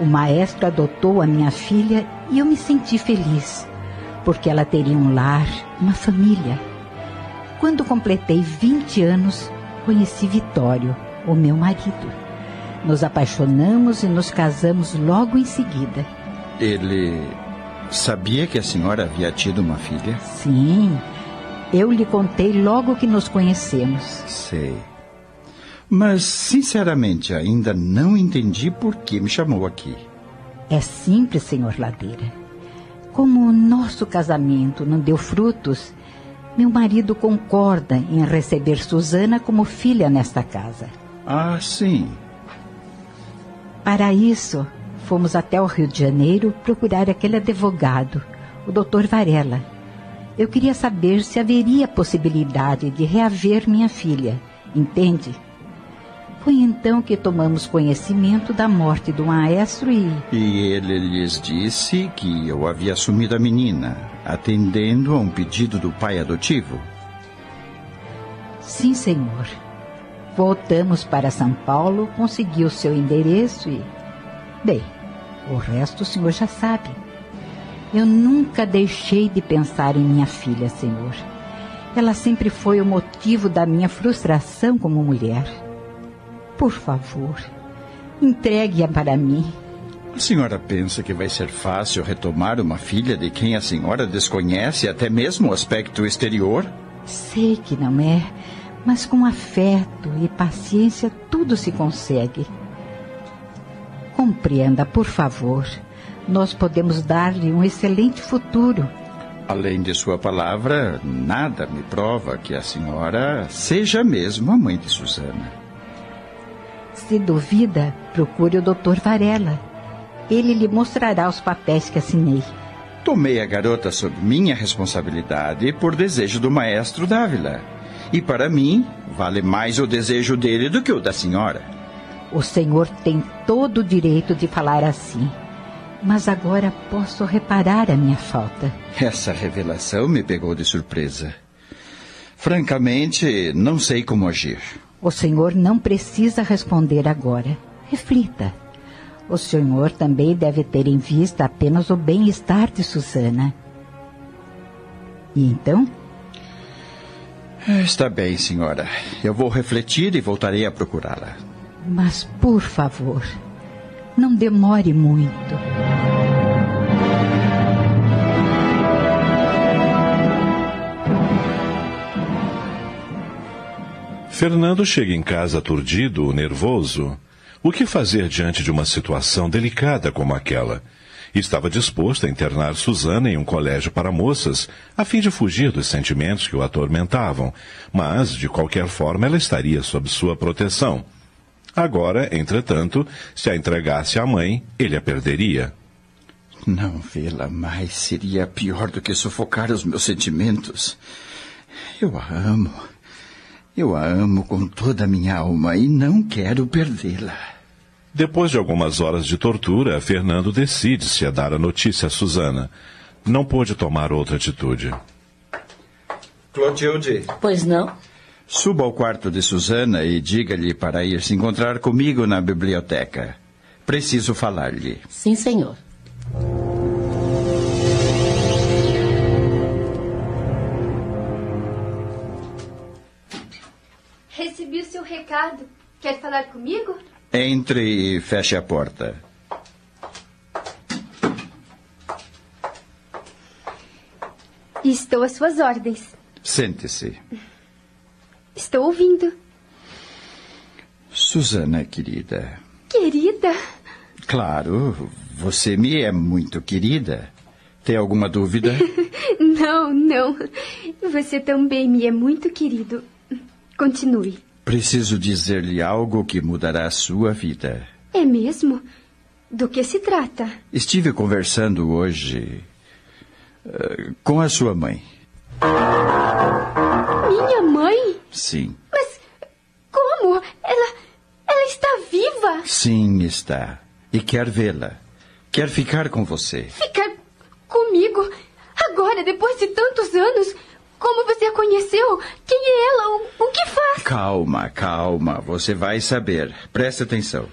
O maestro adotou a minha filha e eu me senti feliz, porque ela teria um lar, uma família. Quando completei 20 anos, conheci Vitório, o meu marido. Nos apaixonamos e nos casamos logo em seguida. Ele sabia que a senhora havia tido uma filha? Sim, eu lhe contei logo que nos conhecemos. Sei. Mas, sinceramente, ainda não entendi por que me chamou aqui. É simples, senhor Ladeira. Como o nosso casamento não deu frutos, meu marido concorda em receber Susana como filha nesta casa. Ah, sim. Para isso, fomos até o Rio de Janeiro procurar aquele advogado, o doutor Varela. Eu queria saber se haveria possibilidade de reaver minha filha, entende? Foi então que tomamos conhecimento da morte do maestro e. E ele lhes disse que eu havia assumido a menina, atendendo a um pedido do pai adotivo? Sim, senhor. Voltamos para São Paulo, consegui o seu endereço e. Bem, o resto o senhor já sabe. Eu nunca deixei de pensar em minha filha, senhor. Ela sempre foi o motivo da minha frustração como mulher. Por favor, entregue-a para mim. A senhora pensa que vai ser fácil retomar uma filha de quem a senhora desconhece até mesmo o aspecto exterior? Sei que não é, mas com afeto e paciência tudo se consegue. Compreenda, por favor. Nós podemos dar-lhe um excelente futuro. Além de sua palavra, nada me prova que a senhora seja mesmo a mãe de Susana. Se duvida, procure o Dr. Varela. Ele lhe mostrará os papéis que assinei. Tomei a garota sob minha responsabilidade por desejo do maestro Dávila. E para mim, vale mais o desejo dele do que o da senhora. O senhor tem todo o direito de falar assim. Mas agora posso reparar a minha falta. Essa revelação me pegou de surpresa. Francamente, não sei como agir. O senhor não precisa responder agora. Reflita. O senhor também deve ter em vista apenas o bem-estar de Susana. E então? Está bem, senhora. Eu vou refletir e voltarei a procurá-la. Mas, por favor, não demore muito. Fernando chega em casa aturdido, nervoso. O que fazer diante de uma situação delicada como aquela? Estava disposto a internar Susana em um colégio para moças, a fim de fugir dos sentimentos que o atormentavam, mas, de qualquer forma, ela estaria sob sua proteção. Agora, entretanto, se a entregasse à mãe, ele a perderia. Não vê-la mais seria pior do que sufocar os meus sentimentos. Eu a amo. Eu a amo com toda a minha alma e não quero perdê-la. Depois de algumas horas de tortura, Fernando decide-se a dar a notícia a Susana. Não pôde tomar outra atitude. Clotilde. Pois não? Suba ao quarto de Susana e diga-lhe para ir se encontrar comigo na biblioteca. Preciso falar-lhe. Sim, senhor. O seu recado. Quer falar comigo? Entre e feche a porta. Estou às suas ordens. Sente-se. Estou ouvindo. Susana, querida. Querida. Claro, você me é muito querida. Tem alguma dúvida? não, não. Você também me é muito querido. Continue. Preciso dizer-lhe algo que mudará a sua vida. É mesmo? Do que se trata? Estive conversando hoje uh, com a sua mãe. Minha mãe? Sim. Mas como? Ela. Ela está viva? Sim, está. E quer vê-la. Quer ficar com você. Ficar comigo? Agora, depois de tantos anos? Como você a conheceu? Quem é ela? O, o, que faz? Calma, calma. Você vai saber. Preste atenção.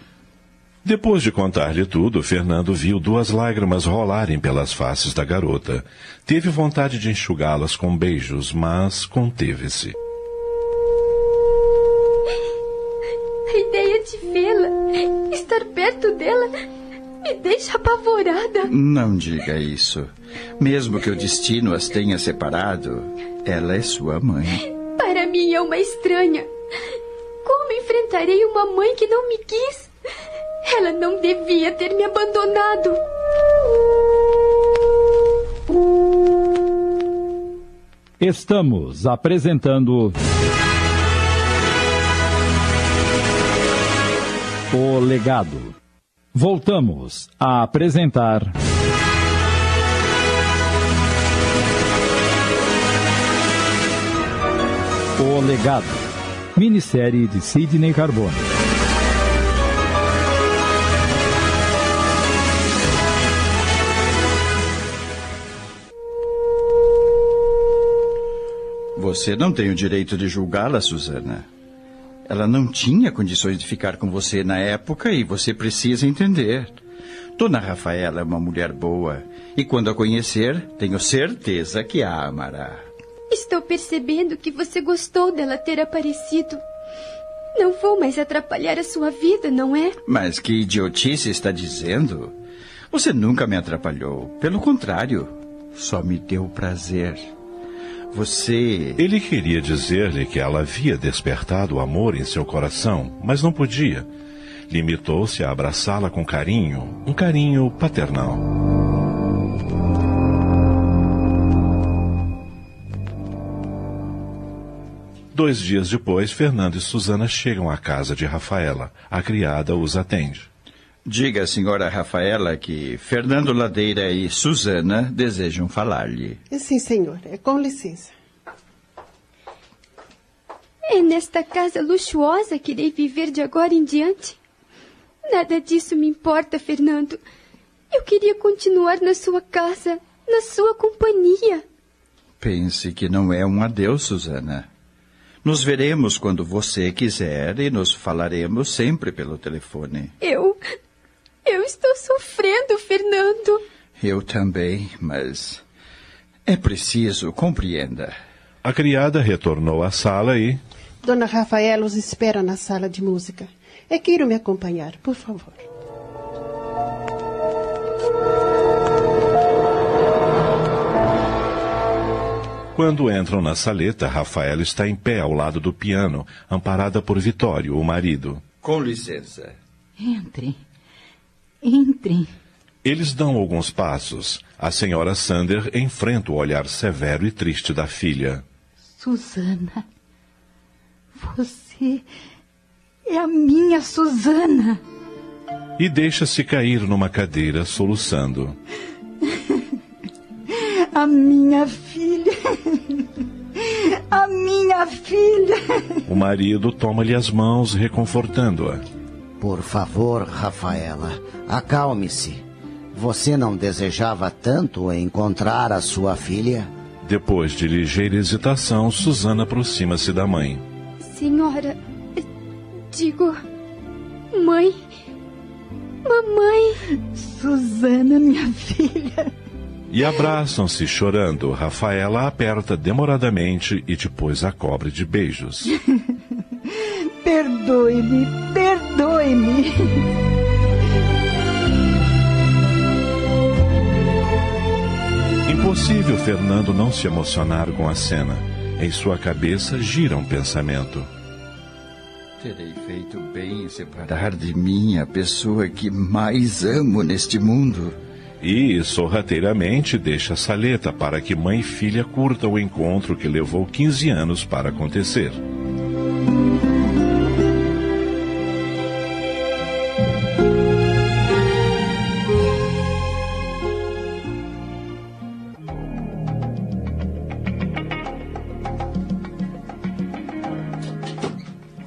Depois de contar-lhe tudo, Fernando viu duas lágrimas rolarem pelas faces da garota. Teve vontade de enxugá-las com beijos, mas conteve-se. A ideia de vê-la perto dela me deixa apavorada. Não diga isso. Mesmo que o destino as tenha separado, ela é sua mãe. Para mim é uma estranha. Como enfrentarei uma mãe que não me quis? Ela não devia ter me abandonado. Estamos apresentando. O Legado. Voltamos a apresentar. O Legado. Minissérie de Sidney Carbone. Você não tem o direito de julgá-la, Susana. Ela não tinha condições de ficar com você na época e você precisa entender. Dona Rafaela é uma mulher boa e quando a conhecer, tenho certeza que a amará. Estou percebendo que você gostou dela ter aparecido. Não vou mais atrapalhar a sua vida, não é? Mas que idiotice está dizendo? Você nunca me atrapalhou. Pelo contrário, só me deu prazer. Você. Ele queria dizer-lhe que ela havia despertado o amor em seu coração, mas não podia. Limitou-se a abraçá-la com carinho, um carinho paternal. Dois dias depois, Fernando e Susana chegam à casa de Rafaela. A criada os atende. Diga à senhora Rafaela que Fernando Ladeira e Susana desejam falar-lhe. Sim, senhor. É, com licença. É nesta casa luxuosa que irei viver de agora em diante? Nada disso me importa, Fernando. Eu queria continuar na sua casa, na sua companhia. Pense que não é um adeus, Susana. Nos veremos quando você quiser e nos falaremos sempre pelo telefone. Eu. Eu estou sofrendo, Fernando. Eu também, mas. É preciso, compreenda. A criada retornou à sala e. Dona Rafaela os espera na sala de música. É queiro me acompanhar, por favor. Quando entram na saleta, Rafaela está em pé ao lado do piano, amparada por Vitório, o marido. Com licença. Entre. Entre. Eles dão alguns passos. A senhora Sander enfrenta o olhar severo e triste da filha. Susana. Você é a minha Susana. E deixa-se cair numa cadeira, soluçando. A minha filha. A minha filha. O marido toma-lhe as mãos, reconfortando-a. Por favor, Rafaela, acalme-se. Você não desejava tanto encontrar a sua filha? Depois de ligeira hesitação, Susana aproxima-se da mãe. Senhora. Digo. Mãe. Mamãe. Susana, minha filha. E abraçam-se chorando. Rafaela a aperta demoradamente e depois a cobre de beijos. Perdoe-me, perdoe-me. Impossível Fernando não se emocionar com a cena. Em sua cabeça gira um pensamento. Terei feito bem em separar de mim a pessoa que mais amo neste mundo. E, sorrateiramente, deixa a saleta para que mãe e filha curtam o encontro que levou 15 anos para acontecer.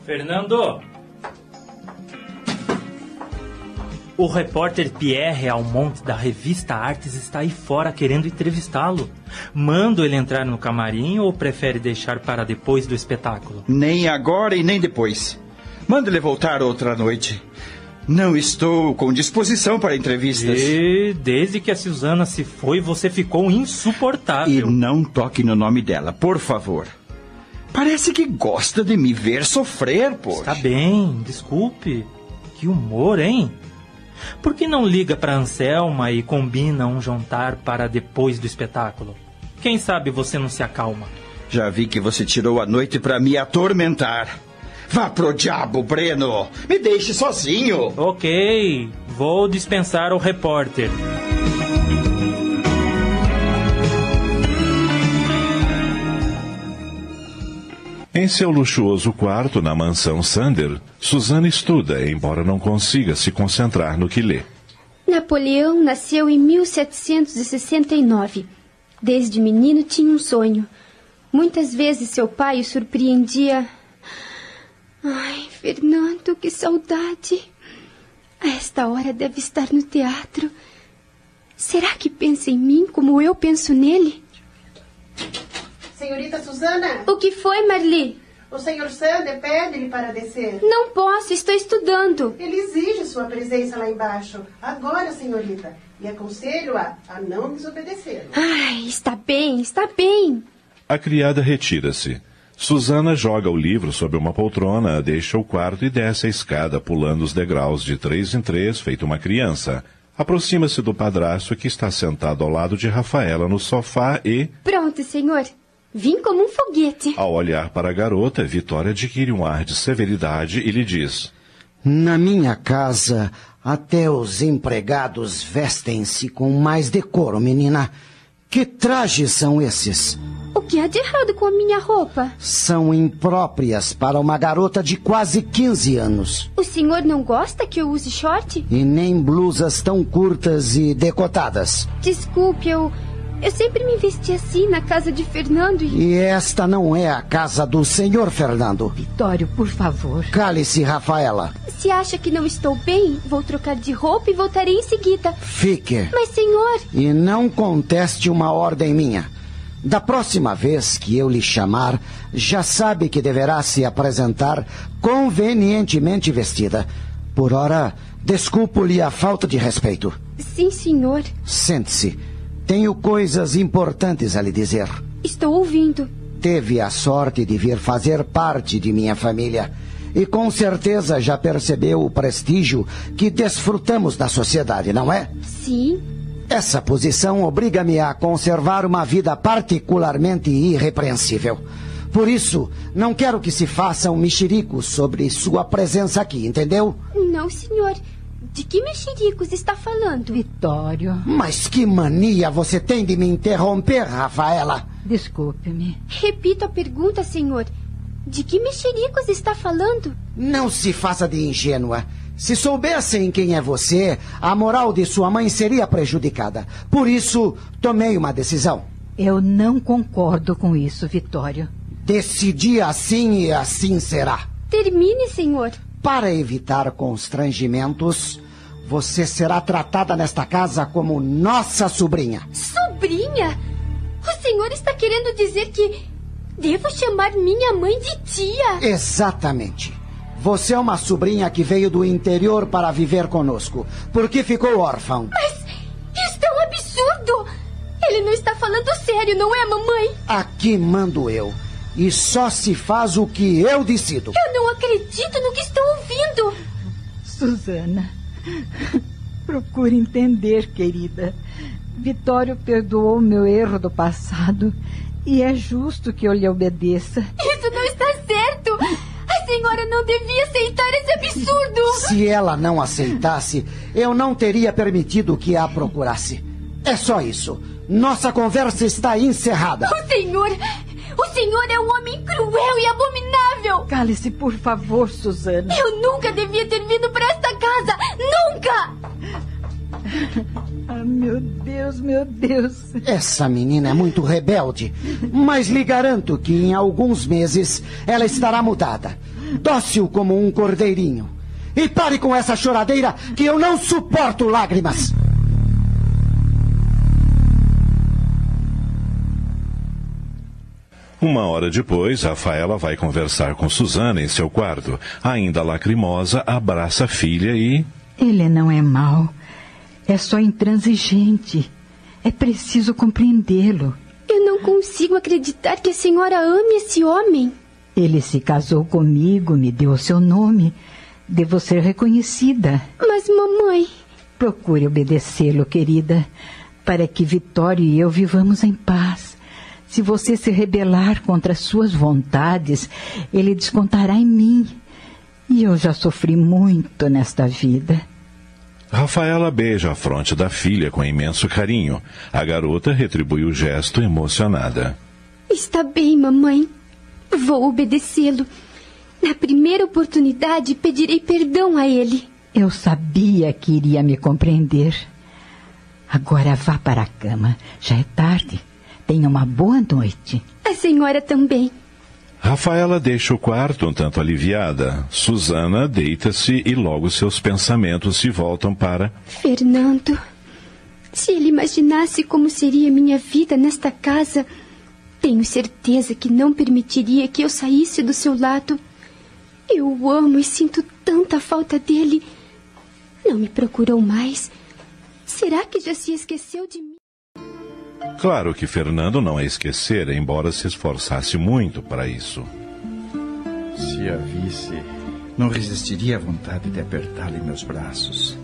Fernando! O repórter Pierre Almont da revista Artes está aí fora querendo entrevistá-lo. Mando ele entrar no camarim ou prefere deixar para depois do espetáculo? Nem agora e nem depois. Manda ele voltar outra noite. Não estou com disposição para entrevistas. E desde que a Susana se foi, você ficou insuportável. E não toque no nome dela, por favor. Parece que gosta de me ver sofrer, pô. Está bem, desculpe. Que humor, hein? Por que não liga para Anselma e combina um jantar para depois do espetáculo? Quem sabe você não se acalma. Já vi que você tirou a noite para me atormentar. Vá pro diabo, Breno! Me deixe sozinho! Ok, vou dispensar o repórter. Em seu luxuoso quarto na mansão Sander, Susana estuda, embora não consiga se concentrar no que lê. Napoleão nasceu em 1769. Desde menino tinha um sonho. Muitas vezes seu pai o surpreendia. Ai, Fernando, que saudade! A esta hora deve estar no teatro. Será que pensa em mim como eu penso nele? Senhorita Susana? O que foi, Marli? O senhor Sander pede-lhe para descer. Não posso, estou estudando. Ele exige sua presença lá embaixo. Agora, senhorita. E aconselho-a a não desobedecer. Ai, está bem, está bem. A criada retira-se. Susana joga o livro sobre uma poltrona, deixa o quarto e desce a escada, pulando os degraus de três em três, feito uma criança. Aproxima-se do padrasto que está sentado ao lado de Rafaela no sofá e. Pronto, senhor. Vim como um foguete. Ao olhar para a garota, Vitória adquire um ar de severidade e lhe diz: Na minha casa, até os empregados vestem-se com mais decoro, menina. Que trajes são esses? O que há de errado com a minha roupa? São impróprias para uma garota de quase 15 anos. O senhor não gosta que eu use short? E nem blusas tão curtas e decotadas. Desculpe, eu. Eu sempre me vesti assim na casa de Fernando e. E esta não é a casa do senhor Fernando. Vitório, por favor. Cale-se, Rafaela. Se acha que não estou bem, vou trocar de roupa e voltarei em seguida. Fique. Mas, senhor. E não conteste uma ordem minha. Da próxima vez que eu lhe chamar, já sabe que deverá se apresentar convenientemente vestida. Por ora, desculpo-lhe a falta de respeito. Sim, senhor. Sente-se. Tenho coisas importantes a lhe dizer. Estou ouvindo. Teve a sorte de vir fazer parte de minha família. E com certeza já percebeu o prestígio que desfrutamos na sociedade, não é? Sim. Essa posição obriga-me a conservar uma vida particularmente irrepreensível. Por isso, não quero que se façam mexericos sobre sua presença aqui, entendeu? Não, senhor. De que mexericos está falando? Vitório. Mas que mania você tem de me interromper, Rafaela? Desculpe-me. Repito a pergunta, senhor. De que mexericos está falando? Não se faça de ingênua. Se soubessem quem é você, a moral de sua mãe seria prejudicada. Por isso, tomei uma decisão. Eu não concordo com isso, Vitório. Decidi assim e assim será. Termine, senhor. Para evitar constrangimentos, você será tratada nesta casa como nossa sobrinha. Sobrinha? O senhor está querendo dizer que devo chamar minha mãe de tia? Exatamente. Você é uma sobrinha que veio do interior para viver conosco, porque ficou órfão. Mas isto é um absurdo! Ele não está falando sério, não é, mamãe? Aqui mando eu. E só se faz o que eu decido. Eu não acredito no que estou ouvindo. Susana, procure entender, querida. Vitório perdoou meu erro do passado e é justo que eu lhe obedeça. Isso não está certo! A senhora não devia aceitar esse absurdo! Se ela não aceitasse, eu não teria permitido que a procurasse. É só isso. Nossa conversa está encerrada. O senhor. O senhor é um homem cruel e abominável! Cale-se, por favor, Susana. Eu nunca devia ter vindo para esta casa! Nunca! Ah, meu Deus, meu Deus. Essa menina é muito rebelde, mas lhe garanto que em alguns meses ela estará mudada. Dócil como um cordeirinho. E pare com essa choradeira que eu não suporto lágrimas. Uma hora depois, Rafaela vai conversar com Susana em seu quarto. Ainda lacrimosa, abraça a filha e. Ele não é mau. É só intransigente. É preciso compreendê-lo. Eu não consigo acreditar que a senhora ame esse homem. Ele se casou comigo, me deu seu nome. Devo ser reconhecida. Mas, mamãe, Procure obedecê-lo, querida, para que Vitório e eu vivamos em paz. Se você se rebelar contra suas vontades, ele descontará em mim. E eu já sofri muito nesta vida. Rafaela beija a fronte da filha com imenso carinho. A garota retribui o gesto emocionada. Está bem, mamãe. Vou obedecê-lo. Na primeira oportunidade, pedirei perdão a ele. Eu sabia que iria me compreender. Agora vá para a cama. Já é tarde. Tenha uma boa noite. A senhora também. Rafaela deixa o quarto um tanto aliviada. Susana deita-se e logo seus pensamentos se voltam para. Fernando. Se ele imaginasse como seria minha vida nesta casa, tenho certeza que não permitiria que eu saísse do seu lado. Eu o amo e sinto tanta falta dele. Não me procurou mais. Será que já se esqueceu de mim? Claro que Fernando não a esquecera, embora se esforçasse muito para isso. Se a visse, não resistiria à vontade de apertá-la em meus braços,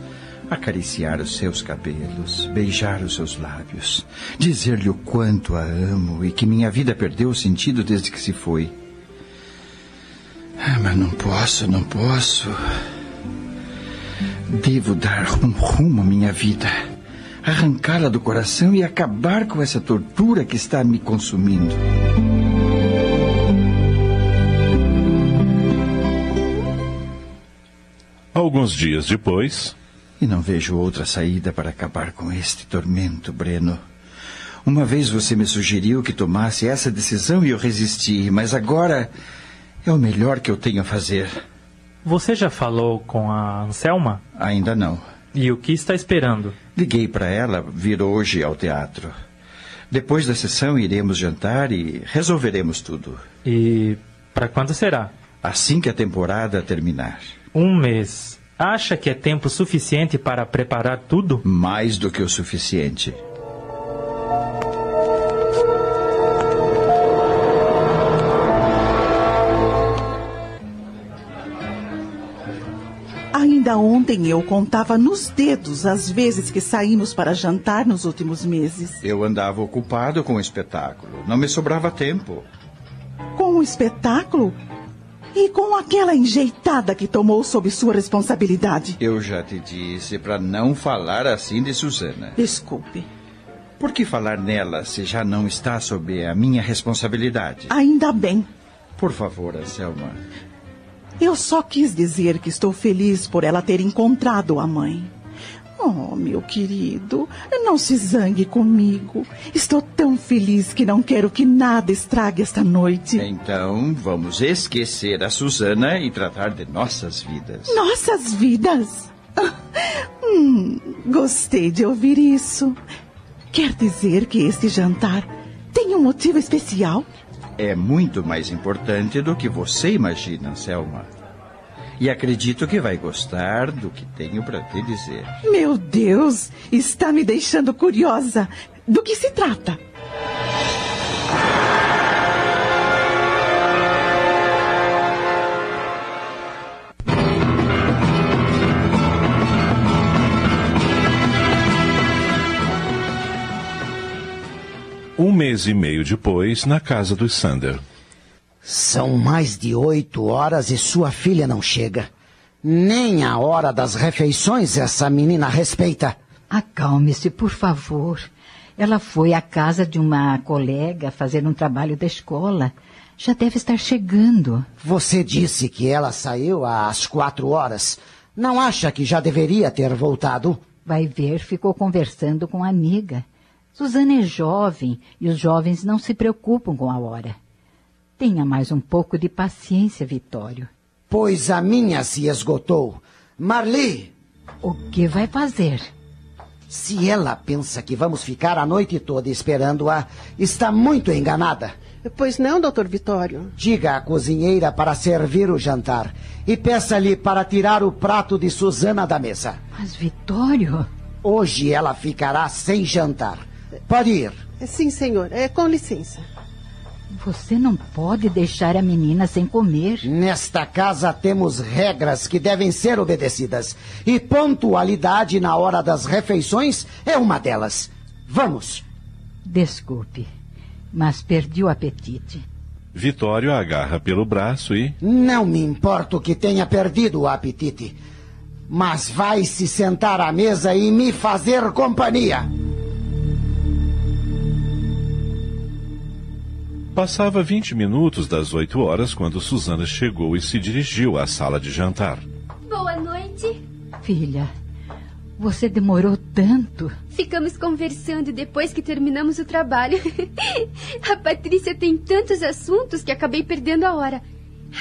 acariciar os seus cabelos, beijar os seus lábios, dizer-lhe o quanto a amo e que minha vida perdeu o sentido desde que se foi. Ah, mas não posso, não posso. Devo dar um rumo à minha vida, arrancá-la do coração e acabar com essa tortura que está me consumindo. Alguns dias depois. E não vejo outra saída para acabar com este tormento, Breno. Uma vez você me sugeriu que tomasse essa decisão e eu resisti, mas agora é o melhor que eu tenho a fazer. Você já falou com a Anselma? Ainda não. E o que está esperando? Liguei para ela vir hoje ao teatro. Depois da sessão iremos jantar e resolveremos tudo. E para quando será? Assim que a temporada terminar. Um mês. Acha que é tempo suficiente para preparar tudo? Mais do que o suficiente. Ainda ontem eu contava nos dedos as vezes que saímos para jantar nos últimos meses. Eu andava ocupado com o espetáculo. Não me sobrava tempo. Com o espetáculo? E com aquela enjeitada que tomou sob sua responsabilidade? Eu já te disse para não falar assim de Susana. Desculpe. Por que falar nela se já não está sob a minha responsabilidade? Ainda bem. Por favor, Anselma. Eu só quis dizer que estou feliz por ela ter encontrado a mãe. Oh, meu querido, não se zangue comigo. Estou tão feliz que não quero que nada estrague esta noite. Então, vamos esquecer a Susana e tratar de nossas vidas. Nossas vidas? Hum, gostei de ouvir isso. Quer dizer que este jantar tem um motivo especial? É muito mais importante do que você imagina, Selma. E acredito que vai gostar do que tenho para te dizer. Meu Deus, está me deixando curiosa. Do que se trata? Mês e meio depois, na casa dos Sander. São mais de oito horas e sua filha não chega. Nem a hora das refeições essa menina respeita. Acalme-se, por favor. Ela foi à casa de uma colega fazer um trabalho da escola. Já deve estar chegando. Você disse que ela saiu às quatro horas. Não acha que já deveria ter voltado? Vai ver, ficou conversando com a amiga. Suzana é jovem e os jovens não se preocupam com a hora. Tenha mais um pouco de paciência, Vitório. Pois a minha se esgotou. Marli! O que vai fazer? Se ela pensa que vamos ficar a noite toda esperando-a, está muito enganada. Pois não, doutor Vitório? Diga à cozinheira para servir o jantar e peça-lhe para tirar o prato de Suzana da mesa. Mas, Vitório. Hoje ela ficará sem jantar. Pode ir. Sim, senhor. É, com licença. Você não pode deixar a menina sem comer. Nesta casa temos regras que devem ser obedecidas. E pontualidade na hora das refeições é uma delas. Vamos. Desculpe, mas perdi o apetite. Vitório a agarra pelo braço e. Não me importo que tenha perdido o apetite. Mas vai se sentar à mesa e me fazer companhia. Passava 20 minutos das 8 horas quando Susana chegou e se dirigiu à sala de jantar. Boa noite. Filha, você demorou tanto. Ficamos conversando depois que terminamos o trabalho. a Patrícia tem tantos assuntos que acabei perdendo a hora.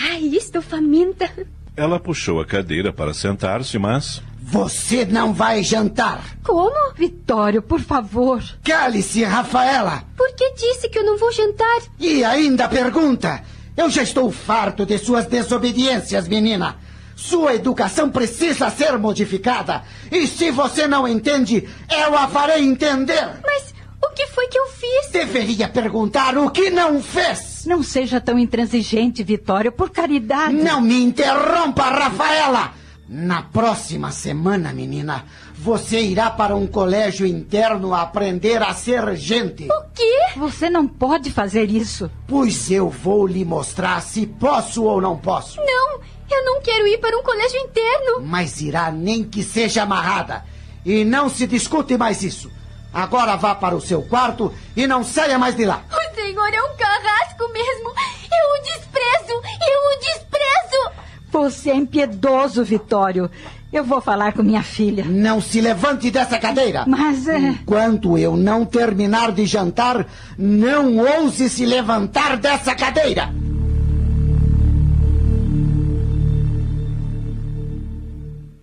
Ai, estou faminta. Ela puxou a cadeira para sentar-se, mas. Você não vai jantar. Como? Vitório, por favor. Cale-se, Rafaela. Por que disse que eu não vou jantar? E ainda pergunta. Eu já estou farto de suas desobediências, menina. Sua educação precisa ser modificada. E se você não entende, eu a farei entender. Mas o que foi que eu fiz? Deveria perguntar o que não fez. Não seja tão intransigente, Vitório, por caridade. Não me interrompa, Rafaela. Na próxima semana, menina, você irá para um colégio interno aprender a ser gente. O quê? Você não pode fazer isso. Pois eu vou lhe mostrar se posso ou não posso. Não, eu não quero ir para um colégio interno. Mas irá nem que seja amarrada. E não se discute mais isso. Agora vá para o seu quarto e não saia mais de lá. O senhor é um carrasco mesmo. Eu o desprezo. Eu o desprezo. Você é impiedoso, Vitório. Eu vou falar com minha filha. Não se levante dessa cadeira. Mas é. Enquanto eu não terminar de jantar, não ouse se levantar dessa cadeira.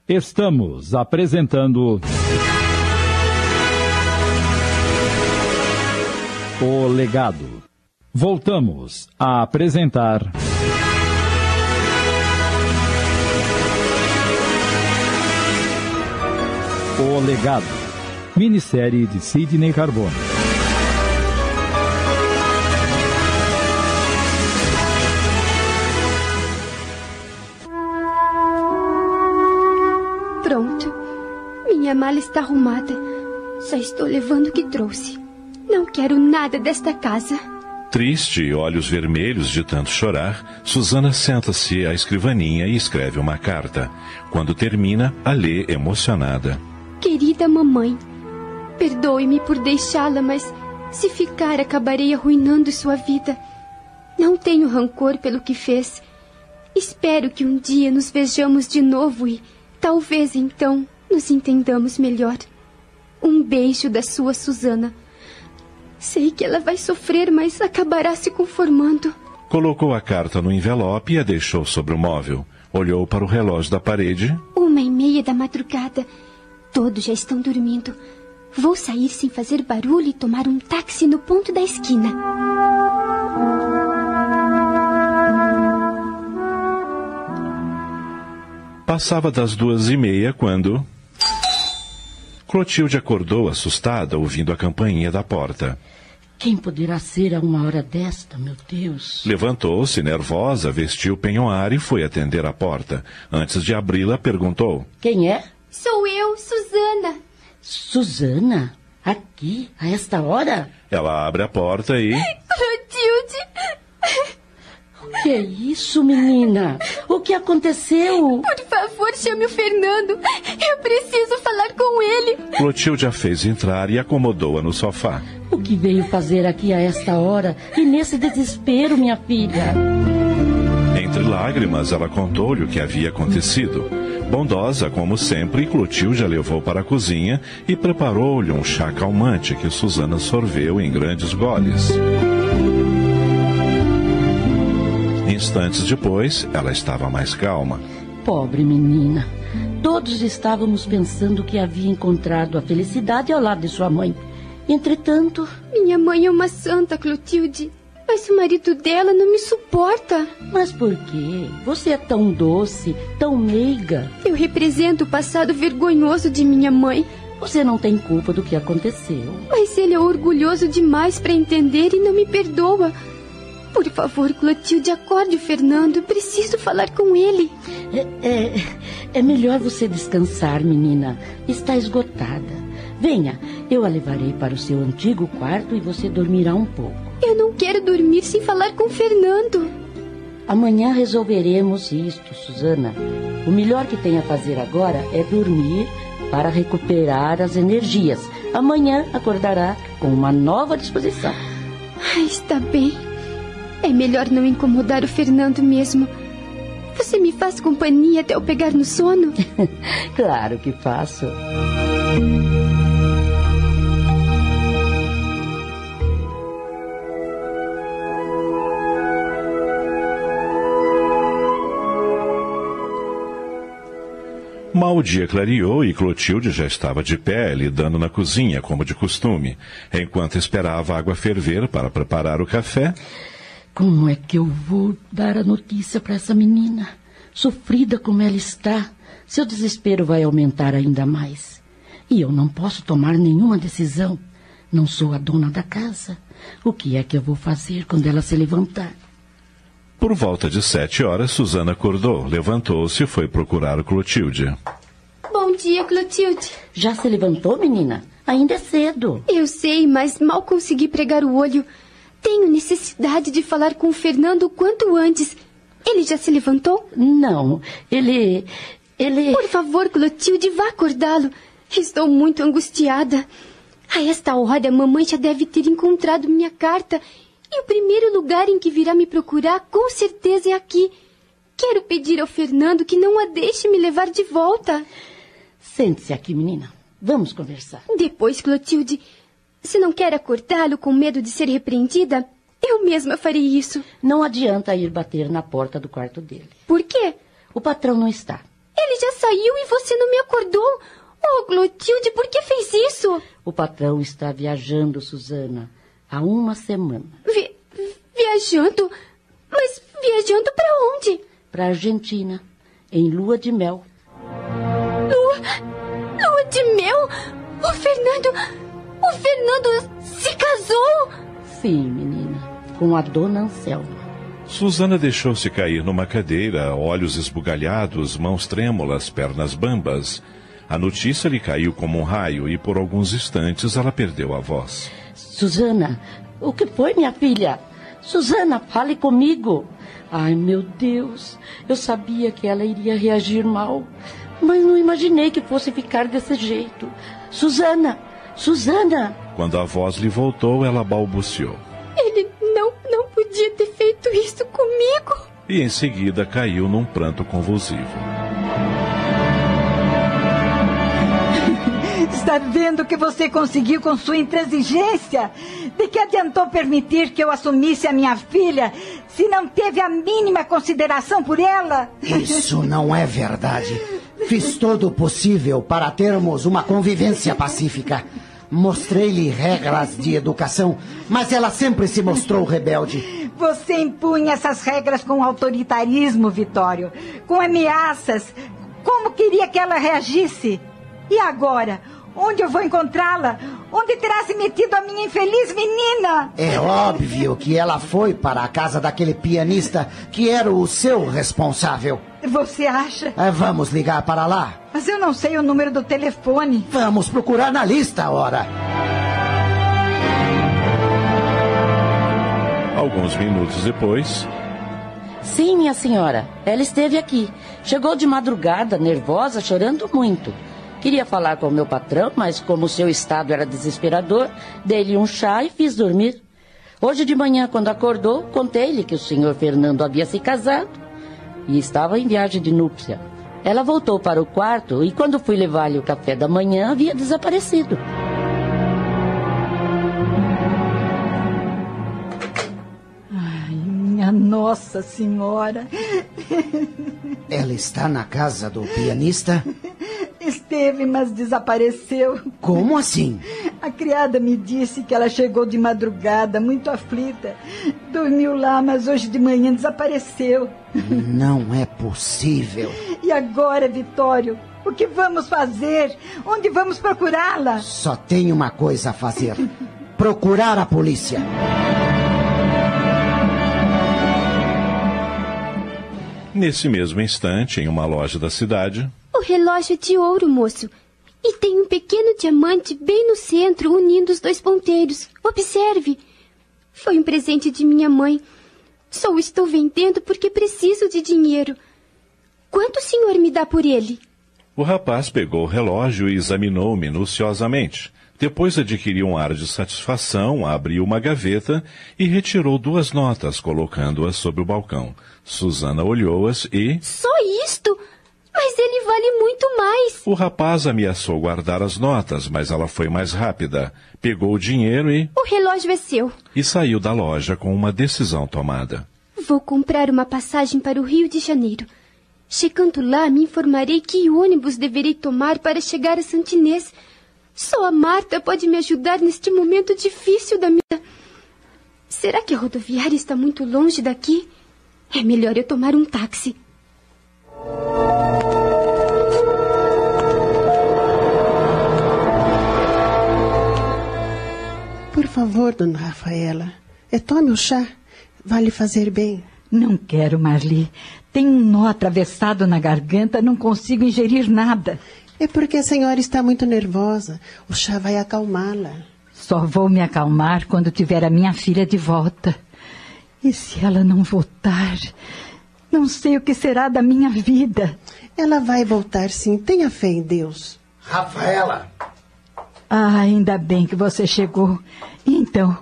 Estamos apresentando. O Legado. Voltamos a apresentar. O Legado. Minissérie de Sidney Carbone. Pronto. Minha mala está arrumada. Só estou levando o que trouxe. Não quero nada desta casa. Triste e olhos vermelhos de tanto chorar, Susana senta-se à escrivaninha e escreve uma carta. Quando termina, a lê emocionada. Querida mamãe, perdoe-me por deixá-la, mas se ficar, acabarei arruinando sua vida. Não tenho rancor pelo que fez. Espero que um dia nos vejamos de novo e, talvez então, nos entendamos melhor. Um beijo da sua Susana. Sei que ela vai sofrer, mas acabará se conformando. Colocou a carta no envelope e a deixou sobre o móvel. Olhou para o relógio da parede. Uma e meia da madrugada. Todos já estão dormindo. Vou sair sem fazer barulho e tomar um táxi no ponto da esquina. Passava das duas e meia quando. Clotilde acordou assustada ouvindo a campainha da porta. Quem poderá ser a uma hora desta, meu Deus? Levantou-se, nervosa, vestiu o penhoar e foi atender a porta. Antes de abri-la, perguntou: Quem é? Sou eu, Susana. Susana? Aqui, a esta hora? Ela abre a porta e. Clotilde! O que é isso, menina? O que aconteceu? Por favor, chame o Fernando. Eu preciso falar com ele. Clotilde a fez entrar e acomodou-a no sofá. O que veio fazer aqui a esta hora e nesse desespero, minha filha? Entre lágrimas, ela contou-lhe o que havia acontecido. Bondosa, como sempre, Clotilde a levou para a cozinha e preparou-lhe um chá calmante que Susana sorveu em grandes goles. Instantes depois, ela estava mais calma. Pobre menina. Todos estávamos pensando que havia encontrado a felicidade ao lado de sua mãe. Entretanto. Minha mãe é uma santa, Clotilde. Mas o marido dela não me suporta. Mas por quê? Você é tão doce, tão meiga. Eu represento o passado vergonhoso de minha mãe. Você não tem culpa do que aconteceu. Mas ele é orgulhoso demais para entender e não me perdoa. Por favor, Clotilde, acorde o Fernando. Eu preciso falar com ele. É, é, é melhor você descansar, menina. Está esgotada. Venha, eu a levarei para o seu antigo quarto e você dormirá um pouco. Eu não quero dormir sem falar com o Fernando. Amanhã resolveremos isto, Susana. O melhor que tem a fazer agora é dormir para recuperar as energias. Amanhã acordará com uma nova disposição. Ah, está bem. É melhor não incomodar o Fernando mesmo. Você me faz companhia até eu pegar no sono? claro que faço. Mal o dia clareou e Clotilde já estava de pé, lidando na cozinha, como de costume, enquanto esperava a água ferver para preparar o café. Como é que eu vou dar a notícia para essa menina? Sofrida como ela está, seu desespero vai aumentar ainda mais. E eu não posso tomar nenhuma decisão. Não sou a dona da casa. O que é que eu vou fazer quando ela se levantar? Por volta de sete horas, Susana acordou, levantou-se e foi procurar Clotilde. Bom dia, Clotilde. Já se levantou, menina? Ainda é cedo. Eu sei, mas mal consegui pregar o olho. Tenho necessidade de falar com o Fernando o quanto antes. Ele já se levantou? Não, ele. Ele. Por favor, Clotilde, vá acordá-lo. Estou muito angustiada. A esta hora, a mamãe já deve ter encontrado minha carta e o primeiro lugar em que virá me procurar, com certeza, é aqui. Quero pedir ao Fernando que não a deixe me levar de volta. Sente-se aqui, menina. Vamos conversar. Depois, Clotilde, se não quer acordá-lo com medo de ser repreendida, eu mesma farei isso. Não adianta ir bater na porta do quarto dele. Por quê? O patrão não está. Ele já saiu e você não me acordou. Oh, Clotilde, por que fez isso? O patrão está viajando, Susana há uma semana. Vi viajando? Mas viajando para onde? Para Argentina, em lua de mel. Lua? Lua de mel? O Fernando. O Fernando se casou? Sim, menina, com a dona Anselma. Susana deixou-se cair numa cadeira, olhos esbugalhados, mãos trêmulas, pernas bambas. A notícia lhe caiu como um raio e por alguns instantes ela perdeu a voz. Susana, o que foi, minha filha? Susana, fale comigo. Ai, meu Deus, eu sabia que ela iria reagir mal, mas não imaginei que fosse ficar desse jeito. Susana, Susana! Quando a voz lhe voltou, ela balbuciou. Ele não, não podia ter feito isso comigo. E em seguida caiu num pranto convulsivo. Está vendo o que você conseguiu com sua intransigência? De que adiantou permitir que eu assumisse a minha filha se não teve a mínima consideração por ela? Isso não é verdade. Fiz todo o possível para termos uma convivência pacífica. Mostrei-lhe regras de educação, mas ela sempre se mostrou rebelde. Você impunha essas regras com autoritarismo, Vitório, com ameaças. Como queria que ela reagisse? E agora? Onde eu vou encontrá-la? Onde terá se metido a minha infeliz menina? É óbvio que ela foi para a casa daquele pianista que era o seu responsável. Você acha? É, vamos ligar para lá. Mas eu não sei o número do telefone. Vamos procurar na lista, ora. Alguns minutos depois. Sim, minha senhora. Ela esteve aqui. Chegou de madrugada, nervosa, chorando muito. Queria falar com o meu patrão, mas como o seu estado era desesperador, dei-lhe um chá e fiz dormir. Hoje de manhã, quando acordou, contei-lhe que o senhor Fernando havia se casado e estava em viagem de núpcia. Ela voltou para o quarto e, quando fui levar-lhe o café da manhã, havia desaparecido. Nossa Senhora! Ela está na casa do pianista? Esteve, mas desapareceu. Como assim? A criada me disse que ela chegou de madrugada, muito aflita. Dormiu lá, mas hoje de manhã desapareceu. Não é possível. E agora, Vitório? O que vamos fazer? Onde vamos procurá-la? Só tem uma coisa a fazer: procurar a polícia. Nesse mesmo instante, em uma loja da cidade, O relógio é de ouro, moço. E tem um pequeno diamante bem no centro, unindo os dois ponteiros. Observe. Foi um presente de minha mãe. Só o estou vendendo porque preciso de dinheiro. Quanto o senhor me dá por ele? o rapaz pegou o relógio e examinou minuciosamente. Depois adquiriu um ar de satisfação, abriu uma gaveta e retirou duas notas, colocando-as sobre o balcão. Susana olhou-as e. Só isto? Mas ele vale muito mais. O rapaz ameaçou guardar as notas, mas ela foi mais rápida. Pegou o dinheiro e. O relógio é seu. e saiu da loja com uma decisão tomada. Vou comprar uma passagem para o Rio de Janeiro. Chegando lá, me informarei que ônibus deverei tomar para chegar a Santinês. Só a Marta pode me ajudar neste momento difícil da minha. Será que a rodoviária está muito longe daqui? É melhor eu tomar um táxi. Por favor, dona Rafaela, é, tome o chá. Vai lhe fazer bem. Não quero, Marli. Tem um nó atravessado na garganta, não consigo ingerir nada. É porque a senhora está muito nervosa. O chá vai acalmá-la. Só vou me acalmar quando tiver a minha filha de volta. E se ela não voltar? Não sei o que será da minha vida. Ela vai voltar sim. Tenha fé em Deus. Rafaela! Ah, ainda bem que você chegou. E então,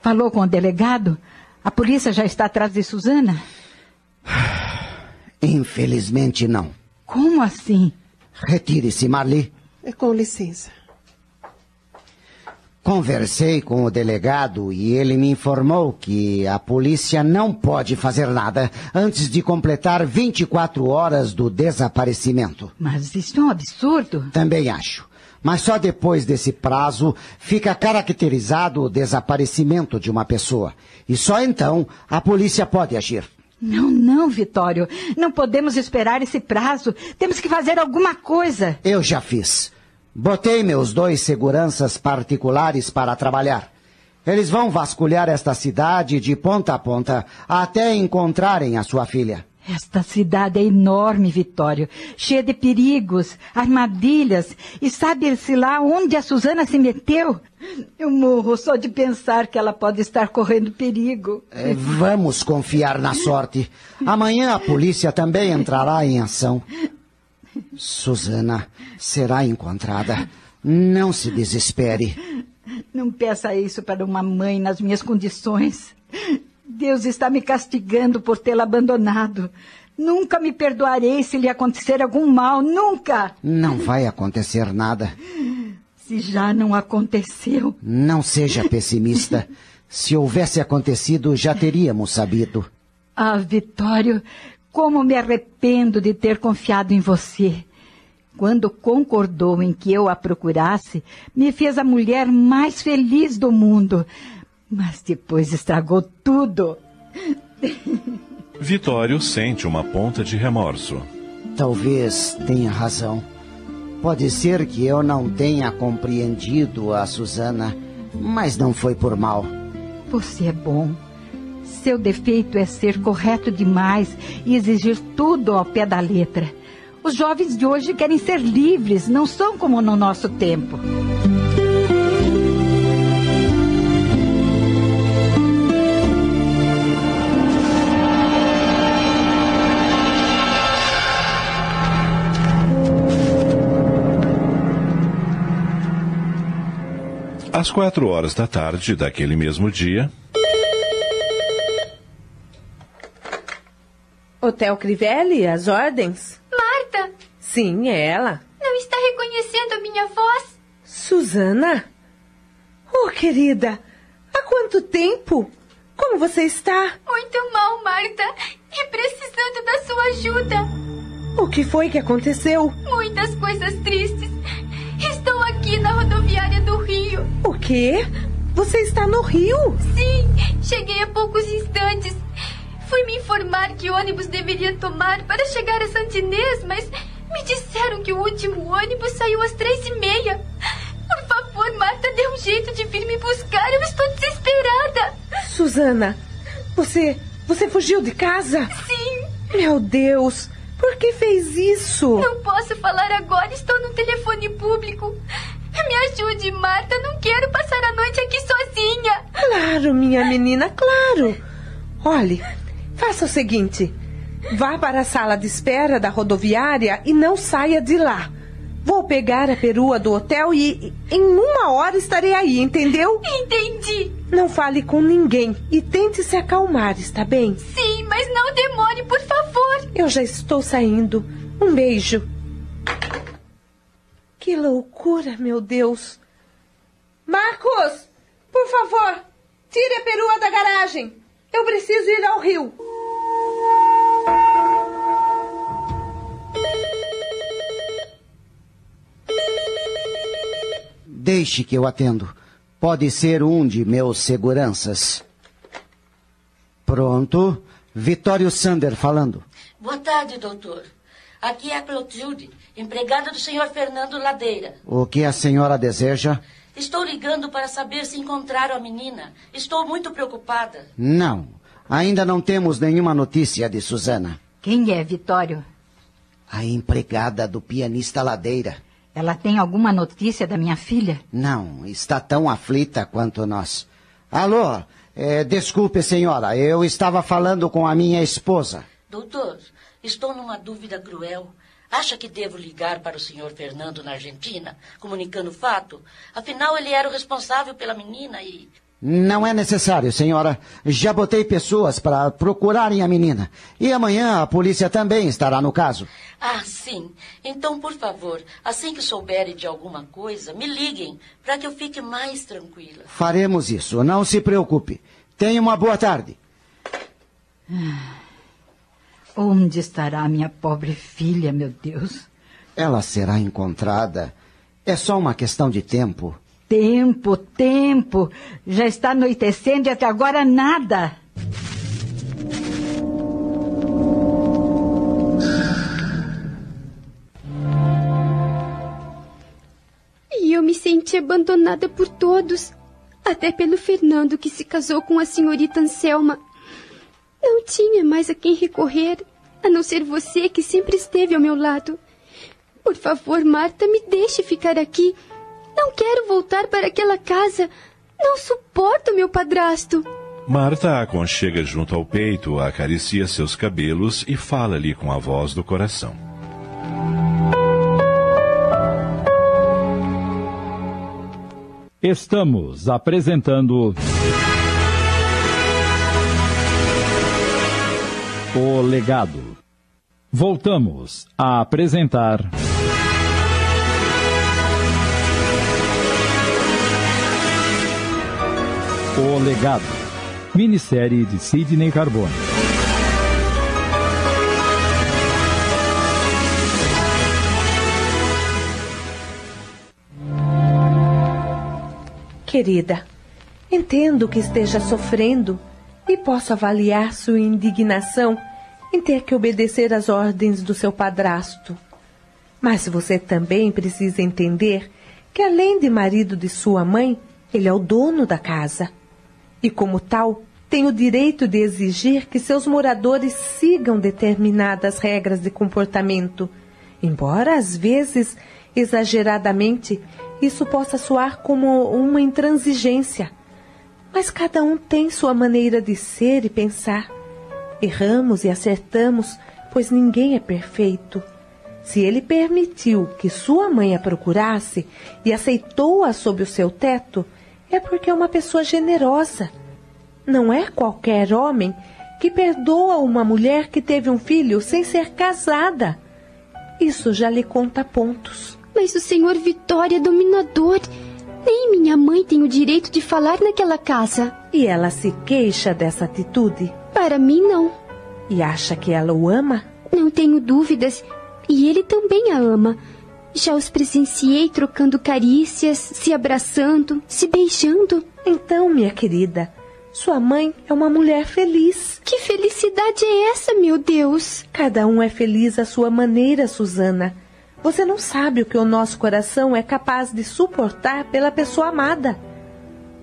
falou com o delegado? A polícia já está atrás de Suzana? Infelizmente não. Como assim? Retire-se, Marli. É, Com licença. Conversei com o delegado e ele me informou que a polícia não pode fazer nada antes de completar 24 horas do desaparecimento. Mas isso é um absurdo. Também acho. Mas só depois desse prazo fica caracterizado o desaparecimento de uma pessoa. E só então a polícia pode agir. Não, não, Vitório. Não podemos esperar esse prazo. Temos que fazer alguma coisa. Eu já fiz. Botei meus dois seguranças particulares para trabalhar. Eles vão vasculhar esta cidade de ponta a ponta até encontrarem a sua filha. Esta cidade é enorme, Vitório, cheia de perigos, armadilhas, e sabe-se lá onde a Suzana se meteu? Eu morro só de pensar que ela pode estar correndo perigo. É, vamos confiar na sorte. Amanhã a polícia também entrará em ação. Suzana será encontrada. Não se desespere. Não peça isso para uma mãe nas minhas condições. Deus está me castigando por tê-la abandonado. Nunca me perdoarei se lhe acontecer algum mal, nunca! Não vai acontecer nada. Se já não aconteceu. Não seja pessimista. Se houvesse acontecido, já teríamos sabido. Ah, Vitório, como me arrependo de ter confiado em você. Quando concordou em que eu a procurasse, me fez a mulher mais feliz do mundo. Mas depois estragou tudo. Vitório sente uma ponta de remorso. Talvez tenha razão. Pode ser que eu não tenha compreendido a Susana, mas não foi por mal. Você é bom. Seu defeito é ser correto demais e exigir tudo ao pé da letra. Os jovens de hoje querem ser livres, não são como no nosso tempo. Às quatro horas da tarde daquele mesmo dia, Hotel Crivelli, as ordens? Marta! Sim, é ela. Não está reconhecendo a minha voz? Suzana? Oh, querida, há quanto tempo? Como você está? Muito mal, Marta. E precisando da sua ajuda. O que foi que aconteceu? Muitas coisas tristes. Estou aqui na rodoviária do Rio. O quê? Você está no Rio? Sim, cheguei há poucos instantes. Fui me informar que ônibus deveria tomar para chegar a Santinês, mas me disseram que o último ônibus saiu às três e meia. Por favor, Marta, dê um jeito de vir me buscar. Eu estou desesperada. Suzana, você. Você fugiu de casa? Sim. Meu Deus, por que fez isso? Não posso falar agora, estou no telefone público. Me ajude, Marta, não quero passar a noite aqui sozinha. Claro, minha menina, claro. Olhe, faça o seguinte: vá para a sala de espera da rodoviária e não saia de lá. Vou pegar a perua do hotel e em uma hora estarei aí, entendeu? Entendi. Não fale com ninguém e tente se acalmar, está bem? Sim, mas não demore, por favor. Eu já estou saindo. Um beijo. Que loucura, meu Deus. Marcos, por favor, tire a perua da garagem. Eu preciso ir ao rio. Deixe que eu atendo. Pode ser um de meus seguranças. Pronto. Vitório Sander falando. Boa tarde, doutor. Aqui é a Clotilde, empregada do senhor Fernando Ladeira. O que a senhora deseja? Estou ligando para saber se encontraram a menina. Estou muito preocupada. Não. Ainda não temos nenhuma notícia de Susana. Quem é Vitório? A empregada do pianista Ladeira. Ela tem alguma notícia da minha filha? Não, está tão aflita quanto nós. Alô, é, desculpe, senhora, eu estava falando com a minha esposa. Doutor, estou numa dúvida cruel. Acha que devo ligar para o senhor Fernando na Argentina, comunicando o fato? Afinal, ele era o responsável pela menina e. Não é necessário, senhora. Já botei pessoas para procurarem a menina. E amanhã a polícia também estará no caso. Ah, sim. Então, por favor, assim que souberem de alguma coisa, me liguem, para que eu fique mais tranquila. Faremos isso, não se preocupe. Tenha uma boa tarde. Onde estará a minha pobre filha, meu Deus? Ela será encontrada. É só uma questão de tempo. Tempo, tempo. Já está anoitecendo e até agora nada. E eu me senti abandonada por todos. Até pelo Fernando, que se casou com a senhorita Anselma. Não tinha mais a quem recorrer, a não ser você que sempre esteve ao meu lado. Por favor, Marta, me deixe ficar aqui. Não quero voltar para aquela casa. Não suporto meu padrasto. Marta a aconchega junto ao peito, acaricia seus cabelos e fala-lhe com a voz do coração. Estamos apresentando. O Legado. Voltamos a apresentar. O Legado. Minissérie de Sidney Carbone. Querida, entendo que esteja sofrendo e posso avaliar sua indignação em ter que obedecer às ordens do seu padrasto. Mas você também precisa entender que, além de marido de sua mãe, ele é o dono da casa. E, como tal, tem o direito de exigir que seus moradores sigam determinadas regras de comportamento, embora às vezes, exageradamente, isso possa soar como uma intransigência. Mas cada um tem sua maneira de ser e pensar. Erramos e acertamos, pois ninguém é perfeito. Se ele permitiu que sua mãe a procurasse e aceitou-a sob o seu teto, é porque é uma pessoa generosa. Não é qualquer homem que perdoa uma mulher que teve um filho sem ser casada. Isso já lhe conta pontos. Mas o senhor Vitória é dominador. Nem minha mãe tem o direito de falar naquela casa. E ela se queixa dessa atitude? Para mim, não. E acha que ela o ama? Não tenho dúvidas. E ele também a ama. Já os presenciei trocando carícias, se abraçando, se beijando. Então, minha querida, sua mãe é uma mulher feliz. Que felicidade é essa, meu Deus? Cada um é feliz à sua maneira, Susana. Você não sabe o que o nosso coração é capaz de suportar pela pessoa amada.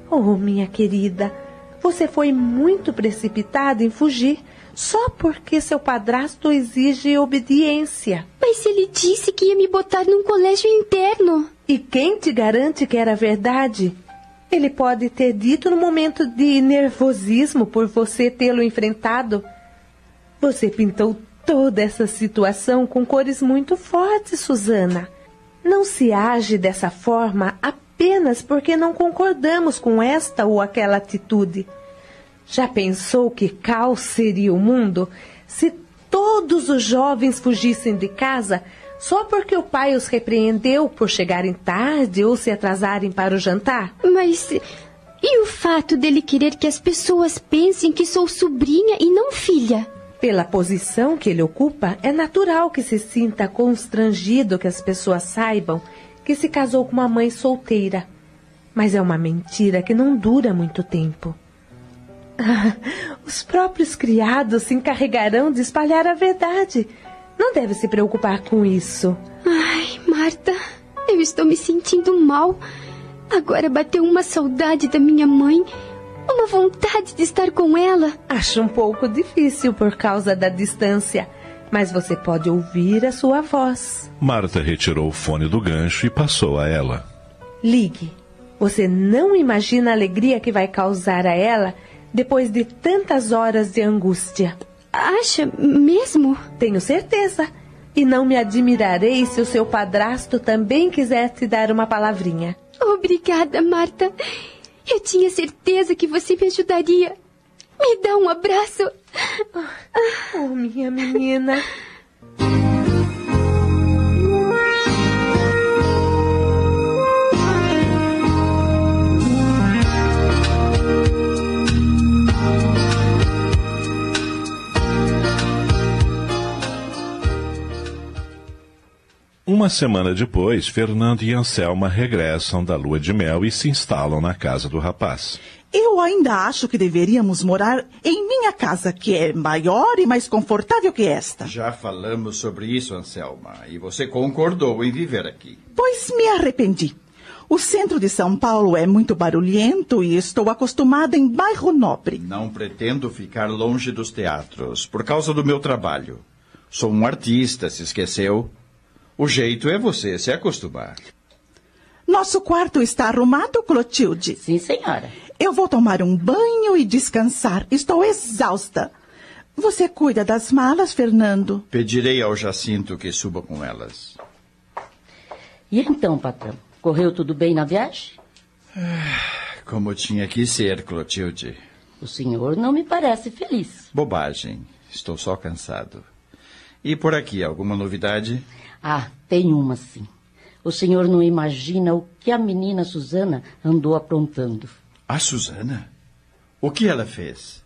Oh, minha querida, você foi muito precipitada em fugir só porque seu padrasto exige obediência. Mas ele disse que ia me botar num colégio interno. E quem te garante que era verdade? Ele pode ter dito no momento de nervosismo por você tê-lo enfrentado. Você pintou toda essa situação com cores muito fortes, Susana. Não se age dessa forma apenas porque não concordamos com esta ou aquela atitude. Já pensou que caos seria o mundo se todos os jovens fugissem de casa só porque o pai os repreendeu por chegarem tarde ou se atrasarem para o jantar? Mas e o fato dele querer que as pessoas pensem que sou sobrinha e não filha? Pela posição que ele ocupa, é natural que se sinta constrangido que as pessoas saibam que se casou com uma mãe solteira. Mas é uma mentira que não dura muito tempo. Os próprios criados se encarregarão de espalhar a verdade. Não deve se preocupar com isso. Ai, Marta, eu estou me sentindo mal. Agora bateu uma saudade da minha mãe, uma vontade de estar com ela. Acho um pouco difícil por causa da distância, mas você pode ouvir a sua voz. Marta retirou o fone do gancho e passou a ela. Ligue. Você não imagina a alegria que vai causar a ela depois de tantas horas de angústia. Acha mesmo? Tenho certeza. E não me admirarei se o seu padrasto também quiser te dar uma palavrinha. Obrigada, Marta. Eu tinha certeza que você me ajudaria. Me dá um abraço. Oh, minha menina. Uma semana depois, Fernando e Anselma regressam da lua de mel e se instalam na casa do rapaz. Eu ainda acho que deveríamos morar em minha casa, que é maior e mais confortável que esta. Já falamos sobre isso, Anselma, e você concordou em viver aqui. Pois me arrependi. O centro de São Paulo é muito barulhento e estou acostumada em bairro nobre. Não pretendo ficar longe dos teatros por causa do meu trabalho. Sou um artista, se esqueceu? O jeito é você se acostumar. Nosso quarto está arrumado, Clotilde? Sim, senhora. Eu vou tomar um banho e descansar. Estou exausta. Você cuida das malas, Fernando? Pedirei ao Jacinto que suba com elas. E então, patrão? Correu tudo bem na viagem? Como tinha que ser, Clotilde. O senhor não me parece feliz. Bobagem. Estou só cansado. E por aqui, alguma novidade? Ah, tem uma sim. O senhor não imagina o que a menina Susana andou aprontando. A Susana? O que ela fez?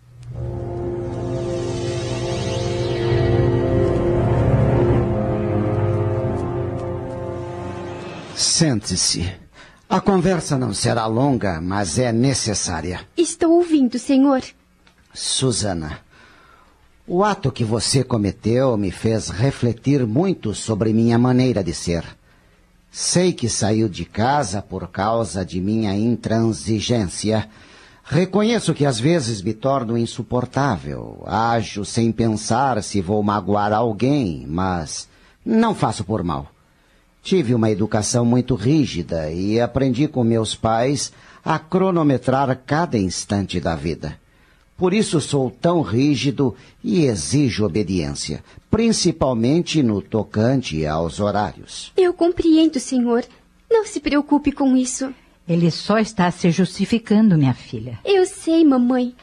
Sente-se. A conversa não será longa, mas é necessária. Estou ouvindo, senhor. Susana, o ato que você cometeu me fez refletir muito sobre minha maneira de ser. Sei que saiu de casa por causa de minha intransigência. Reconheço que às vezes me torno insuportável. Ajo sem pensar se vou magoar alguém, mas não faço por mal. Tive uma educação muito rígida e aprendi com meus pais a cronometrar cada instante da vida. Por isso sou tão rígido e exijo obediência, principalmente no tocante aos horários. Eu compreendo, senhor. Não se preocupe com isso. Ele só está se justificando, minha filha. Eu sei, mamãe.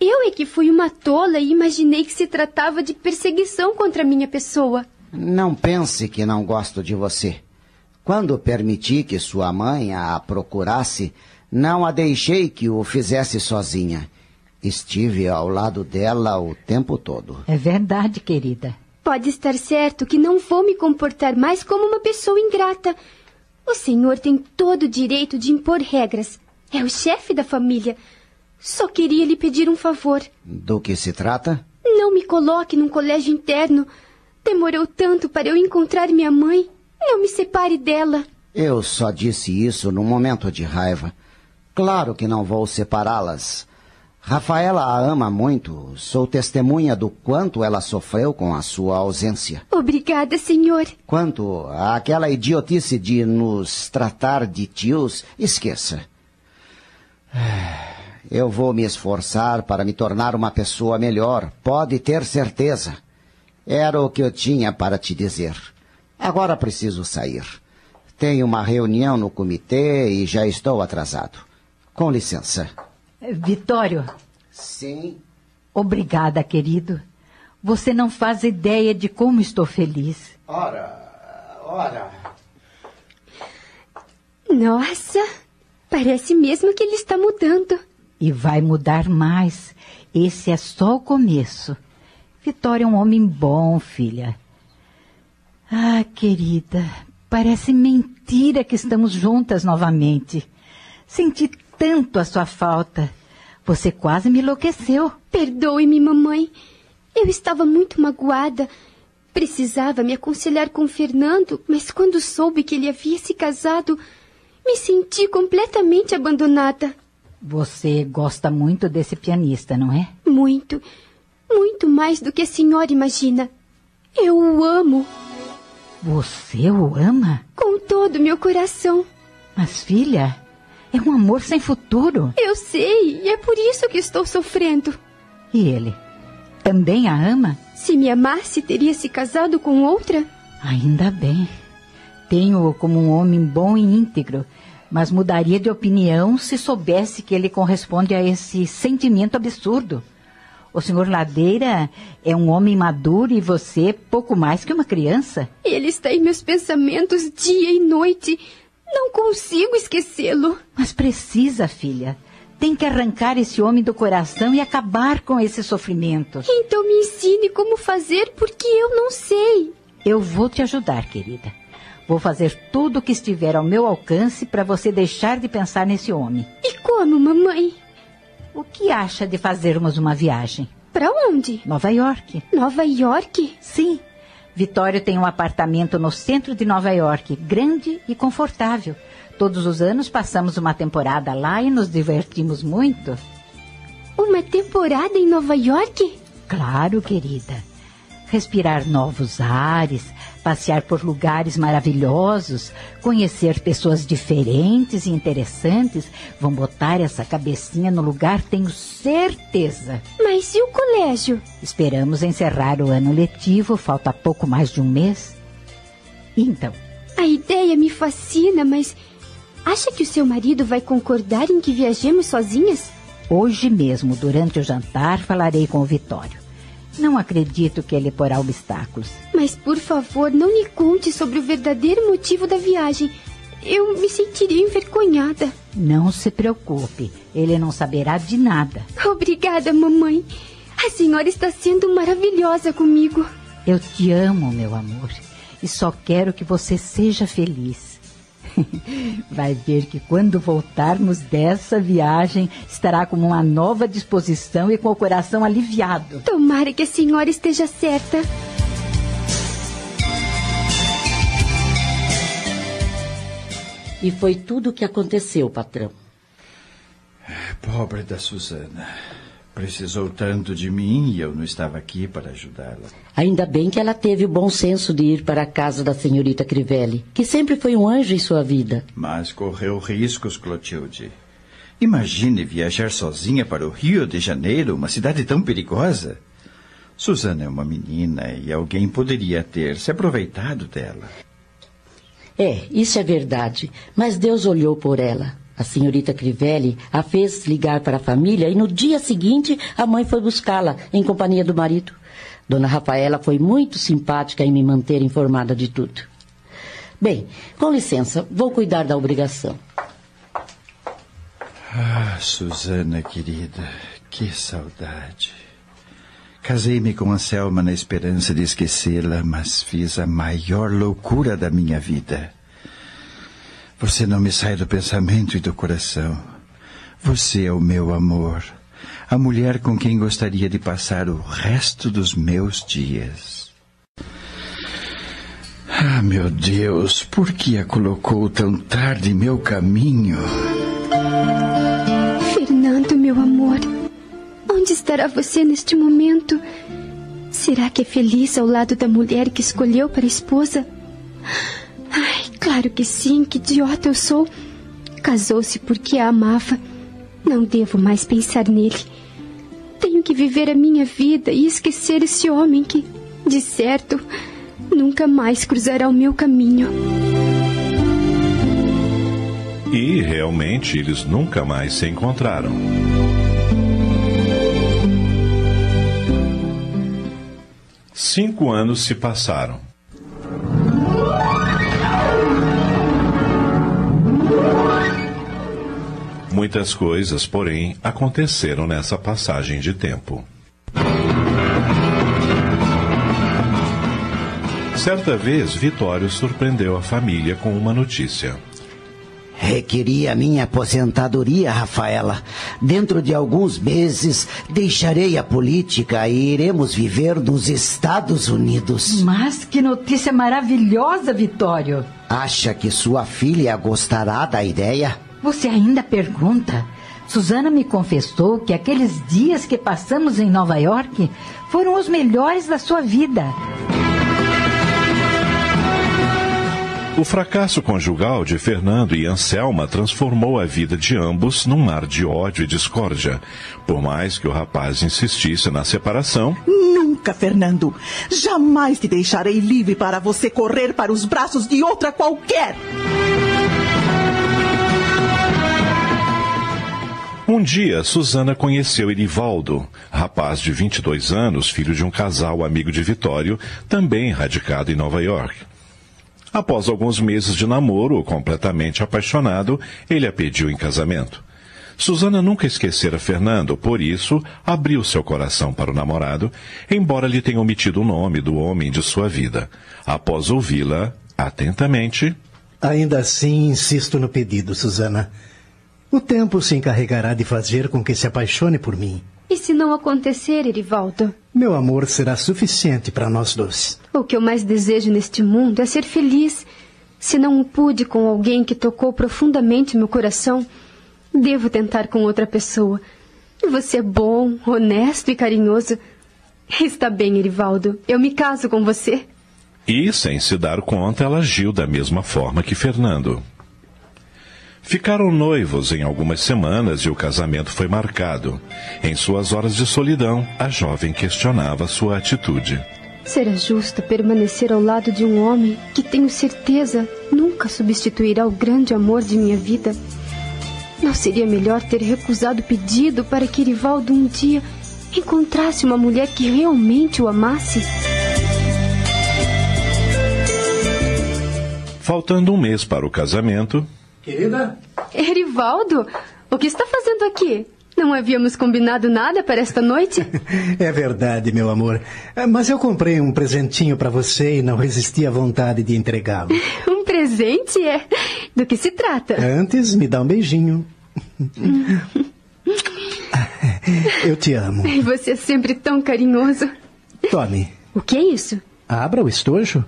Eu é que fui uma tola e imaginei que se tratava de perseguição contra minha pessoa. Não pense que não gosto de você. Quando permiti que sua mãe a procurasse, não a deixei que o fizesse sozinha. Estive ao lado dela o tempo todo. É verdade, querida. Pode estar certo que não vou me comportar mais como uma pessoa ingrata. O senhor tem todo o direito de impor regras. É o chefe da família. Só queria lhe pedir um favor. Do que se trata? Não me coloque num colégio interno. Demorou tanto para eu encontrar minha mãe. Não me separe dela. Eu só disse isso num momento de raiva. Claro que não vou separá-las. Rafaela a ama muito. Sou testemunha do quanto ela sofreu com a sua ausência. Obrigada, senhor. Quanto àquela idiotice de nos tratar de tios, esqueça. Eu vou me esforçar para me tornar uma pessoa melhor, pode ter certeza. Era o que eu tinha para te dizer. Agora preciso sair. Tenho uma reunião no comitê e já estou atrasado. Com licença. Vitório. Sim. Obrigada, querido. Você não faz ideia de como estou feliz. Ora, ora. Nossa, parece mesmo que ele está mudando. E vai mudar mais. Esse é só o começo. Vitória é um homem bom, filha. Ah, querida, parece mentira que estamos juntas novamente. Senti tanto a sua falta. Você quase me enlouqueceu. Perdoe-me, mamãe. Eu estava muito magoada. Precisava me aconselhar com Fernando, mas quando soube que ele havia se casado, me senti completamente abandonada. Você gosta muito desse pianista, não é? Muito. Muito mais do que a senhora imagina. Eu o amo. Você o ama? Com todo o meu coração. Mas, filha, é um amor sem futuro. Eu sei, e é por isso que estou sofrendo. E ele? Também a ama? Se me amasse, teria se casado com outra? Ainda bem. Tenho-o como um homem bom e íntegro, mas mudaria de opinião se soubesse que ele corresponde a esse sentimento absurdo. O senhor Ladeira é um homem maduro e você pouco mais que uma criança. Ele está em meus pensamentos dia e noite. Não consigo esquecê-lo. Mas precisa, filha. Tem que arrancar esse homem do coração e acabar com esse sofrimento. Então me ensine como fazer, porque eu não sei. Eu vou te ajudar, querida. Vou fazer tudo o que estiver ao meu alcance para você deixar de pensar nesse homem. E como, mamãe? O que acha de fazermos uma viagem? Para onde? Nova York. Nova York? Sim. Vitório tem um apartamento no centro de Nova York, grande e confortável. Todos os anos passamos uma temporada lá e nos divertimos muito. Uma temporada em Nova York? Claro, querida. Respirar novos ares, passear por lugares maravilhosos, conhecer pessoas diferentes e interessantes, vão botar essa cabecinha no lugar, tenho certeza. Mas e o colégio? Esperamos encerrar o ano letivo, falta pouco mais de um mês. Então? A ideia me fascina, mas acha que o seu marido vai concordar em que viajemos sozinhas? Hoje mesmo, durante o jantar, falarei com o Vitório. Não acredito que ele porá obstáculos. Mas, por favor, não me conte sobre o verdadeiro motivo da viagem. Eu me sentiria envergonhada. Não se preocupe, ele não saberá de nada. Obrigada, mamãe. A senhora está sendo maravilhosa comigo. Eu te amo, meu amor, e só quero que você seja feliz. Vai ver que quando voltarmos dessa viagem, estará com uma nova disposição e com o coração aliviado. Tomara que a senhora esteja certa. E foi tudo o que aconteceu, patrão. Pobre da Susana. Precisou tanto de mim e eu não estava aqui para ajudá-la. Ainda bem que ela teve o bom senso de ir para a casa da senhorita Crivelli, que sempre foi um anjo em sua vida. Mas correu riscos, Clotilde. Imagine viajar sozinha para o Rio de Janeiro, uma cidade tão perigosa. Susana é uma menina e alguém poderia ter se aproveitado dela. É, isso é verdade. Mas Deus olhou por ela. A senhorita Crivelli a fez ligar para a família e no dia seguinte a mãe foi buscá-la em companhia do marido. Dona Rafaela foi muito simpática em me manter informada de tudo. Bem, com licença, vou cuidar da obrigação. Ah, Susana querida, que saudade. Casei-me com a Selma na esperança de esquecê-la, mas fiz a maior loucura da minha vida. Você não me sai do pensamento e do coração. Você é o meu amor, a mulher com quem gostaria de passar o resto dos meus dias. Ah, meu Deus, por que a colocou tão tarde em meu caminho? Fernando, meu amor, estará você neste momento? Será que é feliz ao lado da mulher que escolheu para esposa? Ai, claro que sim, que idiota eu sou. Casou-se porque a amava. Não devo mais pensar nele. Tenho que viver a minha vida e esquecer esse homem que, de certo, nunca mais cruzará o meu caminho. E realmente eles nunca mais se encontraram. Cinco anos se passaram. Muitas coisas, porém, aconteceram nessa passagem de tempo. Certa vez, Vitório surpreendeu a família com uma notícia. Requeria minha aposentadoria, Rafaela. Dentro de alguns meses deixarei a política e iremos viver nos Estados Unidos. Mas que notícia maravilhosa, Vitório! Acha que sua filha gostará da ideia? Você ainda pergunta? Susana me confessou que aqueles dias que passamos em Nova York foram os melhores da sua vida. O fracasso conjugal de Fernando e Anselma transformou a vida de ambos num mar de ódio e discórdia. Por mais que o rapaz insistisse na separação. Nunca, Fernando. Jamais te deixarei livre para você correr para os braços de outra qualquer. Um dia, Susana conheceu Erivaldo, rapaz de 22 anos, filho de um casal amigo de Vitório, também radicado em Nova York. Após alguns meses de namoro, completamente apaixonado, ele a pediu em casamento. Susana nunca esquecera Fernando, por isso abriu seu coração para o namorado, embora lhe tenha omitido o nome do homem de sua vida. Após ouvi-la atentamente. Ainda assim, insisto no pedido, Susana. O tempo se encarregará de fazer com que se apaixone por mim. E se não acontecer, Erivaldo? Meu amor será suficiente para nós dois. O que eu mais desejo neste mundo é ser feliz. Se não o pude com alguém que tocou profundamente meu coração, devo tentar com outra pessoa. Você é bom, honesto e carinhoso. Está bem, Erivaldo. Eu me caso com você. E, sem se dar conta, ela agiu da mesma forma que Fernando. Ficaram noivos em algumas semanas e o casamento foi marcado. Em suas horas de solidão, a jovem questionava sua atitude. Será justo permanecer ao lado de um homem que tenho certeza nunca substituirá o grande amor de minha vida? Não seria melhor ter recusado o pedido para que Rivaldo um dia encontrasse uma mulher que realmente o amasse? Faltando um mês para o casamento, Querida? Erivaldo, o que está fazendo aqui? Não havíamos combinado nada para esta noite? É verdade, meu amor. Mas eu comprei um presentinho para você e não resisti à vontade de entregá-lo. Um presente? É. Do que se trata? Antes, me dá um beijinho. Eu te amo. E você é sempre tão carinhoso. Tome. O que é isso? Abra o estojo.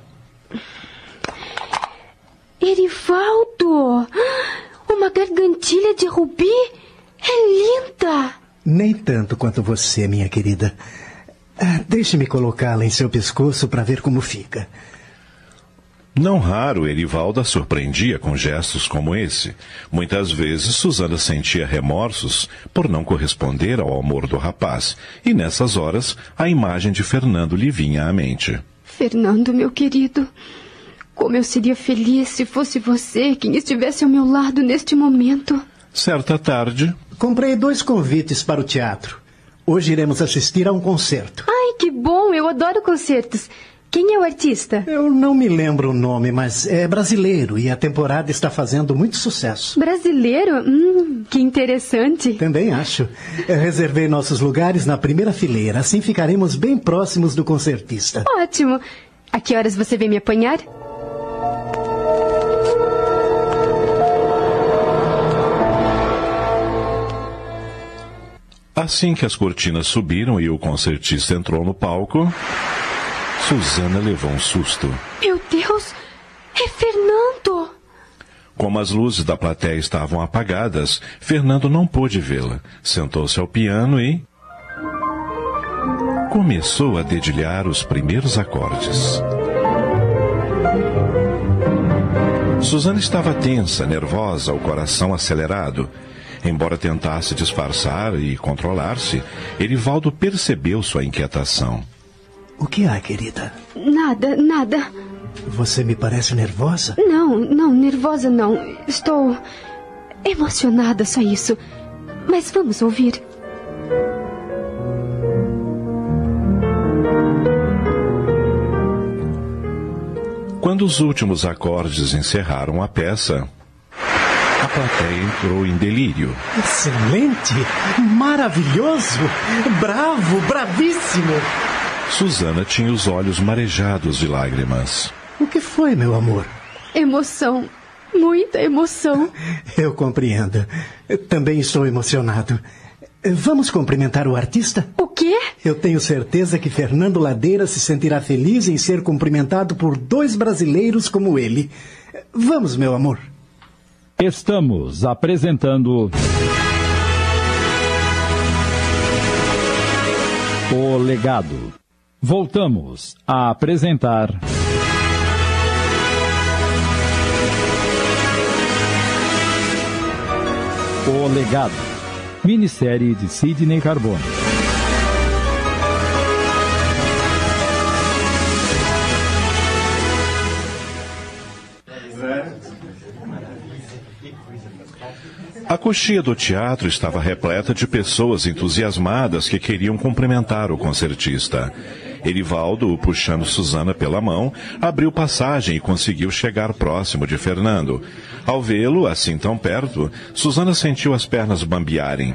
Erivaldo! Uma gargantilha de rubi? É linda! Nem tanto quanto você, minha querida. Ah, Deixe-me colocá-la em seu pescoço para ver como fica. Não raro, Erivaldo a surpreendia com gestos como esse. Muitas vezes, Susana sentia remorsos por não corresponder ao amor do rapaz, e nessas horas, a imagem de Fernando lhe vinha à mente. Fernando, meu querido, como eu seria feliz se fosse você quem estivesse ao meu lado neste momento. Certa tarde. Comprei dois convites para o teatro. Hoje iremos assistir a um concerto. Ai, que bom! Eu adoro concertos. Quem é o artista? Eu não me lembro o nome, mas é brasileiro e a temporada está fazendo muito sucesso. Brasileiro? Hum, que interessante. Também acho. Eu reservei nossos lugares na primeira fileira, assim ficaremos bem próximos do concertista. Ótimo. A que horas você vem me apanhar? Assim que as cortinas subiram e o concertista entrou no palco, Susana levou um susto. Meu Deus! É Fernando! Como as luzes da plateia estavam apagadas, Fernando não pôde vê-la. Sentou-se ao piano e. começou a dedilhar os primeiros acordes. Susana estava tensa, nervosa, o coração acelerado. Embora tentasse disfarçar e controlar-se, Erivaldo percebeu sua inquietação. O que há, querida? Nada, nada. Você me parece nervosa? Não, não, nervosa não. Estou emocionada, só isso. Mas vamos ouvir. Quando os últimos acordes encerraram a peça, plateia entrou em delírio. Excelente! Maravilhoso! Bravo! Bravíssimo! Susana tinha os olhos marejados de lágrimas. O que foi, meu amor? Emoção. Muita emoção. Eu compreendo. Também estou emocionado. Vamos cumprimentar o artista? O quê? Eu tenho certeza que Fernando Ladeira se sentirá feliz em ser cumprimentado por dois brasileiros como ele. Vamos, meu amor. Estamos apresentando. O Legado. Voltamos a apresentar. O Legado. Minissérie de Sidney Carbone. A coxia do teatro estava repleta de pessoas entusiasmadas que queriam cumprimentar o concertista. Erivaldo, puxando Susana pela mão, abriu passagem e conseguiu chegar próximo de Fernando. Ao vê-lo, assim tão perto, Susana sentiu as pernas bambearem.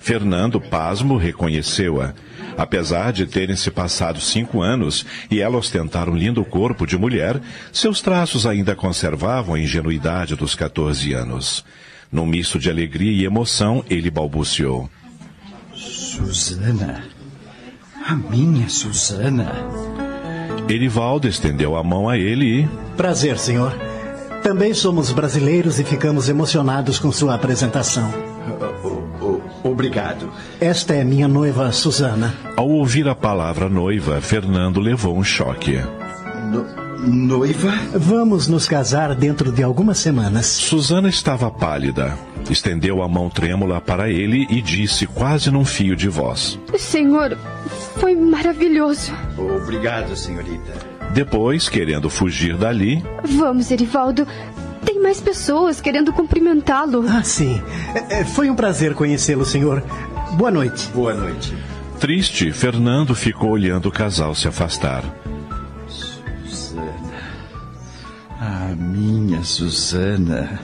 Fernando, pasmo, reconheceu-a. Apesar de terem se passado cinco anos e ela ostentar um lindo corpo de mulher, seus traços ainda conservavam a ingenuidade dos 14 anos. Num misto de alegria e emoção, ele balbuciou. Susana. A minha Susana. Erivaldo estendeu a mão a ele e. Prazer, senhor. Também somos brasileiros e ficamos emocionados com sua apresentação. Obrigado. Esta é minha noiva, Susana. Ao ouvir a palavra noiva, Fernando levou um choque. Noiva? Vamos nos casar dentro de algumas semanas. Susana estava pálida. Estendeu a mão trêmula para ele e disse quase num fio de voz: Senhor, foi maravilhoso. Obrigado, senhorita. Depois, querendo fugir dali. Vamos, Erivaldo. Tem mais pessoas querendo cumprimentá-lo. Ah, sim. É, foi um prazer conhecê-lo, senhor. Boa noite. Boa noite. Triste, Fernando ficou olhando o casal se afastar. A minha Susana.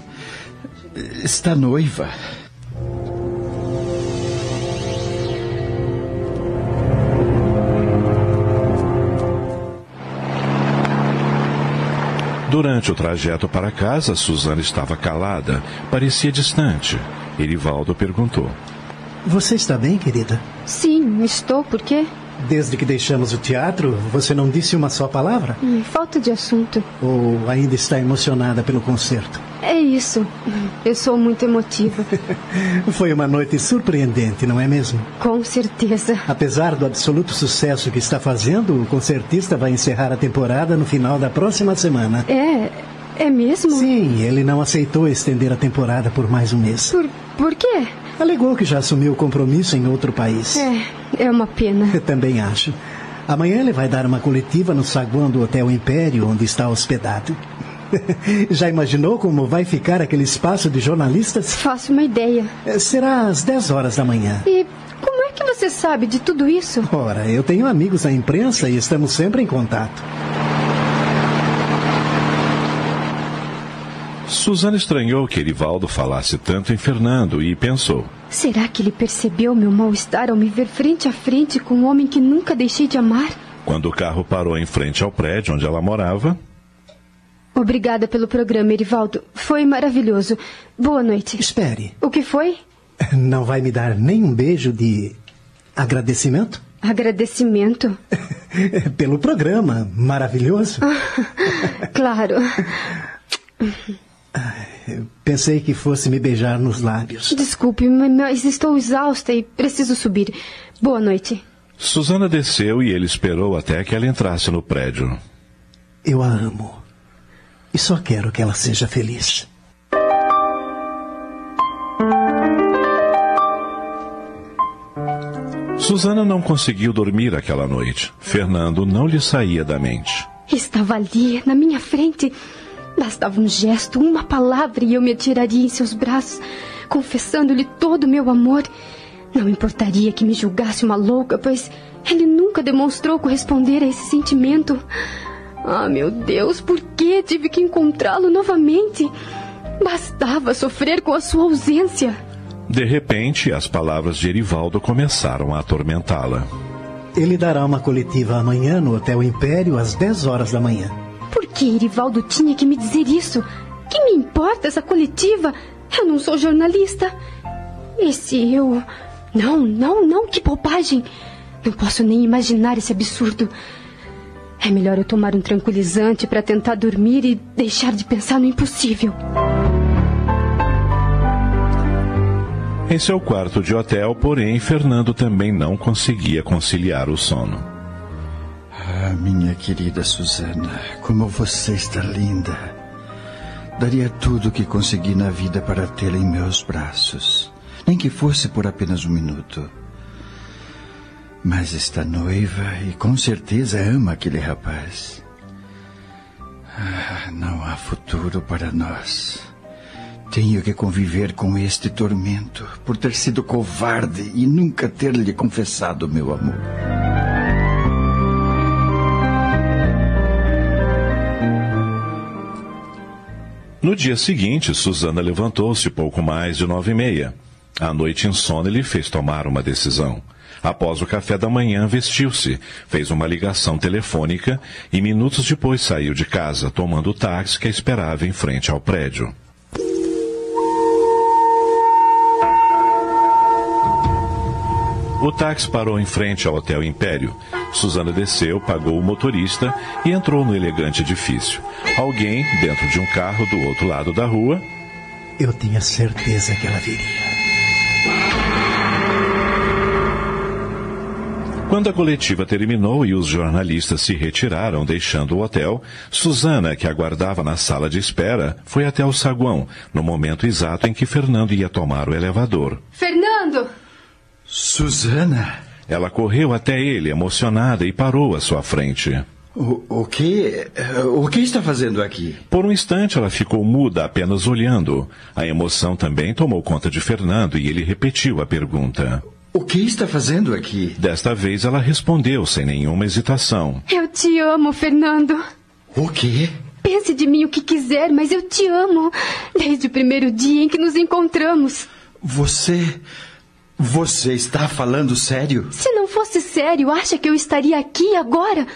Está noiva. Durante o trajeto para casa, Susana estava calada, parecia distante. Erivaldo perguntou: Você está bem, querida? Sim, estou. Por quê? Desde que deixamos o teatro, você não disse uma só palavra? Hum, falta de assunto. Ou ainda está emocionada pelo concerto? É isso. Eu sou muito emotiva. Foi uma noite surpreendente, não é mesmo? Com certeza. Apesar do absoluto sucesso que está fazendo, o concertista vai encerrar a temporada no final da próxima semana. É. É mesmo? Sim, ele não aceitou estender a temporada por mais um mês. Por, por quê? Alegou que já assumiu o compromisso em outro país. É, é uma pena. Eu também acho. Amanhã ele vai dar uma coletiva no saguão do Hotel Império, onde está hospedado. Já imaginou como vai ficar aquele espaço de jornalistas? Faço uma ideia. Será às 10 horas da manhã. E como é que você sabe de tudo isso? Ora, eu tenho amigos na imprensa e estamos sempre em contato. Susana estranhou que Erivaldo falasse tanto em Fernando e pensou: Será que ele percebeu meu mal-estar ao me ver frente a frente com um homem que nunca deixei de amar? Quando o carro parou em frente ao prédio onde ela morava. Obrigada pelo programa, Erivaldo. Foi maravilhoso. Boa noite. Espere. O que foi? Não vai me dar nem um beijo de agradecimento? Agradecimento? Pelo programa maravilhoso. claro. Pensei que fosse me beijar nos lábios. Desculpe, mas estou exausta e preciso subir. Boa noite. Susana desceu e ele esperou até que ela entrasse no prédio. Eu a amo. E só quero que ela seja feliz. Susana não conseguiu dormir aquela noite. Fernando não lhe saía da mente. Estava ali, na minha frente. Bastava um gesto, uma palavra e eu me atiraria em seus braços, confessando-lhe todo o meu amor. Não importaria que me julgasse uma louca, pois ele nunca demonstrou corresponder a esse sentimento. Ah, meu Deus, por que tive que encontrá-lo novamente? Bastava sofrer com a sua ausência. De repente, as palavras de Erivaldo começaram a atormentá-la. Ele dará uma coletiva amanhã no Hotel Império às 10 horas da manhã. Por que Erivaldo tinha que me dizer isso? Que me importa essa coletiva? Eu não sou jornalista. E se eu. Não, não, não, que bobagem! Não posso nem imaginar esse absurdo. É melhor eu tomar um tranquilizante para tentar dormir e deixar de pensar no impossível. Em seu quarto de hotel, porém, Fernando também não conseguia conciliar o sono. Ah, minha querida Susana, como você está linda. Daria tudo o que consegui na vida para tê-la em meus braços. Nem que fosse por apenas um minuto. Mas está noiva e com certeza ama aquele rapaz. Ah, não há futuro para nós. Tenho que conviver com este tormento por ter sido covarde e nunca ter lhe confessado meu amor. No dia seguinte, Susana levantou-se pouco mais de nove e meia. A noite insônia lhe fez tomar uma decisão. Após o café da manhã, vestiu-se, fez uma ligação telefônica e minutos depois saiu de casa, tomando o táxi que a esperava em frente ao prédio. O táxi parou em frente ao Hotel Império. Susana desceu, pagou o motorista e entrou no elegante edifício. Alguém, dentro de um carro do outro lado da rua. Eu tinha certeza que ela viria. Quando a coletiva terminou e os jornalistas se retiraram, deixando o hotel, Susana, que aguardava na sala de espera, foi até o saguão, no momento exato em que Fernando ia tomar o elevador. Fernando! Susana! Ela correu até ele, emocionada, e parou à sua frente. O, o que. O que está fazendo aqui? Por um instante ela ficou muda, apenas olhando. A emoção também tomou conta de Fernando e ele repetiu a pergunta. O que está fazendo aqui? Desta vez ela respondeu sem nenhuma hesitação. Eu te amo, Fernando. O quê? Pense de mim o que quiser, mas eu te amo. Desde o primeiro dia em que nos encontramos. Você. Você está falando sério? Se não fosse sério, acha que eu estaria aqui agora?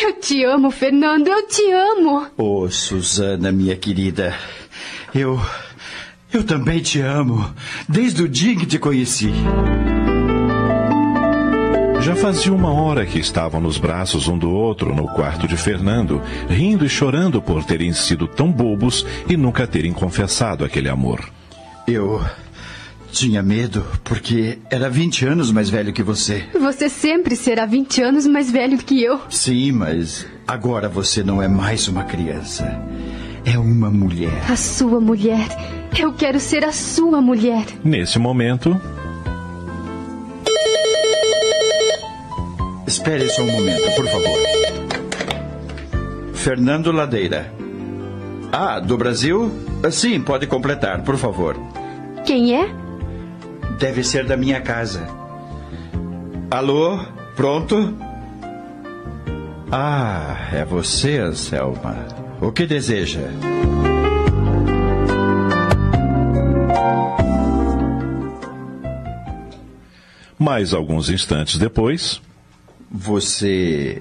Eu te amo, Fernando, eu te amo. Oh, Susana, minha querida. Eu. Eu também te amo. Desde o dia em que te conheci. Já fazia uma hora que estavam nos braços um do outro no quarto de Fernando, rindo e chorando por terem sido tão bobos e nunca terem confessado aquele amor. Eu tinha medo porque era 20 anos mais velho que você. Você sempre será 20 anos mais velho que eu. Sim, mas agora você não é mais uma criança. É uma mulher. A sua mulher. Eu quero ser a sua mulher. Nesse momento, Espere só um momento, por favor. Fernando Ladeira. Ah, do Brasil? Sim, pode completar, por favor. Quem é? Deve ser da minha casa. Alô? Pronto? Ah, é você, Anselma. O que deseja? mais alguns instantes depois. Você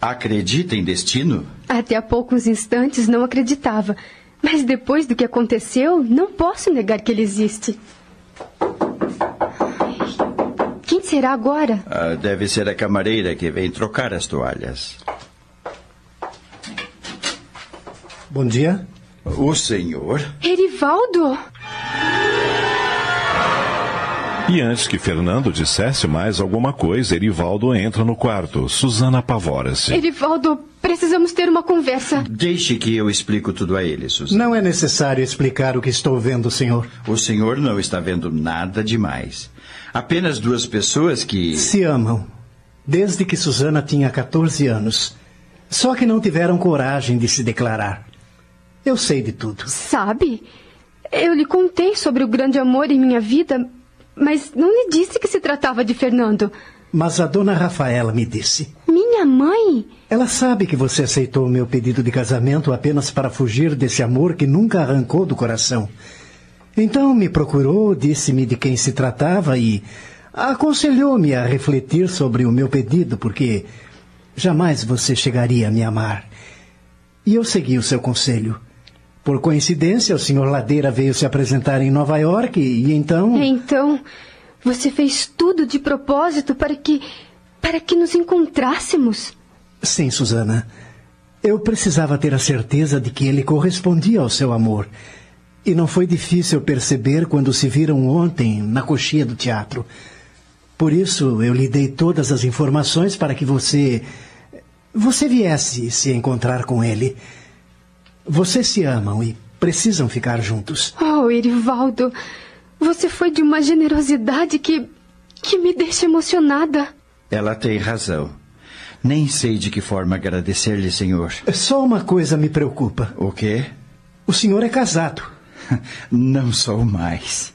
acredita em destino? Até há poucos instantes não acreditava. Mas depois do que aconteceu, não posso negar que ele existe. Será agora? Ah, deve ser a camareira que vem trocar as toalhas. Bom dia. O senhor? Erivaldo! E antes que Fernando dissesse mais alguma coisa, Erivaldo entra no quarto. Suzana apavora-se. Erivaldo, precisamos ter uma conversa. Deixe que eu explico tudo a ele, Suzana. Não é necessário explicar o que estou vendo, senhor. O senhor não está vendo nada demais. Apenas duas pessoas que. Se amam. Desde que Suzana tinha 14 anos. Só que não tiveram coragem de se declarar. Eu sei de tudo. Sabe? Eu lhe contei sobre o grande amor em minha vida, mas não lhe disse que se tratava de Fernando. Mas a dona Rafaela me disse. Minha mãe? Ela sabe que você aceitou o meu pedido de casamento apenas para fugir desse amor que nunca arrancou do coração. Então me procurou, disse-me de quem se tratava e aconselhou-me a refletir sobre o meu pedido, porque jamais você chegaria a me amar. E eu segui o seu conselho. Por coincidência, o senhor Ladeira veio se apresentar em Nova York e então. Então, você fez tudo de propósito para que. Para que nos encontrássemos? Sim, Susana. Eu precisava ter a certeza de que ele correspondia ao seu amor. E não foi difícil perceber quando se viram ontem na coxia do teatro. Por isso, eu lhe dei todas as informações para que você. você viesse se encontrar com ele. Vocês se amam e precisam ficar juntos. Oh, Erivaldo, você foi de uma generosidade que. que me deixa emocionada. Ela tem razão. Nem sei de que forma agradecer-lhe, senhor. Só uma coisa me preocupa. O quê? O senhor é casado. Não sou mais.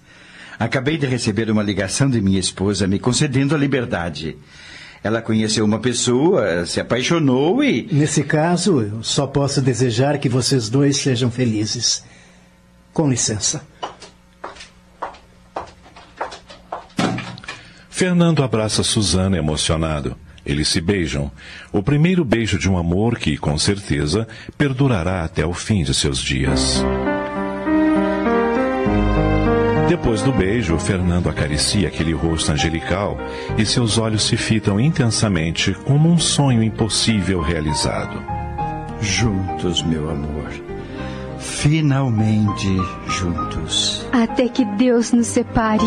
Acabei de receber uma ligação de minha esposa me concedendo a liberdade. Ela conheceu uma pessoa, se apaixonou e. Nesse caso, eu só posso desejar que vocês dois sejam felizes. Com licença. Fernando abraça Suzana emocionado. Eles se beijam. O primeiro beijo de um amor que, com certeza, perdurará até o fim de seus dias. Depois do beijo, Fernando acaricia aquele rosto angelical e seus olhos se fitam intensamente como um sonho impossível realizado. Juntos, meu amor. Finalmente juntos. Até que Deus nos separe.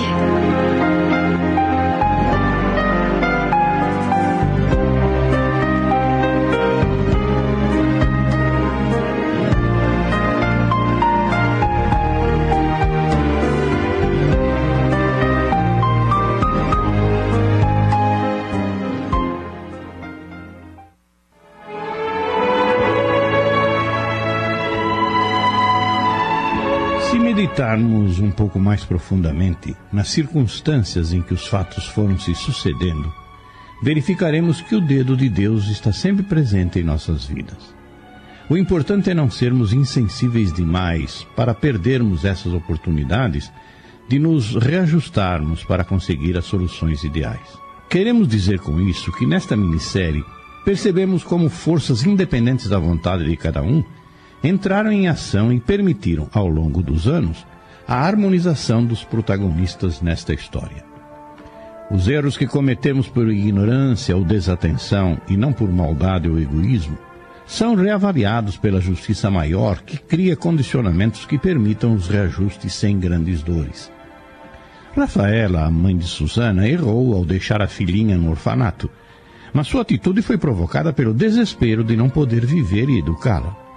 Meditarmos um pouco mais profundamente nas circunstâncias em que os fatos foram se sucedendo, verificaremos que o dedo de Deus está sempre presente em nossas vidas. O importante é não sermos insensíveis demais para perdermos essas oportunidades de nos reajustarmos para conseguir as soluções ideais. Queremos dizer com isso que nesta minissérie percebemos como forças independentes da vontade de cada um entraram em ação e permitiram, ao longo dos anos, a harmonização dos protagonistas nesta história. Os erros que cometemos por ignorância ou desatenção e não por maldade ou egoísmo são reavaliados pela justiça maior que cria condicionamentos que permitam os reajustes sem grandes dores. Rafaela, a mãe de Susana, errou ao deixar a filhinha no orfanato, mas sua atitude foi provocada pelo desespero de não poder viver e educá-la.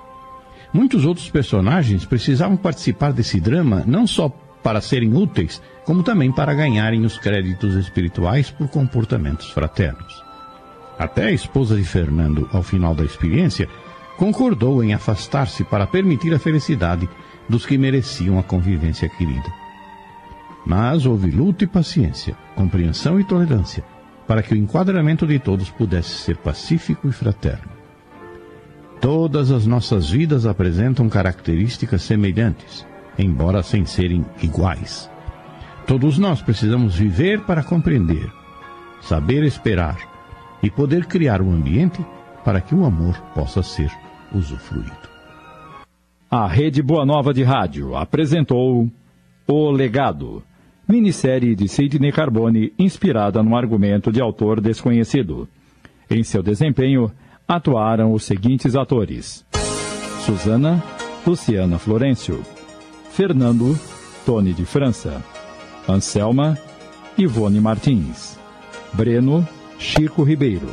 Muitos outros personagens precisavam participar desse drama não só para serem úteis, como também para ganharem os créditos espirituais por comportamentos fraternos. Até a esposa de Fernando, ao final da experiência, concordou em afastar-se para permitir a felicidade dos que mereciam a convivência querida. Mas houve luta e paciência, compreensão e tolerância, para que o enquadramento de todos pudesse ser pacífico e fraterno. Todas as nossas vidas apresentam características semelhantes, embora sem serem iguais. Todos nós precisamos viver para compreender, saber esperar e poder criar um ambiente para que o amor possa ser usufruído. A Rede Boa Nova de Rádio apresentou O Legado, minissérie de Sidney Carbone inspirada num argumento de autor desconhecido. Em seu desempenho, atuaram os seguintes atores: Susana, Luciana Florencio, Fernando, Tony de França, Anselma, Ivone Martins. Breno, Chico Ribeiro.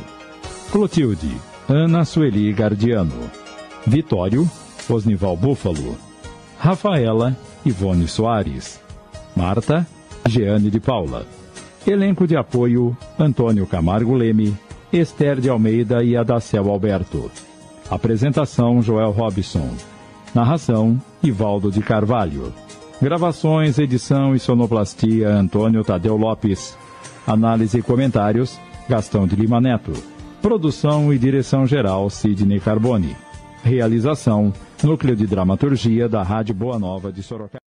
Clotilde, Ana Sueli Gardiano. Vitório, Osnival Búfalo. Rafaela, Ivone Soares. Marta, Jeane de Paula. Elenco de apoio, Antônio Camargo Leme, Esther de Almeida e Adacel Alberto. Apresentação, Joel Robson. Narração, Ivaldo de Carvalho. Gravações, edição e sonoplastia, Antônio Tadeu Lopes. Análise e comentários, Gastão de Lima Neto. Produção e direção geral, Sidney Carbone. Realização, Núcleo de Dramaturgia da Rádio Boa Nova de Sorocaba.